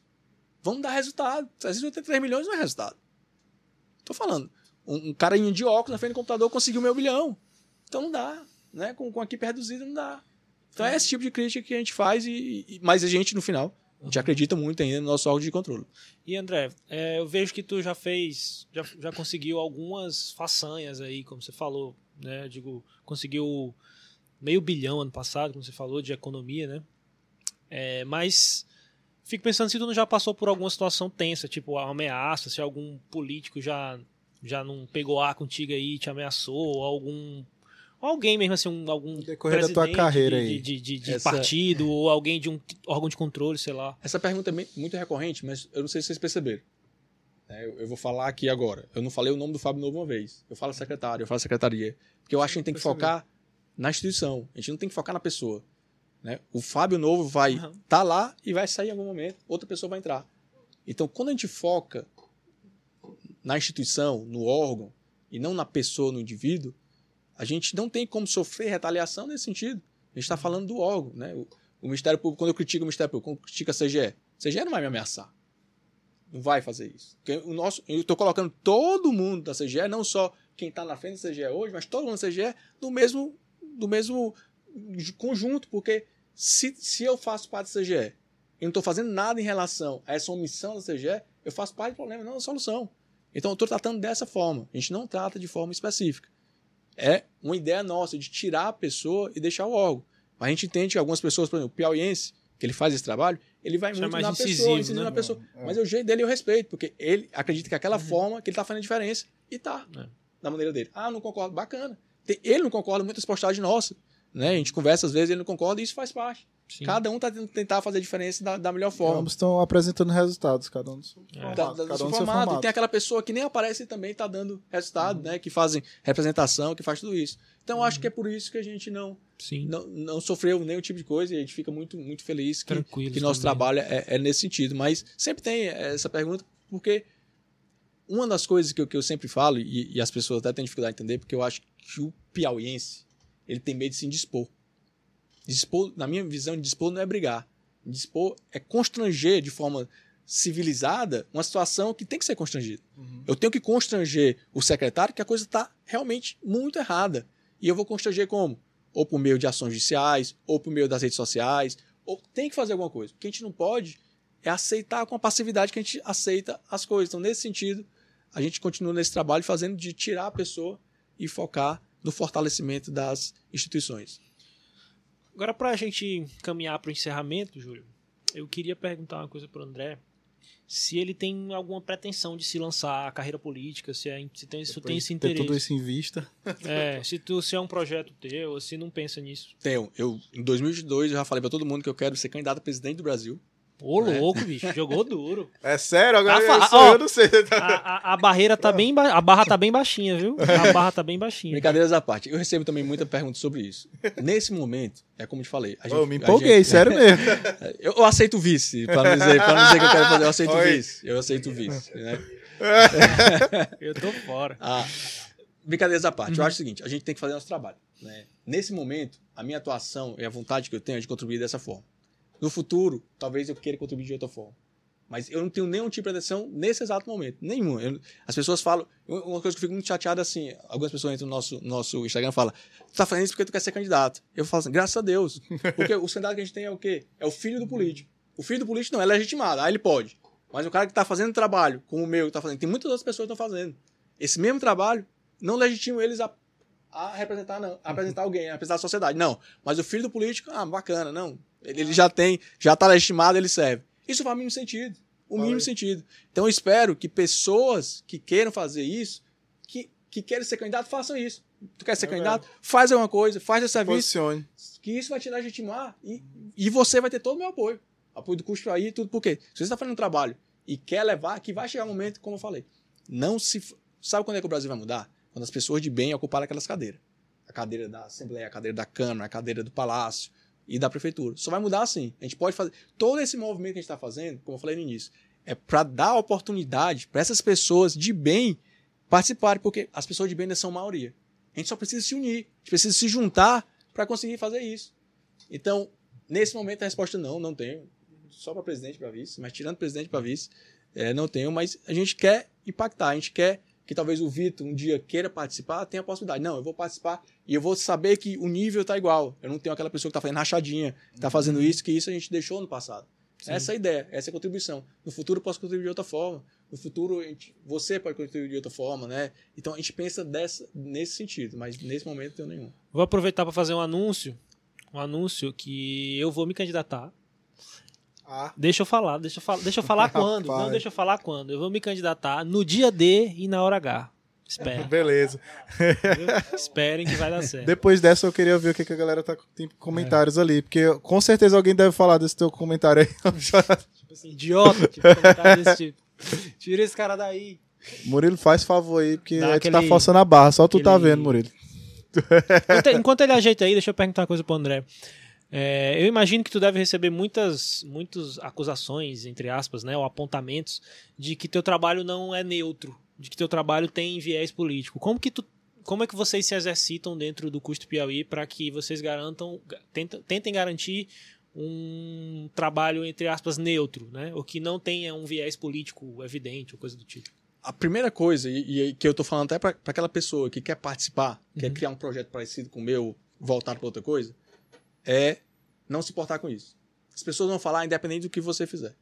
Speaker 3: vão dar resultado. 383 milhões não é resultado. Tô falando, um, um de óculos na frente do computador conseguiu meio bilhão. Então não dá, né? Com, com a equipe reduzida não dá. Então é esse tipo de crítica que a gente faz, e, e- mas a gente, no final, a gente acredita muito ainda no nosso órgão de controle.
Speaker 1: E André, é, eu vejo que tu já fez, já, já conseguiu algumas façanhas aí, como você falou, né? Digo, conseguiu meio bilhão ano passado, como você falou, de economia, né? É, mas fico pensando se tu não já passou por alguma situação tensa, tipo a ameaça, se algum político já já não pegou ar contigo aí e te ameaçou, ou algum ou alguém mesmo assim, um, algum
Speaker 2: No decorrer da tua carreira
Speaker 1: de,
Speaker 2: aí.
Speaker 1: de, de, de
Speaker 3: Essa-
Speaker 1: partido, ou alguém de um órgão de controle, sei lá.
Speaker 3: Essa pergunta é muito recorrente, mas eu não sei se vocês perceberam. É, eu, eu vou falar aqui agora. Eu não falei o nome do Fábio Novo uma vez. Eu falo secretário, eu falo secretaria. Porque eu acho que a gente tem que
Speaker 2: Percebi.
Speaker 3: focar na instituição. A gente não tem que focar na pessoa. né? O Fábio Novo vai estar
Speaker 1: Uhum.
Speaker 3: lá e vai sair em algum momento. Outra pessoa vai entrar. Então, quando a gente foca na instituição, no órgão, e não na pessoa, no indivíduo, a gente não tem como sofrer retaliação nesse sentido. A gente está falando do órgão. Né? O, o Ministério Público, quando eu critico o Ministério Público, quando eu critico a CGE, a CGE não vai me ameaçar. Não vai fazer isso. Porque o nosso, eu estou colocando todo mundo da CGE, não só quem está na frente do CGE hoje, mas todo mundo no CGE do mesmo, do mesmo conjunto, porque se, se eu faço parte do CGE e não estou fazendo nada em relação a essa omissão do CGE, eu faço parte do problema, não da solução. Então eu estou tratando dessa forma. A gente não trata de forma específica. É uma ideia nossa de tirar a pessoa e deixar o órgão. Mas a gente entende que algumas pessoas, por exemplo, o piauiense, que ele faz esse trabalho, ele vai
Speaker 1: Isso é
Speaker 3: muito
Speaker 1: mais
Speaker 3: na
Speaker 1: incisivo,
Speaker 3: pessoa,
Speaker 1: né?
Speaker 3: na pessoa.
Speaker 2: É.
Speaker 3: Mas o jeito dele eu respeito, porque ele acredita que aquela forma que ele está fazendo a diferença e tá
Speaker 1: É.
Speaker 3: da maneira dele. Ah, não concordo, bacana. Ele não concorda com muitas postagens nossas. Né? A gente conversa às vezes, ele não concorda e isso faz parte.
Speaker 1: Sim.
Speaker 3: Cada um tá tentando tentar fazer a diferença da, da melhor forma.
Speaker 2: Ambos estão apresentando resultados, cada um do seu
Speaker 1: É.
Speaker 2: formato.
Speaker 3: Da, da, do
Speaker 2: cada um seu
Speaker 3: formato. E
Speaker 2: formato.
Speaker 3: tem aquela pessoa que nem aparece e também está dando resultado, né? Que fazem representação, que faz tudo isso. Então, eu acho que é por isso que a gente não,
Speaker 1: Sim.
Speaker 3: não, não sofreu nenhum tipo de coisa e a gente fica muito, muito feliz que, que nosso
Speaker 1: também.
Speaker 3: trabalho é, é nesse sentido. Mas sempre tem essa pergunta, porque uma das coisas que eu, que eu sempre falo, e, e as pessoas até têm dificuldade de entender, porque eu acho que o piauiense ele tem medo de se indispor. Dispor, na minha visão, dispor não é brigar. Dispor é constranger de forma civilizada uma situação que tem que ser constrangida.
Speaker 2: Uhum.
Speaker 3: Eu tenho que constranger o secretário que a coisa está realmente muito errada. E eu vou constranger como? Ou por meio de ações judiciais, ou por meio das redes sociais, ou tem que fazer alguma coisa. O que a gente não pode é aceitar com a passividade que a gente aceita as coisas. Então, nesse sentido, a gente continua nesse trabalho fazendo de tirar a pessoa e focar no fortalecimento das instituições.
Speaker 1: Agora, pra gente caminhar pro encerramento, Júlio, eu queria perguntar uma coisa pro André. Se ele tem alguma pretensão de se lançar a carreira política, se, é, se tem, se tem esse
Speaker 2: de ter
Speaker 1: interesse.
Speaker 2: tudo isso em vista.
Speaker 1: É, se, tu, se é um projeto teu, se não pensa nisso.
Speaker 3: Tenho, eu, em 2022, eu já falei para todo mundo que eu quero ser candidato a presidente do Brasil.
Speaker 1: Ô,
Speaker 3: É.
Speaker 1: louco, bicho, jogou duro.
Speaker 2: É sério? Agora
Speaker 1: Ah, fa-
Speaker 2: eu, sou,
Speaker 1: ó.
Speaker 2: eu não sei.
Speaker 1: A, a, a barreira tá bem ba... A barra tá bem baixinha, viu? A barra tá bem baixinha.
Speaker 3: Brincadeiras à parte, eu recebo também muita pergunta sobre isso. Nesse momento, é como eu te falei. A gente,
Speaker 2: eu me
Speaker 3: a
Speaker 2: empolguei,
Speaker 3: gente-
Speaker 2: sério mesmo.
Speaker 3: Eu, eu aceito vice, para não, dizer, pra não dizer que eu quero fazer, eu aceito
Speaker 2: Oi.
Speaker 3: vice. Eu aceito vice. Né?
Speaker 1: Eu tô fora.
Speaker 3: Ah, brincadeiras à parte, eu acho o seguinte: a gente tem que fazer nosso trabalho. Né? Nesse momento, a minha atuação e a vontade que eu tenho é de contribuir dessa forma. No futuro, talvez eu queira contribuir de outra forma. Mas eu não tenho nenhum tipo de atenção nesse exato momento. Nenhuma. Eu- as pessoas falam. Uma coisa que eu fico muito chateado é assim: algumas pessoas entram no nosso, nosso Instagram e falam, tu tá fazendo isso porque tu quer ser candidato. Eu falo assim, graças a Deus. Porque o candidato que a gente tem é o quê? É o filho do político. O filho do político não, é legitimado, aí ele pode. Mas o cara que tá fazendo trabalho, como o meu, que tá fazendo, tem muitas outras pessoas que estão fazendo. Esse mesmo trabalho não legitima eles a, a representar, não. A alguém, a representar a sociedade. Não. Mas o filho do político, ah, bacana, não. Ele, ele já tem, já tá legitimado, ele serve. Isso faz o mínimo sentido. O mínimo sentido. Então eu espero que pessoas que queiram fazer isso, que, que querem ser candidato, façam isso. Tu quer ser
Speaker 2: É
Speaker 3: candidato? Faz alguma coisa, faz esse serviço,
Speaker 2: Posicione.
Speaker 3: que isso vai te legitimar e, e você vai ter todo o meu apoio. Apoio do custo aí, tudo. Por quê? Se você está fazendo um trabalho e quer levar, que vai chegar um momento, como eu falei, não se. Sabe quando é que o Brasil vai mudar? Quando as pessoas de bem ocuparem aquelas cadeiras. A cadeira da Assembleia, a cadeira da Câmara, a cadeira do Palácio e da Prefeitura. Só vai mudar assim. A gente pode fazer. Todo esse movimento que a gente está fazendo, como eu falei no início, é para dar oportunidade para essas pessoas de bem participarem, porque as pessoas de bem ainda são maioria. A gente só precisa se unir, a gente precisa se juntar para conseguir fazer isso. Então, nesse momento, a resposta não, não tenho. Só para presidente para vice, mas tirando presidente para vice, é, não tenho. Mas a gente quer impactar, a gente quer que talvez o Vitor um dia queira participar, tenha a possibilidade. Não, eu vou participar e eu vou saber que o nível tá igual. Eu não tenho aquela pessoa que tá fazendo rachadinha, que tá fazendo isso, que isso a gente deixou no passado.
Speaker 1: Sim.
Speaker 3: Essa é a ideia, essa é a contribuição. No futuro eu posso contribuir de outra forma. No futuro gente- você pode contribuir de outra forma, né? Então a gente pensa dessa, nesse sentido, mas nesse momento não tenho nenhum.
Speaker 1: Vou aproveitar para fazer um anúncio. Um anúncio que eu vou me candidatar.
Speaker 2: Ah,
Speaker 1: Deixa eu falar, deixa eu falar, deixa eu falar quando. Não, deixa eu falar quando. Eu vou me candidatar no dia D e na hora H. Espera.
Speaker 2: beleza.
Speaker 1: Esperem que vai dar certo.
Speaker 2: Depois dessa eu queria ver o que, que a galera tá tem comentários ali, porque com certeza alguém deve falar desse teu comentário aí.
Speaker 1: Tipo assim, idiota, tipo, comentário desse tipo. Tira esse cara daí.
Speaker 2: Murilo, faz favor aí, porque
Speaker 1: Dá
Speaker 2: a gente tá
Speaker 1: aquele-
Speaker 2: forçando a barra, só tu tá
Speaker 1: aquele-
Speaker 2: vendo, Murilo.
Speaker 1: Enquanto, enquanto ele ajeita aí, deixa eu perguntar uma coisa pro André. É, eu imagino que tu deve receber muitas, muitas acusações, entre aspas, né, ou apontamentos, de que teu trabalho não é neutro, de que teu trabalho tem viés político. Como que tu, como é que vocês se exercitam dentro do custo Piauí para que vocês garantam, tentem, tentem garantir um trabalho entre aspas neutro, né, ou que não tenha um viés político evidente ou coisa do tipo?
Speaker 3: a primeira coisa, e, e que eu tô falando até para aquela pessoa que quer participar,
Speaker 1: Uhum.
Speaker 3: quer criar um projeto parecido com o meu, voltar para outra coisa, é não se importar com isso. As pessoas vão falar independente do que você fizer.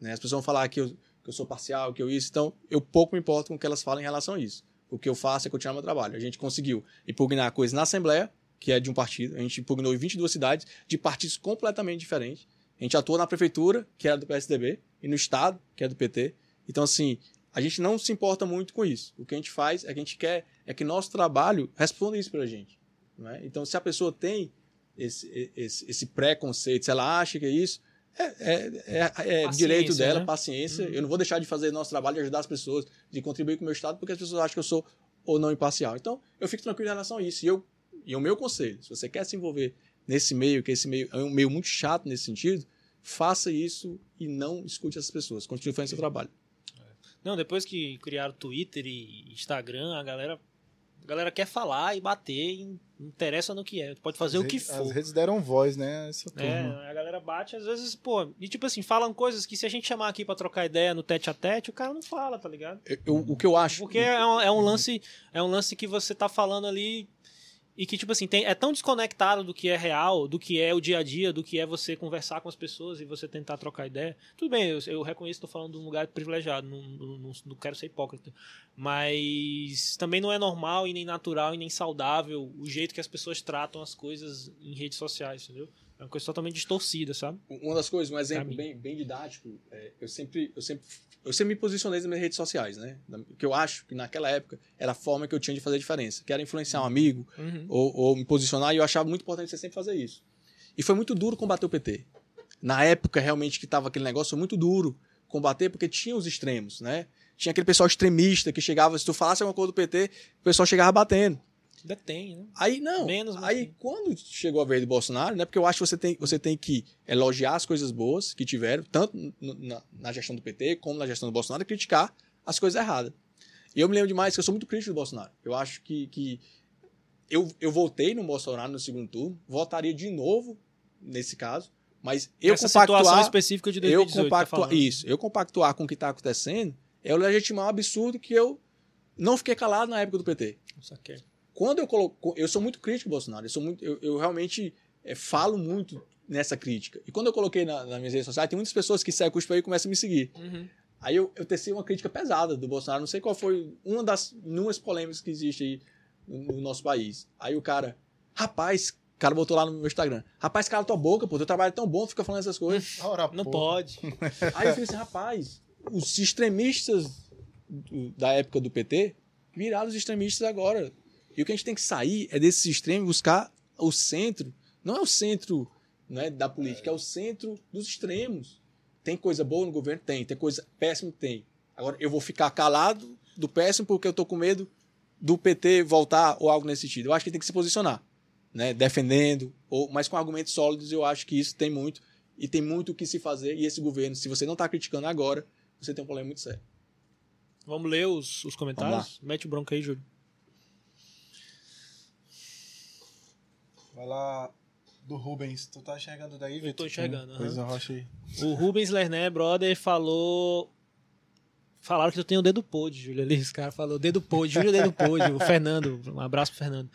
Speaker 3: Né? As pessoas vão falar que eu, que eu sou parcial, que eu isso. Então, eu pouco me importo com o que elas falam em relação a isso. O que eu faço é continuar meu trabalho. A gente conseguiu impugnar coisas na Assembleia, que é de um partido. A gente impugnou em 22 cidades, de partidos completamente diferentes. A gente atuou na prefeitura, que era do PSDB, e no Estado, que é do PT. Então, assim, a gente não se importa muito com isso. O que a gente faz é que a gente quer é que nosso trabalho responda isso pra gente. Não é? Então, se a pessoa tem esse, esse, esse preconceito, se ela acha que é isso, é, é, é, é direito dela,
Speaker 1: né?
Speaker 3: paciência.
Speaker 1: Uhum.
Speaker 3: Eu não vou deixar de fazer nosso trabalho, de ajudar as pessoas, de contribuir com o meu Estado, porque as pessoas acham que eu sou ou não imparcial. Então, eu fico tranquilo em relação a isso. E, eu, e o meu conselho, se você quer se envolver nesse meio, que esse meio é um meio muito chato nesse sentido, faça isso e não escute essas pessoas. Continue fazendo seu trabalho.
Speaker 1: Não, depois que criaram Twitter e Instagram, a galera, galera quer falar e bater, e não interessa no que é. Pode fazer
Speaker 2: As
Speaker 1: o que
Speaker 2: redes-
Speaker 1: for.
Speaker 2: As redes deram voz, né? Essa turma.
Speaker 1: É, a galera bate, às vezes, pô, e tipo assim, falam coisas que se a gente chamar aqui pra trocar ideia no tete a tete, o cara não fala, tá ligado?
Speaker 3: Eu- eu- o que eu acho.
Speaker 1: Porque é um, é um lance, é um lance que você tá falando ali e que, tipo assim, tem, é tão desconectado do que é real, do que é o dia a dia, do que é você conversar com as pessoas e você tentar trocar ideia. Tudo bem, eu, eu reconheço que tô falando de um lugar privilegiado, não, não- não quero ser hipócrita. Mas também não é normal e nem natural e nem saudável o jeito que as pessoas tratam as coisas em redes sociais, entendeu? É uma coisa totalmente distorcida, sabe?
Speaker 3: Uma das coisas, um exemplo bem, bem didático, é, eu sempre, eu sempre, eu sempre me posicionei nas minhas redes sociais, né? Que eu acho que naquela época era a forma que eu tinha de fazer a diferença, que era influenciar um amigo
Speaker 1: Uhum.
Speaker 3: ou, ou me posicionar, e eu achava muito importante você sempre fazer isso. E foi muito duro combater o PT. Na época, realmente, que tava aquele negócio, foi muito duro combater, porque tinha os extremos, né? Tinha aquele pessoal extremista que chegava, se tu falasse alguma coisa do PT, o pessoal chegava batendo.
Speaker 1: Ainda tem, né?
Speaker 3: Aí não.
Speaker 1: Menos,
Speaker 3: aí quando chegou a vez do Bolsonaro, né? Porque eu acho que você tem, você tem que elogiar as coisas boas que tiveram, tanto na, na gestão do PT como na gestão do Bolsonaro, e criticar as coisas erradas. E eu me lembro demais que eu sou muito crítico do Bolsonaro. Eu acho que, que eu, eu votei no Bolsonaro no segundo turno, votaria de novo nesse caso, mas eu
Speaker 1: Essa situação
Speaker 3: compactuar,
Speaker 1: específica de
Speaker 3: eu
Speaker 1: 2018, tá
Speaker 3: compactuar,
Speaker 1: falando.
Speaker 3: isso, eu compactuar com o que está acontecendo é o legitimar um absurdo que eu não fiquei calado na época do PT
Speaker 1: Isso aqui
Speaker 3: quando eu coloco, eu sou muito crítico do Bolsonaro, eu sou muito, eu, eu realmente é, falo muito nessa crítica. E quando eu coloquei na, nas minhas redes sociais, tem muitas pessoas que saem com isso aí e começam a me seguir.
Speaker 1: Uhum.
Speaker 3: Aí eu, eu teci uma crítica pesada do Bolsonaro, não sei qual foi uma das inúmeras polêmicas que existe aí no, no nosso país. Aí o cara, rapaz, o cara botou lá no meu Instagram, rapaz, cala tua boca, pô, teu trabalho é tão bom, fica falando essas coisas.
Speaker 2: Ora,
Speaker 1: Não
Speaker 2: pô.
Speaker 1: pode.
Speaker 3: Aí eu fiquei assim, rapaz, os extremistas da época do PT viraram os extremistas agora. E o que a gente tem que sair é desses extremos e buscar o centro. Não é o centro né, da política, é o centro dos extremos. Tem coisa boa no governo? Tem. Tem coisa péssima? Tem. Agora, eu vou ficar calado do péssimo porque eu tô com medo do PT voltar ou algo nesse sentido. Eu acho que tem que se posicionar, né, defendendo, ou, mas com argumentos sólidos, eu acho que isso tem muito e tem muito o que se fazer. E esse governo, se você não está criticando agora, você tem um problema muito sério.
Speaker 1: Vamos ler os, os comentários? Mete o bronco aí, Júlio.
Speaker 2: Lá do Rubens. Tu tá enxergando daí, Vitor?
Speaker 1: tô enxergando,
Speaker 2: Pois
Speaker 1: aham.
Speaker 2: arrocha aí.
Speaker 1: O Rubens Lerné, brother, falou. Falaram que tu tem o dedo podre, Júlio. Ali, os caras falaram dedo podre, Júlio dedo podre. O Fernando, um abraço pro Fernando.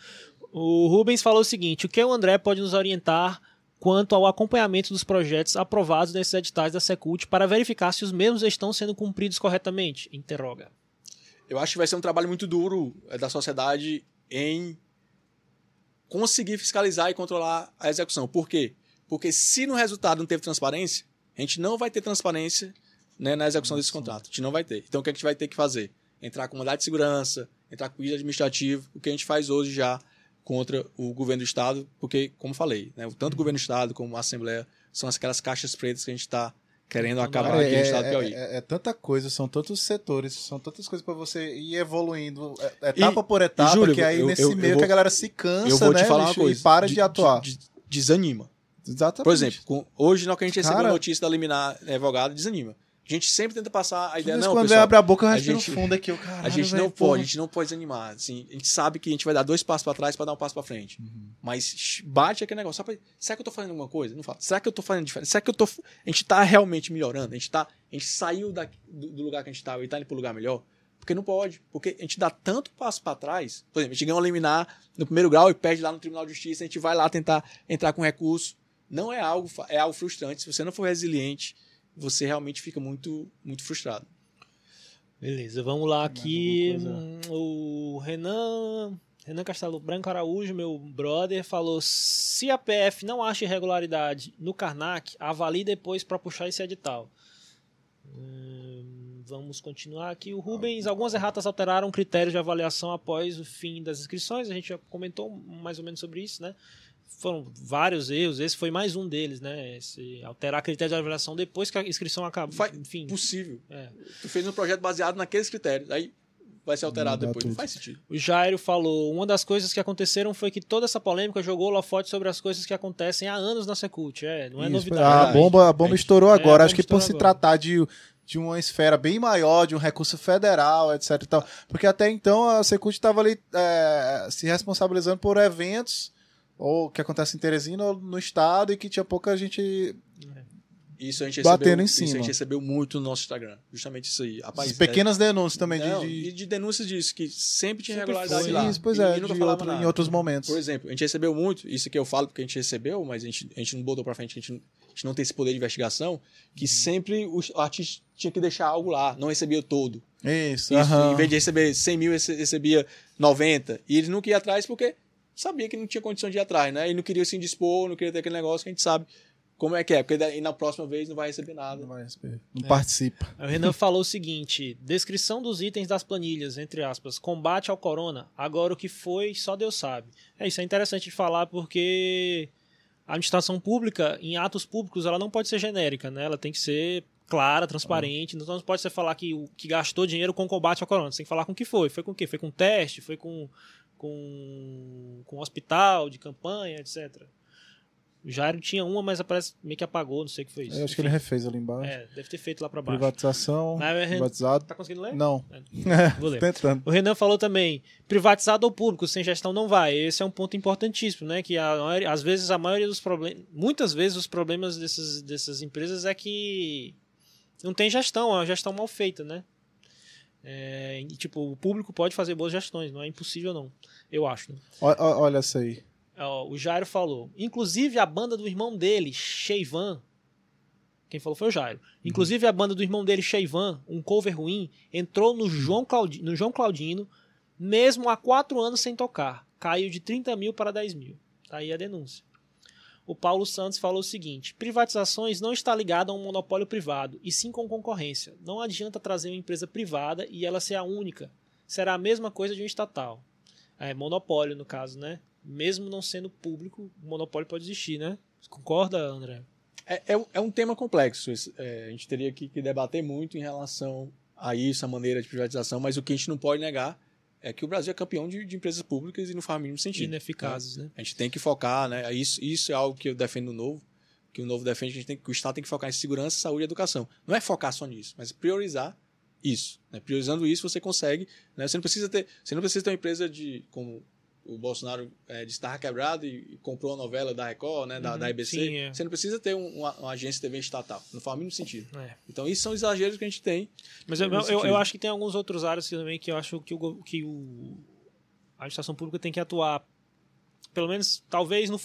Speaker 1: O Rubens falou o seguinte: o que o André pode nos orientar quanto ao acompanhamento dos projetos aprovados nesses editais da Secult para verificar se os mesmos estão sendo cumpridos corretamente? Interroga.
Speaker 3: Eu acho que vai ser um trabalho muito duro eh, da sociedade em conseguir fiscalizar e controlar a execução. Por quê? Porque se no resultado não teve transparência, a gente não vai ter transparência né, na execução desse contrato. A gente não vai ter. Então o que a gente vai ter que fazer? Entrar com mandado de segurança, entrar com pedido administrativo, o que a gente faz hoje já contra o governo do Estado, porque, como falei, né, tanto o governo do Estado como a Assembleia são aquelas caixas pretas que a gente está querendo acabar
Speaker 2: Cara,
Speaker 3: aqui no
Speaker 2: é,
Speaker 3: Estado do
Speaker 2: é,
Speaker 3: Piauí.
Speaker 2: é- é tanta coisa, são tantos setores, são tantas coisas pra você ir evoluindo é- etapa por etapa,
Speaker 3: Júlio,
Speaker 2: que aí
Speaker 3: eu-
Speaker 2: nesse
Speaker 3: eu- eu
Speaker 2: meio
Speaker 3: vou-
Speaker 2: que a galera se cansa,
Speaker 3: eu
Speaker 2: né,
Speaker 3: falar
Speaker 2: bicho,
Speaker 3: coisa.
Speaker 2: e para de, atuar.
Speaker 3: de- desanima.
Speaker 2: Exatamente.
Speaker 3: Por exemplo, com- hoje, hora que a gente recebeu
Speaker 2: Cara-
Speaker 3: a notícia da liminar revogada, desanima. A gente sempre tenta passar a ideia, não,
Speaker 2: quando
Speaker 3: pessoal,
Speaker 2: abre a boca, eu
Speaker 3: a gente-
Speaker 2: fundo aqui. Eu, caralho,
Speaker 3: a gente não pode, a gente não pode desanimar. Assim, a gente sabe que a gente vai dar dois passos para trás para dar um passo para frente. Mas sh- bate aquele negócio. Sabe, será que eu tô fazendo alguma coisa? Não fala. Será que eu tô fazendo diferença? Será que eu tô. A gente tá realmente melhorando? A gente tá. A gente saiu da, do, do lugar que a gente tava e tá indo pro lugar melhor? Porque não pode. Porque a gente dá tanto passo para trás. Por exemplo, a gente ganha um liminar no primeiro grau e perde lá no Tribunal de Justiça, a gente vai lá tentar entrar com recurso. Não é algo, é algo frustrante. Se você não for resiliente, você realmente fica muito, muito frustrado.
Speaker 1: Beleza, vamos lá aqui. O Renan Renan Castelo Branco Araújo, meu brother, falou: se a PF não acha irregularidade no Karnak, avalie depois para puxar esse edital. Hum, vamos continuar aqui. O Rubens, algumas erratas alteraram critérios de avaliação após o fim das inscrições. A gente já comentou mais ou menos sobre isso, né? Foram vários erros, esse foi mais um deles, né? Esse, alterar critério de avaliação depois que a inscrição acaba.
Speaker 3: Enfim. Possível. É. Tu fez um projeto baseado naqueles critérios. Aí vai ser alterado depois. Tudo. Não faz sentido.
Speaker 1: O Jairo falou: uma das coisas que aconteceram foi que toda essa polêmica jogou holofote sobre as coisas que acontecem há anos na Secult. É, não é Isso, novidade.
Speaker 2: A bomba, a bomba é, estourou é, agora. Acho que por se tratar de de uma esfera bem maior, de um recurso federal, etc. E tal. Porque até então a Secult estava ali é, se responsabilizando por eventos ou que acontecem em Teresina ou no estado e que tinha pouca gente
Speaker 3: isso a gente batendo recebeu, em cima. Isso a gente recebeu muito no nosso Instagram. Justamente isso aí.
Speaker 2: Rapaz, pequenas é, denúncias também.
Speaker 3: Não,
Speaker 2: de,
Speaker 3: de denúncias disso, que sempre tinha sempre irregularidade lá.
Speaker 2: Isso, pois é, de outro, em outros momentos.
Speaker 3: Por exemplo, a gente recebeu muito, isso que eu falo porque a gente recebeu, mas a gente, a gente não botou pra frente, a gente, a gente não tem esse poder de investigação, que sempre o artista tinha que deixar algo lá, não recebia todo.
Speaker 2: Isso,
Speaker 3: isso Em vez de receber 100 mil, recebia 90. E ele não queria atrás porque sabia que não tinha condição de ir atrás, né? E não queria se indispor, não queria ter aquele negócio que a gente sabe como é que é? Porque daí na próxima vez não vai receber nada.
Speaker 2: Não vai receber. Não é. participa.
Speaker 1: O Renan falou o seguinte: descrição dos itens das planilhas, entre aspas, combate ao corona. Agora o que foi, só Deus sabe. É isso, é interessante de falar porque a administração pública, em atos públicos, ela não pode ser genérica, né? Ela tem que ser clara, transparente. Então não pode ser falar que o que gastou dinheiro com combate ao corona. Você tem que falar com o que foi. Foi com o quê? Foi com teste, foi com com, com hospital de campanha, etc. O Jairo tinha uma, mas parece meio que apagou, não sei o que foi isso.
Speaker 2: Eu acho Enfim. que ele refez ali embaixo.
Speaker 1: É, deve ter feito lá para baixo.
Speaker 2: Privatização, mas, privatizado.
Speaker 1: Tá conseguindo ler?
Speaker 2: Não.
Speaker 1: É, vou ler. Tentando. O Renan falou também, privatizado ou público, sem gestão não vai. Esse é um ponto importantíssimo, né? Que a maioria, às vezes a maioria dos problemas, muitas vezes os problemas dessas, dessas empresas é que não tem gestão, é uma gestão mal feita, né? É, e, tipo, o público pode fazer boas gestões, não é impossível não, eu acho. Né?
Speaker 2: Olha, olha essa aí
Speaker 1: o Jairo falou. Inclusive a banda do irmão dele, Sheivan. Quem falou foi o Jairo. Uhum. Inclusive a banda do irmão dele, Sheivan, um cover ruim, entrou no João, Claudino, no João Claudino, mesmo há quatro anos sem tocar. Caiu de 30 mil para 10 mil. Tá aí a denúncia. O Paulo Santos falou o seguinte: privatizações não está ligada a um monopólio privado, e sim com concorrência. Não adianta trazer uma empresa privada e ela ser a única. Será a mesma coisa de um estatal. É, monopólio, no caso, né? mesmo não sendo público, o monopólio pode existir, né? Concorda, André?
Speaker 3: É, é, é um tema complexo. É, a gente teria que, que, debater muito em relação a isso, a maneira de privatização, mas o que a gente não pode negar é que o Brasil é campeão de, de empresas públicas e não faz o mínimo sentido.
Speaker 1: Ineficazes, né?
Speaker 3: A gente tem que focar, né? Isso, isso é algo que eu defendo no Novo, que o Novo defende, que, a gente tem, que o Estado tem que focar em segurança, saúde e educação. Não é focar só nisso, mas priorizar isso. Né? Priorizando isso, você consegue. Né? Você não precisa ter, você não precisa ter uma empresa de como o Bolsonaro é, de estar quebrado e, e, comprou a novela da Record, né, da, uhum, da IBC, sim, é. você não precisa ter um, uma, uma, agência de TV estatal. Não faz o mínimo sentido. É. Então, isso são exageros que a gente tem.
Speaker 1: Mas eu, eu, eu, acho que tem alguns outros áreas também que eu acho que, o, que o, a administração pública tem que atuar, pelo menos, talvez no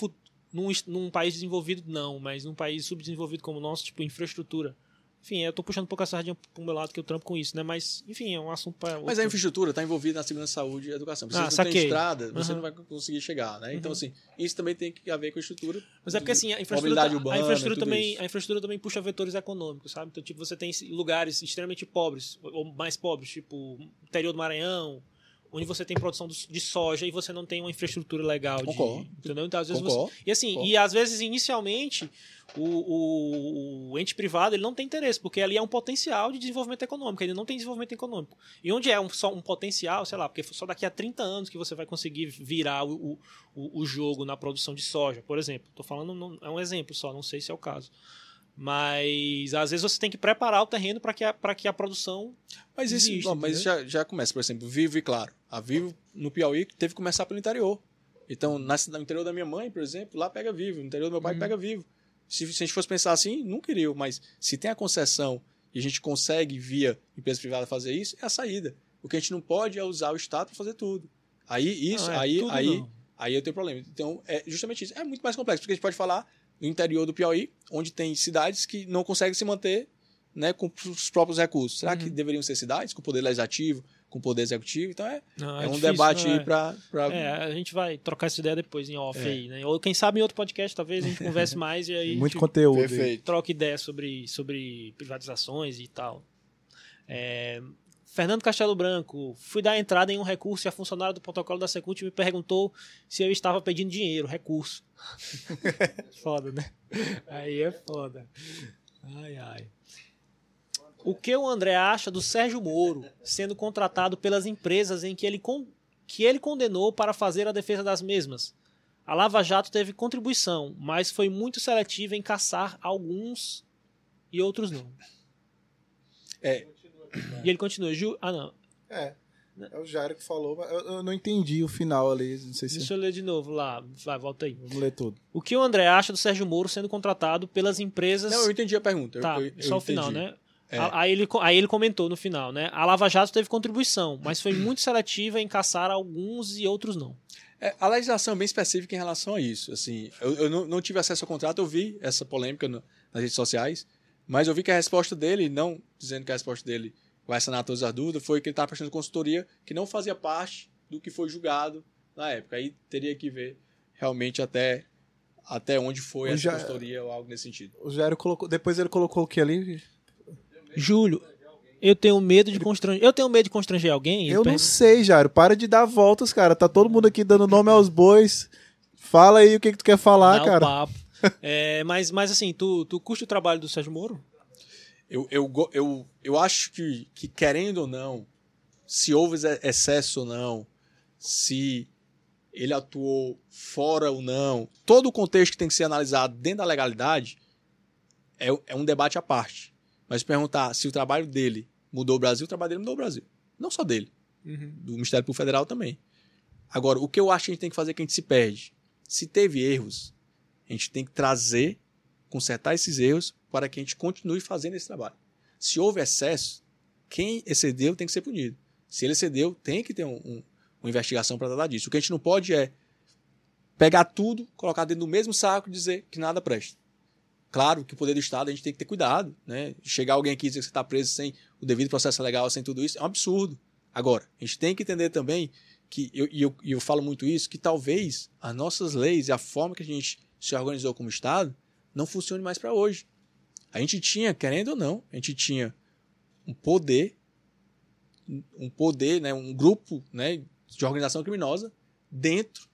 Speaker 1: num, num país desenvolvido, não, mas num país subdesenvolvido como o nosso, tipo infraestrutura enfim, eu tô puxando um pouco a sardinha pro meu lado que eu trampo com isso, né? Mas, enfim, é um assunto para.
Speaker 3: Mas a infraestrutura está envolvida na segurança, saúde e educação. Se ah, você não tem estrada, você uhum. não vai conseguir chegar, né? Então, uhum. assim, isso também tem que haver com a estrutura.
Speaker 1: Mas é porque, assim, a infraestrutura, urbana, a infraestrutura, também, a infraestrutura também puxa vetores econômicos, sabe? Então, tipo, você tem lugares extremamente pobres, ou mais pobres, tipo, interior do Maranhão, onde você tem produção de soja e você não tem uma infraestrutura legal. De, entendeu? Então, às vezes você, E assim, Concordo. e às vezes, inicialmente, o, o, o, ente privado ele não tem interesse, porque ali é um potencial de desenvolvimento econômico, ele não tem desenvolvimento econômico. E onde é um, só um potencial, sei lá, porque só daqui a 30 anos que você vai conseguir virar o, o, o jogo na produção de soja, por exemplo. Estou falando, é um exemplo só, não sei se é o caso. Mas às vezes você tem que preparar o terreno para que, a, que a produção.
Speaker 3: Mas isso mas já, já começa, por exemplo, Vivo e Claro. A Vivo no Piauí teve que começar pelo interior. Então, no interior da minha mãe, por exemplo, lá pega Vivo. No interior do meu pai, uhum. pega Vivo. Se, se a gente fosse pensar assim, não queria, mas se tem a concessão e a gente consegue, via empresa privada, fazer isso, é a saída. O que a gente não pode é usar o Estado para fazer tudo. Aí isso,
Speaker 1: Não, é
Speaker 3: aí, aí,
Speaker 1: não.
Speaker 3: aí eu tenho problema. Então, é justamente isso. É muito mais complexo, porque a gente pode falar no interior do Piauí, onde tem cidades que não conseguem se manter né, com os próprios recursos. Será
Speaker 1: Uhum.
Speaker 3: que deveriam ser cidades com poder legislativo, com poder executivo? Então é,
Speaker 1: Não,
Speaker 3: é um
Speaker 1: difícil,
Speaker 3: debate
Speaker 1: não,
Speaker 3: aí
Speaker 1: é.
Speaker 3: para.
Speaker 1: É, a gente vai trocar essa ideia depois em off
Speaker 3: É.
Speaker 1: aí, né? Ou quem sabe em outro podcast, talvez a gente converse mais e aí
Speaker 2: Muito conteúdo.
Speaker 3: Perfeito.
Speaker 1: troca ideia sobre, sobre privatizações e tal. Fernando Castelo Branco, fui dar entrada em um recurso e a funcionária do protocolo da Secult me perguntou se eu estava pedindo dinheiro, recurso. foda, né? Aí é foda. Ai, ai. O que o André acha do Sérgio Moro sendo contratado pelas empresas em que ele, con- que ele condenou para fazer a defesa das mesmas? A Lava Jato teve contribuição, mas foi muito seletiva em caçar alguns e outros não.
Speaker 3: É.
Speaker 1: E ele continua, Ju... Ah, não.
Speaker 2: É. É o Jairo que falou, mas eu, eu não entendi o final ali. Não sei se.
Speaker 1: Deixa eu ler de novo lá. Vai, volta aí.
Speaker 2: Vamos ler tudo.
Speaker 1: O que o André acha do Sérgio Moro sendo contratado pelas empresas.
Speaker 3: Não, eu entendi a pergunta.
Speaker 1: Tá,
Speaker 3: eu, eu
Speaker 1: só o final, né?
Speaker 3: É.
Speaker 1: Aí, ele, aí ele comentou no final, né? A Lava Jato teve contribuição, mas foi muito seletiva em caçar alguns e outros não.
Speaker 3: É, a legislação é bem específica em relação a isso. Assim, eu, eu não, não tive acesso ao contrato, eu vi essa polêmica no- nas redes sociais, mas eu vi que a resposta dele, não dizendo que a resposta dele vai sanar todas as dúvidas, foi que ele estava prestando consultoria que não fazia parte do que foi julgado na época. Aí teria que ver realmente até, até onde foi
Speaker 2: Eu
Speaker 3: essa
Speaker 2: já-
Speaker 3: consultoria ou algo nesse sentido.
Speaker 2: O Jairo colocou. Depois ele colocou o que ali?
Speaker 1: Júlio, eu tenho medo de constranger. Eu tenho medo de constranger alguém?
Speaker 2: Eu não sei, Jairo. Para de dar voltas, cara. Tá todo mundo aqui dando nome aos bois. Fala aí o que, que tu quer falar,
Speaker 1: Dá o
Speaker 2: cara.
Speaker 1: papo. É, mas, mas assim, tu, tu curte o trabalho do Sérgio Moro?
Speaker 3: Eu, eu, eu, eu acho que, que, querendo ou não, se houve ex- excesso ou não, se ele atuou fora ou não, todo o contexto que tem que ser analisado dentro da legalidade é, é um debate à parte. Mas perguntar se o trabalho dele mudou o Brasil, o trabalho dele mudou o Brasil. Não só dele, do Ministério Público Federal também. Agora, o que eu acho que a gente tem que fazer é que a gente se perde. Se teve erros, a gente tem que trazer, consertar esses erros para que a gente continue fazendo esse trabalho. Se houve excesso, quem excedeu tem que ser punido. Se ele excedeu, tem que ter um- um- uma investigação para tratar disso. O que a gente não pode é pegar tudo, colocar dentro do mesmo saco e dizer que nada presta. Claro que o poder do Estado a gente tem que ter cuidado, né? Chegar alguém aqui e dizer que você está preso sem o devido processo legal, sem tudo isso, é um absurdo. Agora, a gente tem que entender também que, eu- e eu, e eu falo muito isso, que talvez as nossas leis e a forma que a gente se organizou como Estado não funcione mais para hoje. A gente tinha, querendo ou não, a gente tinha um poder, um poder, né, um grupo né, de organização criminosa dentro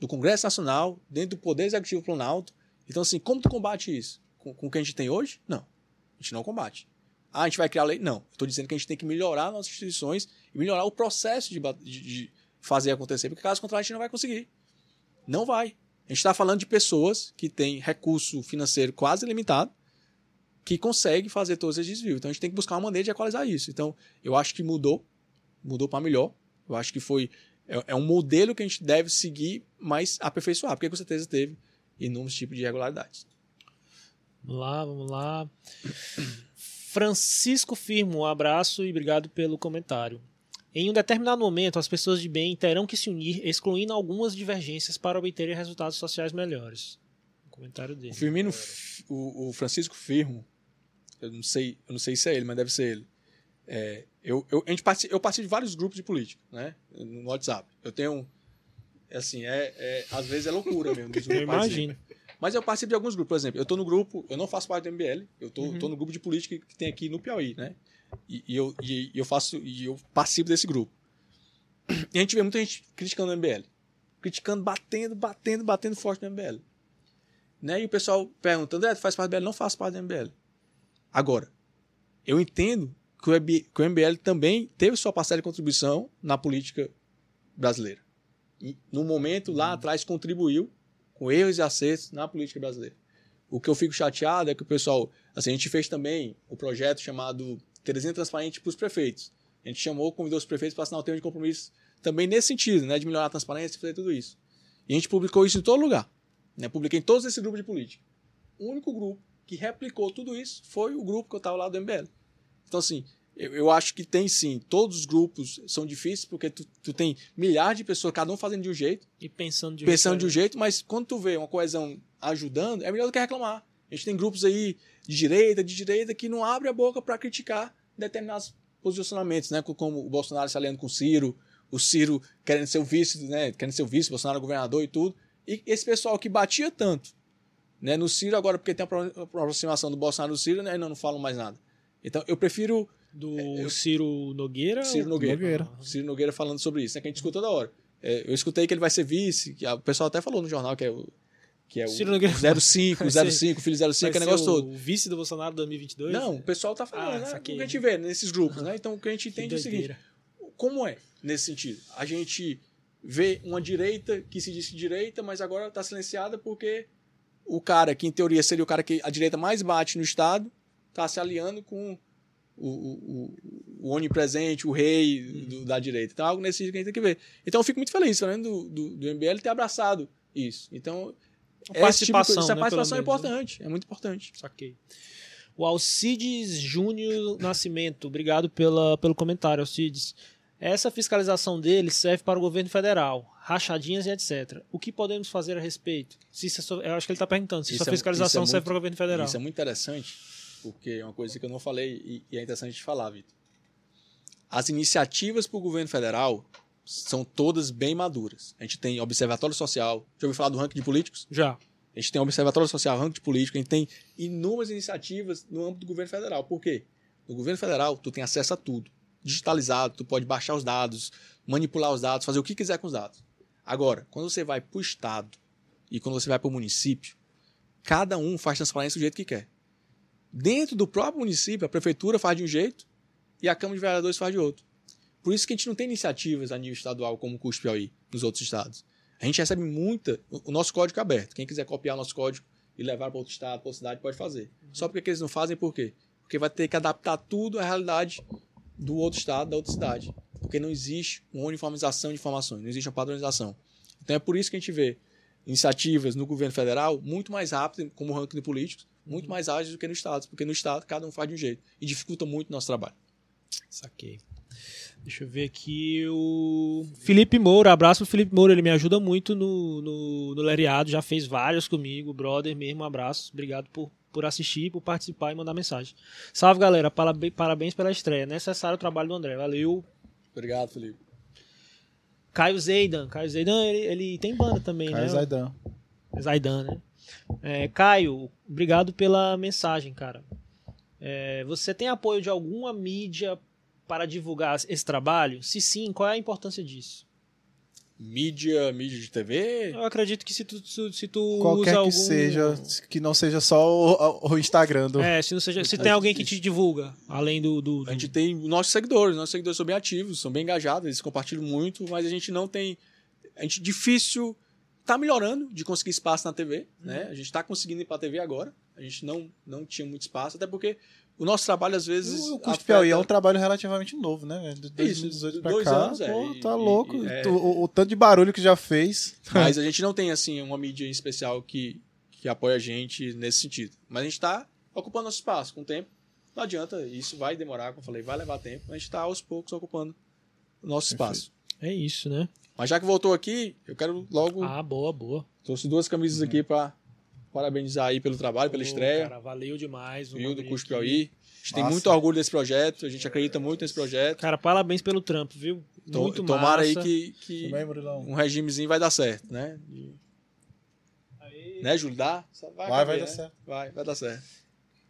Speaker 3: do Congresso Nacional, dentro do Poder Executivo Planalto. Então, assim, como tu combate isso? Com, com o que a gente tem hoje? Não. A gente não combate. Ah, a gente vai criar lei? Não. Estou dizendo que a gente tem que melhorar nossas instituições e melhorar o processo de, de- de fazer acontecer, porque caso contrário a gente não vai conseguir. Não vai. A gente está falando de pessoas que têm recurso financeiro quase ilimitado, que conseguem fazer todos esses desvios. Então a gente tem que buscar uma maneira de equalizar isso. Então eu acho que mudou, mudou para melhor. Eu acho que foi é, é um modelo que a gente deve seguir, mas aperfeiçoar, porque com certeza teve inúmeros tipos de irregularidades.
Speaker 1: Vamos lá, vamos lá. Francisco Firmo, um abraço e obrigado pelo comentário. Em um determinado momento, as pessoas de bem terão que se unir, excluindo algumas divergências para obterem resultados sociais melhores. O comentário dele.
Speaker 3: O Firmino, o, o Francisco Firmo, eu não sei, eu não sei se é ele, mas deve ser ele. É, eu, eu, a gente participa, eu participo de vários grupos de política, né? No WhatsApp. Eu tenho, é assim, é, é- às vezes é loucura mesmo.
Speaker 1: Eu imagino.
Speaker 3: Mas eu participo de alguns grupos, por exemplo, eu tô no grupo, eu não faço parte do MBL, eu tô,
Speaker 1: Uhum.
Speaker 3: no grupo de política que tem aqui no Piauí, né? E, e eu, e, eu faço, e eu participo desse grupo. E a gente vê muita gente criticando o MBL. Criticando, batendo, batendo, batendo forte no MBL. Né? E o pessoal pergunta, André, tu faz parte do MBL? Não faço parte do MBL. Agora, eu entendo que o que o MBL também teve sua parcela de contribuição na política brasileira. E, no momento, lá atrás, contribuiu com erros e acertos na política brasileira. O que eu fico chateado é que o pessoal. Assim, a gente fez também o projeto chamado Terezinha Transparente para os prefeitos. A gente chamou, convidou os prefeitos para assinar o termo de compromisso também nesse sentido, né, de melhorar a transparência e fazer tudo isso. E a gente publicou isso em todo lugar. Né, publiquei em todos esses grupos de política. O único grupo que replicou tudo isso foi o grupo que eu estava lá do MBL. Então, assim, Eu, eu acho que tem sim. Todos os grupos são difíceis porque tu, tu tem milhares de pessoas, cada um fazendo de um jeito,
Speaker 1: E pensando de
Speaker 3: pensando de um
Speaker 1: jeito.
Speaker 3: jeito, mas quando tu vê uma coesão ajudando, é melhor do que reclamar. A gente tem grupos aí de direita, de direita, que não abre a boca para criticar determinados posicionamentos, né? Como o Bolsonaro se aliando com o Ciro, o Ciro querendo ser o vice, né? Querendo ser o vice, Bolsonaro governador e tudo. E esse pessoal que batia tanto, né? No Ciro agora, porque tem a pro- a aproximação do Bolsonaro e do Ciro, né? Não, não falam mais nada. Então, eu prefiro
Speaker 1: Do
Speaker 3: eu-
Speaker 1: Ciro Nogueira?
Speaker 3: Ciro Nogueira.
Speaker 2: Nogueira.
Speaker 3: Ciro Nogueira falando sobre isso, né? Que a gente escuta toda hora. É, eu escutei que ele vai ser vice, o pessoal até falou no jornal que é o, que é o
Speaker 1: Ciro Nogueira
Speaker 3: 05,
Speaker 1: vai ser-
Speaker 3: 05, filho 05,
Speaker 1: Vai
Speaker 3: que é negócio todo.
Speaker 1: o vice do Bolsonaro 2022?
Speaker 3: Não, o pessoal tá falando,
Speaker 1: Ah,
Speaker 3: né?
Speaker 1: saquei.
Speaker 3: O que a gente vê nesses grupos, né? Então o que a gente entende é o seguinte: como é nesse sentido? A gente vê uma direita que se diz direita, mas agora está silenciada porque o cara que em teoria seria o cara que a direita mais bate no Estado está se aliando com o, o, o- onipresente, o rei do- da direita. Então é algo nesse sentido que a gente tem que ver. Então eu fico muito feliz, falando do, do, do MBL ter abraçado isso. Então
Speaker 1: A
Speaker 3: esse tipo
Speaker 1: participação,
Speaker 3: essa
Speaker 1: né,
Speaker 3: participação é
Speaker 1: né?
Speaker 3: importante, é muito importante.
Speaker 1: Saquei. O Alcides Júnior Nascimento, obrigado pela, pelo comentário, Alcides. Essa fiscalização dele serve para o governo federal, rachadinhas e etc. O que podemos fazer a respeito? Se isso é eu acho que ele está perguntando se
Speaker 3: Isso
Speaker 1: sua
Speaker 3: é-
Speaker 1: fiscalização
Speaker 3: isso é
Speaker 1: serve
Speaker 3: muito-
Speaker 1: para o governo federal.
Speaker 3: Isso é muito interessante, porque é uma coisa que eu não falei e, e é interessante de falar, Vitor. As iniciativas para o governo federal são todas bem maduras. A gente tem Observatório Social, já ouviu falar do ranking de políticos?
Speaker 1: Já.
Speaker 3: A gente tem Observatório Social, ranking de político, a gente tem inúmeras iniciativas no âmbito do governo federal. Por quê? No governo federal, tu tem acesso a tudo. Digitalizado, tu pode baixar os dados, manipular os dados, fazer o que quiser com os dados. Agora, quando você vai para o Estado e quando você vai para o município, cada um faz transparência do jeito que quer. Dentro do próprio município, a prefeitura faz de um jeito e a Câmara de Vereadores faz de outro. Por isso que a gente não tem iniciativas a nível estadual como o Custo Piauí nos outros estados. A gente recebe muita. O nosso código é aberto. Quem quiser copiar o nosso código e levar para outro estado, para outra cidade, pode fazer. Só porque que eles não fazem, por quê? Porque vai ter que adaptar tudo à realidade do outro estado, da outra cidade. Porque não existe uma uniformização de informações, não existe uma padronização. Então é por isso que a gente vê iniciativas no governo federal muito mais rápidas, como o ranking de políticos, muito mais ágeis do que no estado, porque no estado cada um faz de um jeito e dificulta muito o nosso trabalho.
Speaker 1: Saquei. Deixa eu ver aqui o Felipe Moura. Abraço pro Felipe Moura, ele me ajuda muito no, no, no Leriado, já fez vários comigo, brother mesmo, um abraço. Obrigado por, por assistir, por participar e mandar mensagem. Salve galera, parabéns pela estreia. Necessário o trabalho do André, valeu.
Speaker 3: Obrigado, Felipe.
Speaker 1: Caio Zeidan, Caio Zeidan, ele, ele tem banda também,
Speaker 2: Caio
Speaker 1: né?
Speaker 2: Zaidan.
Speaker 1: Zaidan, né? É, Caio, obrigado pela mensagem, cara. É, você tem apoio de alguma mídia para divulgar esse trabalho? Se sim, qual é a importância disso?
Speaker 3: Mídia, mídia de TV,
Speaker 1: Eu acredito que se tu, se, se tu
Speaker 2: Qualquer
Speaker 1: usa
Speaker 2: que
Speaker 1: algum...
Speaker 2: seja, que não seja só o, o Instagram do.
Speaker 1: É, se, não seja, se tem alguém que te divulga, além do... do, do-
Speaker 3: A gente tem nossos seguidores, nossos seguidores são bem ativos, são bem engajados, eles compartilham muito, mas a gente não tem. A gente difícil. Tá melhorando de conseguir espaço na TV, né? A gente tá conseguindo ir pra TV agora. A gente não, não tinha muito espaço, até porque o nosso trabalho às vezes.
Speaker 2: O Custo
Speaker 3: afeta-
Speaker 2: Piauí é um trabalho relativamente novo, né? velho? De 2018 pra
Speaker 3: dois
Speaker 2: cá.
Speaker 3: anos, é,
Speaker 2: pô, tá
Speaker 3: e-
Speaker 2: louco.
Speaker 3: e- é.
Speaker 2: O, o tanto de barulho que já fez.
Speaker 3: Mas a gente não tem, assim, uma mídia em especial que, que apoia a gente nesse sentido. Mas a gente tá ocupando nosso espaço com o tempo. Não adianta, isso vai demorar, como eu falei, vai levar tempo. A gente tá aos poucos ocupando o nosso espaço.
Speaker 1: É isso, né?
Speaker 3: Mas já que voltou aqui, eu quero logo.
Speaker 1: Ah, boa, boa.
Speaker 3: Trouxe duas camisas aqui pra parabenizar aí pelo trabalho, pela
Speaker 1: Pô,
Speaker 3: estreia.
Speaker 1: Cara, valeu demais.
Speaker 3: Viu, do
Speaker 1: aqui.
Speaker 3: Piauí. A gente tem
Speaker 2: Massa.
Speaker 3: muito orgulho desse projeto, a gente acredita muito nesse projeto.
Speaker 1: Cara, parabéns pelo trampo, viu?
Speaker 3: To-
Speaker 1: Muito
Speaker 3: Tomara aí
Speaker 1: massa.
Speaker 3: que, que
Speaker 2: Murilão.
Speaker 3: um regimezinho vai dar certo, né? De- Né, Júlio? Dá?
Speaker 2: Vai,
Speaker 3: caber,
Speaker 2: vai dar
Speaker 3: né?
Speaker 2: certo.
Speaker 3: Vai, vai dar certo.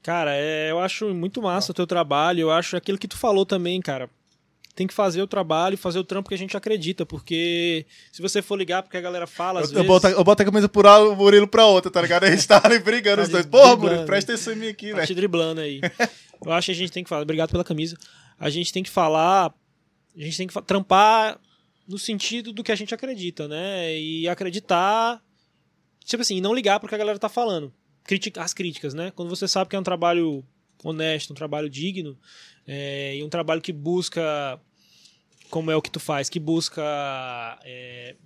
Speaker 1: Cara, é, eu acho muito massa o teu trabalho. Eu acho aquilo que tu falou também, cara. Tem que fazer o trabalho e fazer o trampo que a gente acredita, porque se você for ligar porque a galera fala, às
Speaker 2: Eu, eu,
Speaker 1: vezes...
Speaker 2: boto, a- eu boto a camisa por um, o Murilo pra outra, tá ligado? A gente tá ali brigando
Speaker 1: Tá
Speaker 2: os dois. Porra. Murilo, presta atenção em mim aqui,
Speaker 1: Tá
Speaker 2: velho.
Speaker 1: te driblando aí. Eu acho que a gente tem que falar. Obrigado pela camisa. A gente tem que falar. A gente tem que trampar no sentido do que a gente acredita, né? E acreditar. Tipo assim, não ligar pro que a galera tá falando. Critica, as críticas, né? Quando você sabe que é um trabalho honesto, um trabalho digno, é, e um trabalho que busca. Como é o que tu faz, que busca. é,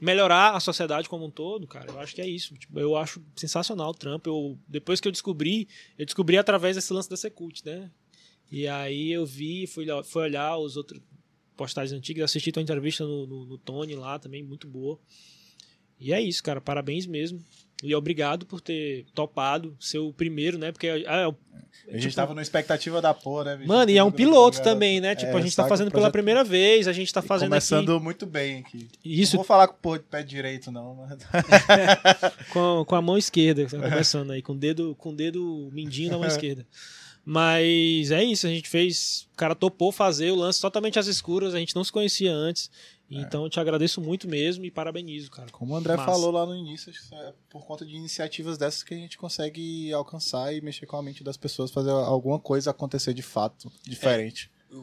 Speaker 1: melhorar a sociedade como um todo, cara, eu acho que é isso. Tipo, eu acho sensacional o trampo. Eu, depois que eu descobri, eu descobri através desse lance da Secult, né? E aí eu vi, fui, fui olhar os outros postagens antigas, assisti tua entrevista no, no, no Tony lá também, muito boa. E é isso, cara. Parabéns mesmo. E obrigado por ter topado ser o primeiro, né? Porque ah,
Speaker 2: a gente tipo, tava na expectativa da porra, né?
Speaker 1: Mano, e é um piloto também, né? Tipo, é, a gente tá fazendo pela primeira vez, a gente tá fazendo
Speaker 2: começando
Speaker 1: aqui...
Speaker 2: muito bem aqui.
Speaker 1: Isso.
Speaker 2: Não vou falar com o porra de pé direito, não. Mas...
Speaker 1: com, com a mão esquerda, tá começando aí, com o dedo, com o dedo mindinho na mão esquerda. Mas é isso, a gente fez. O cara topou fazer o lance totalmente às escuras, a gente não se conhecia antes. É. Então eu te agradeço muito mesmo e parabenizo, cara.
Speaker 2: Como o André Massa. falou lá no início, é por conta de iniciativas dessas que a gente consegue alcançar e mexer com a mente das pessoas, fazer alguma coisa acontecer de fato, diferente.
Speaker 3: É.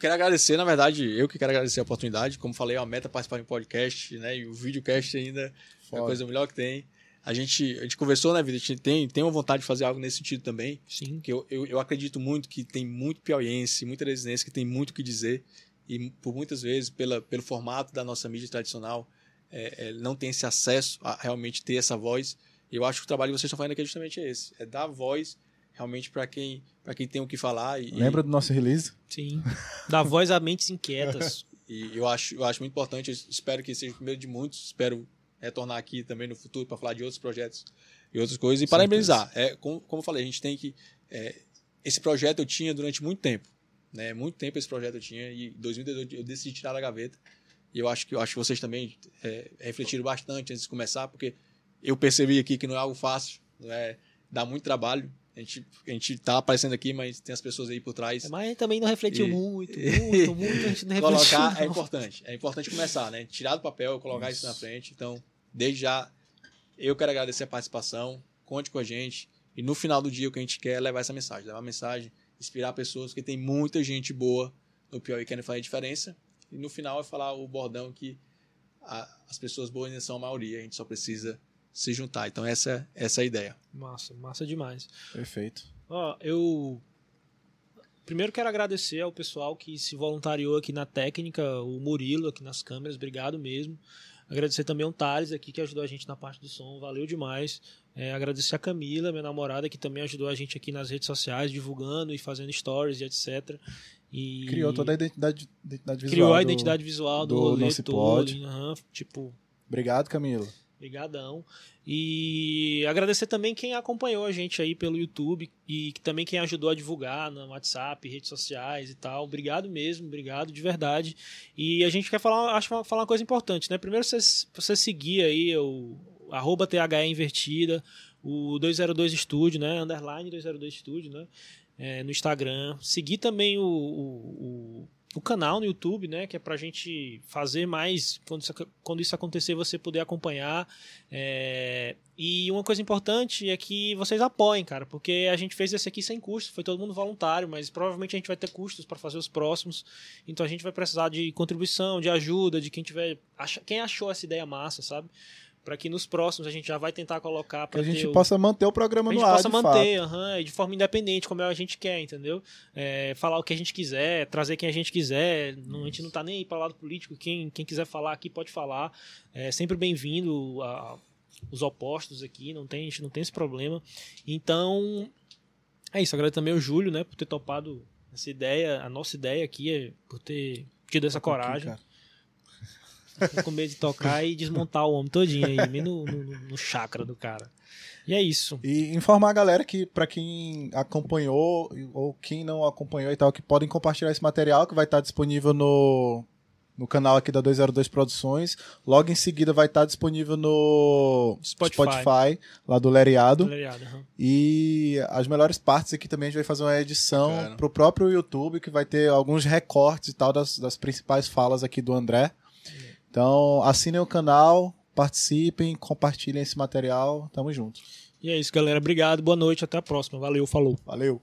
Speaker 3: Quero agradecer, na verdade, eu que quero agradecer a oportunidade. Como falei, é uma meta participar em podcast, né? E o videocast ainda Foda. é a coisa melhor que tem. A gente, a gente conversou na vida, a gente tem, tem uma vontade de fazer algo nesse sentido também.
Speaker 1: Sim.
Speaker 3: Que eu, eu, eu acredito muito que tem muito piauiense, muita residência que tem muito o que dizer. E por muitas vezes, pela, pelo formato da nossa mídia tradicional, é, é, não tem esse acesso a realmente ter essa voz. E eu acho que o trabalho que vocês estão fazendo aqui é justamente esse: é dar voz realmente para quem, quem tem o que falar. E,
Speaker 2: Lembra do nosso release?
Speaker 1: Sim. Dar voz a mentes inquietas.
Speaker 3: e eu acho, eu acho muito importante. espero que seja o primeiro de muitos. Espero retornar aqui também no futuro para falar de outros projetos e outras coisas. E parabenizar. É, como, como eu falei, a gente tem que. É, esse projeto eu tinha durante muito tempo. Né? Muito tempo esse projeto eu tinha. E em 2018 eu decidi tirar da gaveta. E eu acho que, eu acho que vocês também é, refletiram bastante antes de começar, porque eu percebi aqui que não é algo fácil, não é, dá muito trabalho. A gente, a gente tá aparecendo aqui, mas tem as pessoas aí por trás. É,
Speaker 1: mas também não refletiu e... muito, muito, muito, a gente não refletiu.
Speaker 3: Colocar
Speaker 1: não.
Speaker 3: é importante. É importante começar, né? Tirar do papel, colocar isso. isso na frente. Então, Desde já, eu quero agradecer a participação. Conte com a gente. E no final do dia, o que a gente quer é levar essa mensagem. Levar a mensagem, inspirar pessoas, porque tem muita gente boa no Piauí querendo fazer diferença. E no final é falar o bordão que a, as pessoas boas ainda são a maioria. A gente só precisa se juntar. Então essa, essa é a ideia.
Speaker 1: Massa, massa demais.
Speaker 2: Perfeito.
Speaker 1: Ó, eu primeiro quero agradecer ao pessoal que se voluntariou aqui na técnica, o Murilo aqui nas câmeras, obrigado mesmo. Agradecer também ao Thales aqui, que ajudou a gente na parte do som, valeu demais. É, agradecer a Camila, minha namorada, que também ajudou a gente aqui nas redes sociais, divulgando e fazendo stories e etc. E
Speaker 2: criou toda a identidade, identidade visual.
Speaker 1: Criou a identidade visual do, do rolê todo. Uhum, tipo.
Speaker 2: Obrigado, Camila.
Speaker 1: Obrigadão. E agradecer também quem acompanhou a gente aí pelo YouTube e também quem ajudou a divulgar no WhatsApp, redes sociais e tal. Obrigado mesmo, obrigado de verdade. E a gente quer falar, acho falar uma coisa importante, né? Primeiro você, você seguir aí o arroba THE invertida, o 202 Estúdio, né? Underline 202 Estúdio, né? É, no Instagram. Seguir também o, o o canal no YouTube, né? Que é pra gente fazer mais quando isso, quando isso acontecer, você poder acompanhar. É... E uma coisa importante é que vocês apoiem, cara, porque a gente fez esse aqui sem custo, foi todo mundo voluntário, mas provavelmente a gente vai ter custos para fazer os próximos. Então a gente vai precisar de contribuição, de ajuda, de quem tiver. Quem achou essa ideia massa, sabe? Para que nos próximos a gente já vai tentar colocar para
Speaker 2: que a gente possa o... manter o programa no ar.
Speaker 1: A gente possa manter, uhum, de forma independente, como a gente quer, entendeu? É, falar o que a gente quiser, trazer quem a gente quiser. Não, a gente não tá nem aí para lado político. Quem, quem quiser falar aqui pode falar. É sempre bem-vindo os opostos aqui, não tem, a gente não tem esse problema. Então, é isso. Agradeço também ao Júlio, né, por ter topado essa ideia, a nossa ideia aqui é por ter tido essa coragem. Aqui, com medo de tocar e desmontar o homem todinho aí, bem no, no, no chakra do cara. E é isso.
Speaker 2: E informar a galera que, para quem acompanhou ou quem não acompanhou e tal, que podem compartilhar esse material que vai estar disponível no, no canal aqui da 202 Produções. Logo em seguida vai estar disponível no Spotify, Spotify lá do Leriado. Do
Speaker 1: Leriado uhum.
Speaker 2: E as melhores partes aqui também a gente vai fazer uma edição Cara. pro próprio YouTube, que vai ter alguns recortes e tal das, das principais falas aqui do André. Então, assinem o canal, participem, compartilhem esse material. Tamo junto.
Speaker 1: E é isso, galera. Obrigado, boa noite, até a próxima. Valeu, falou.
Speaker 2: Valeu.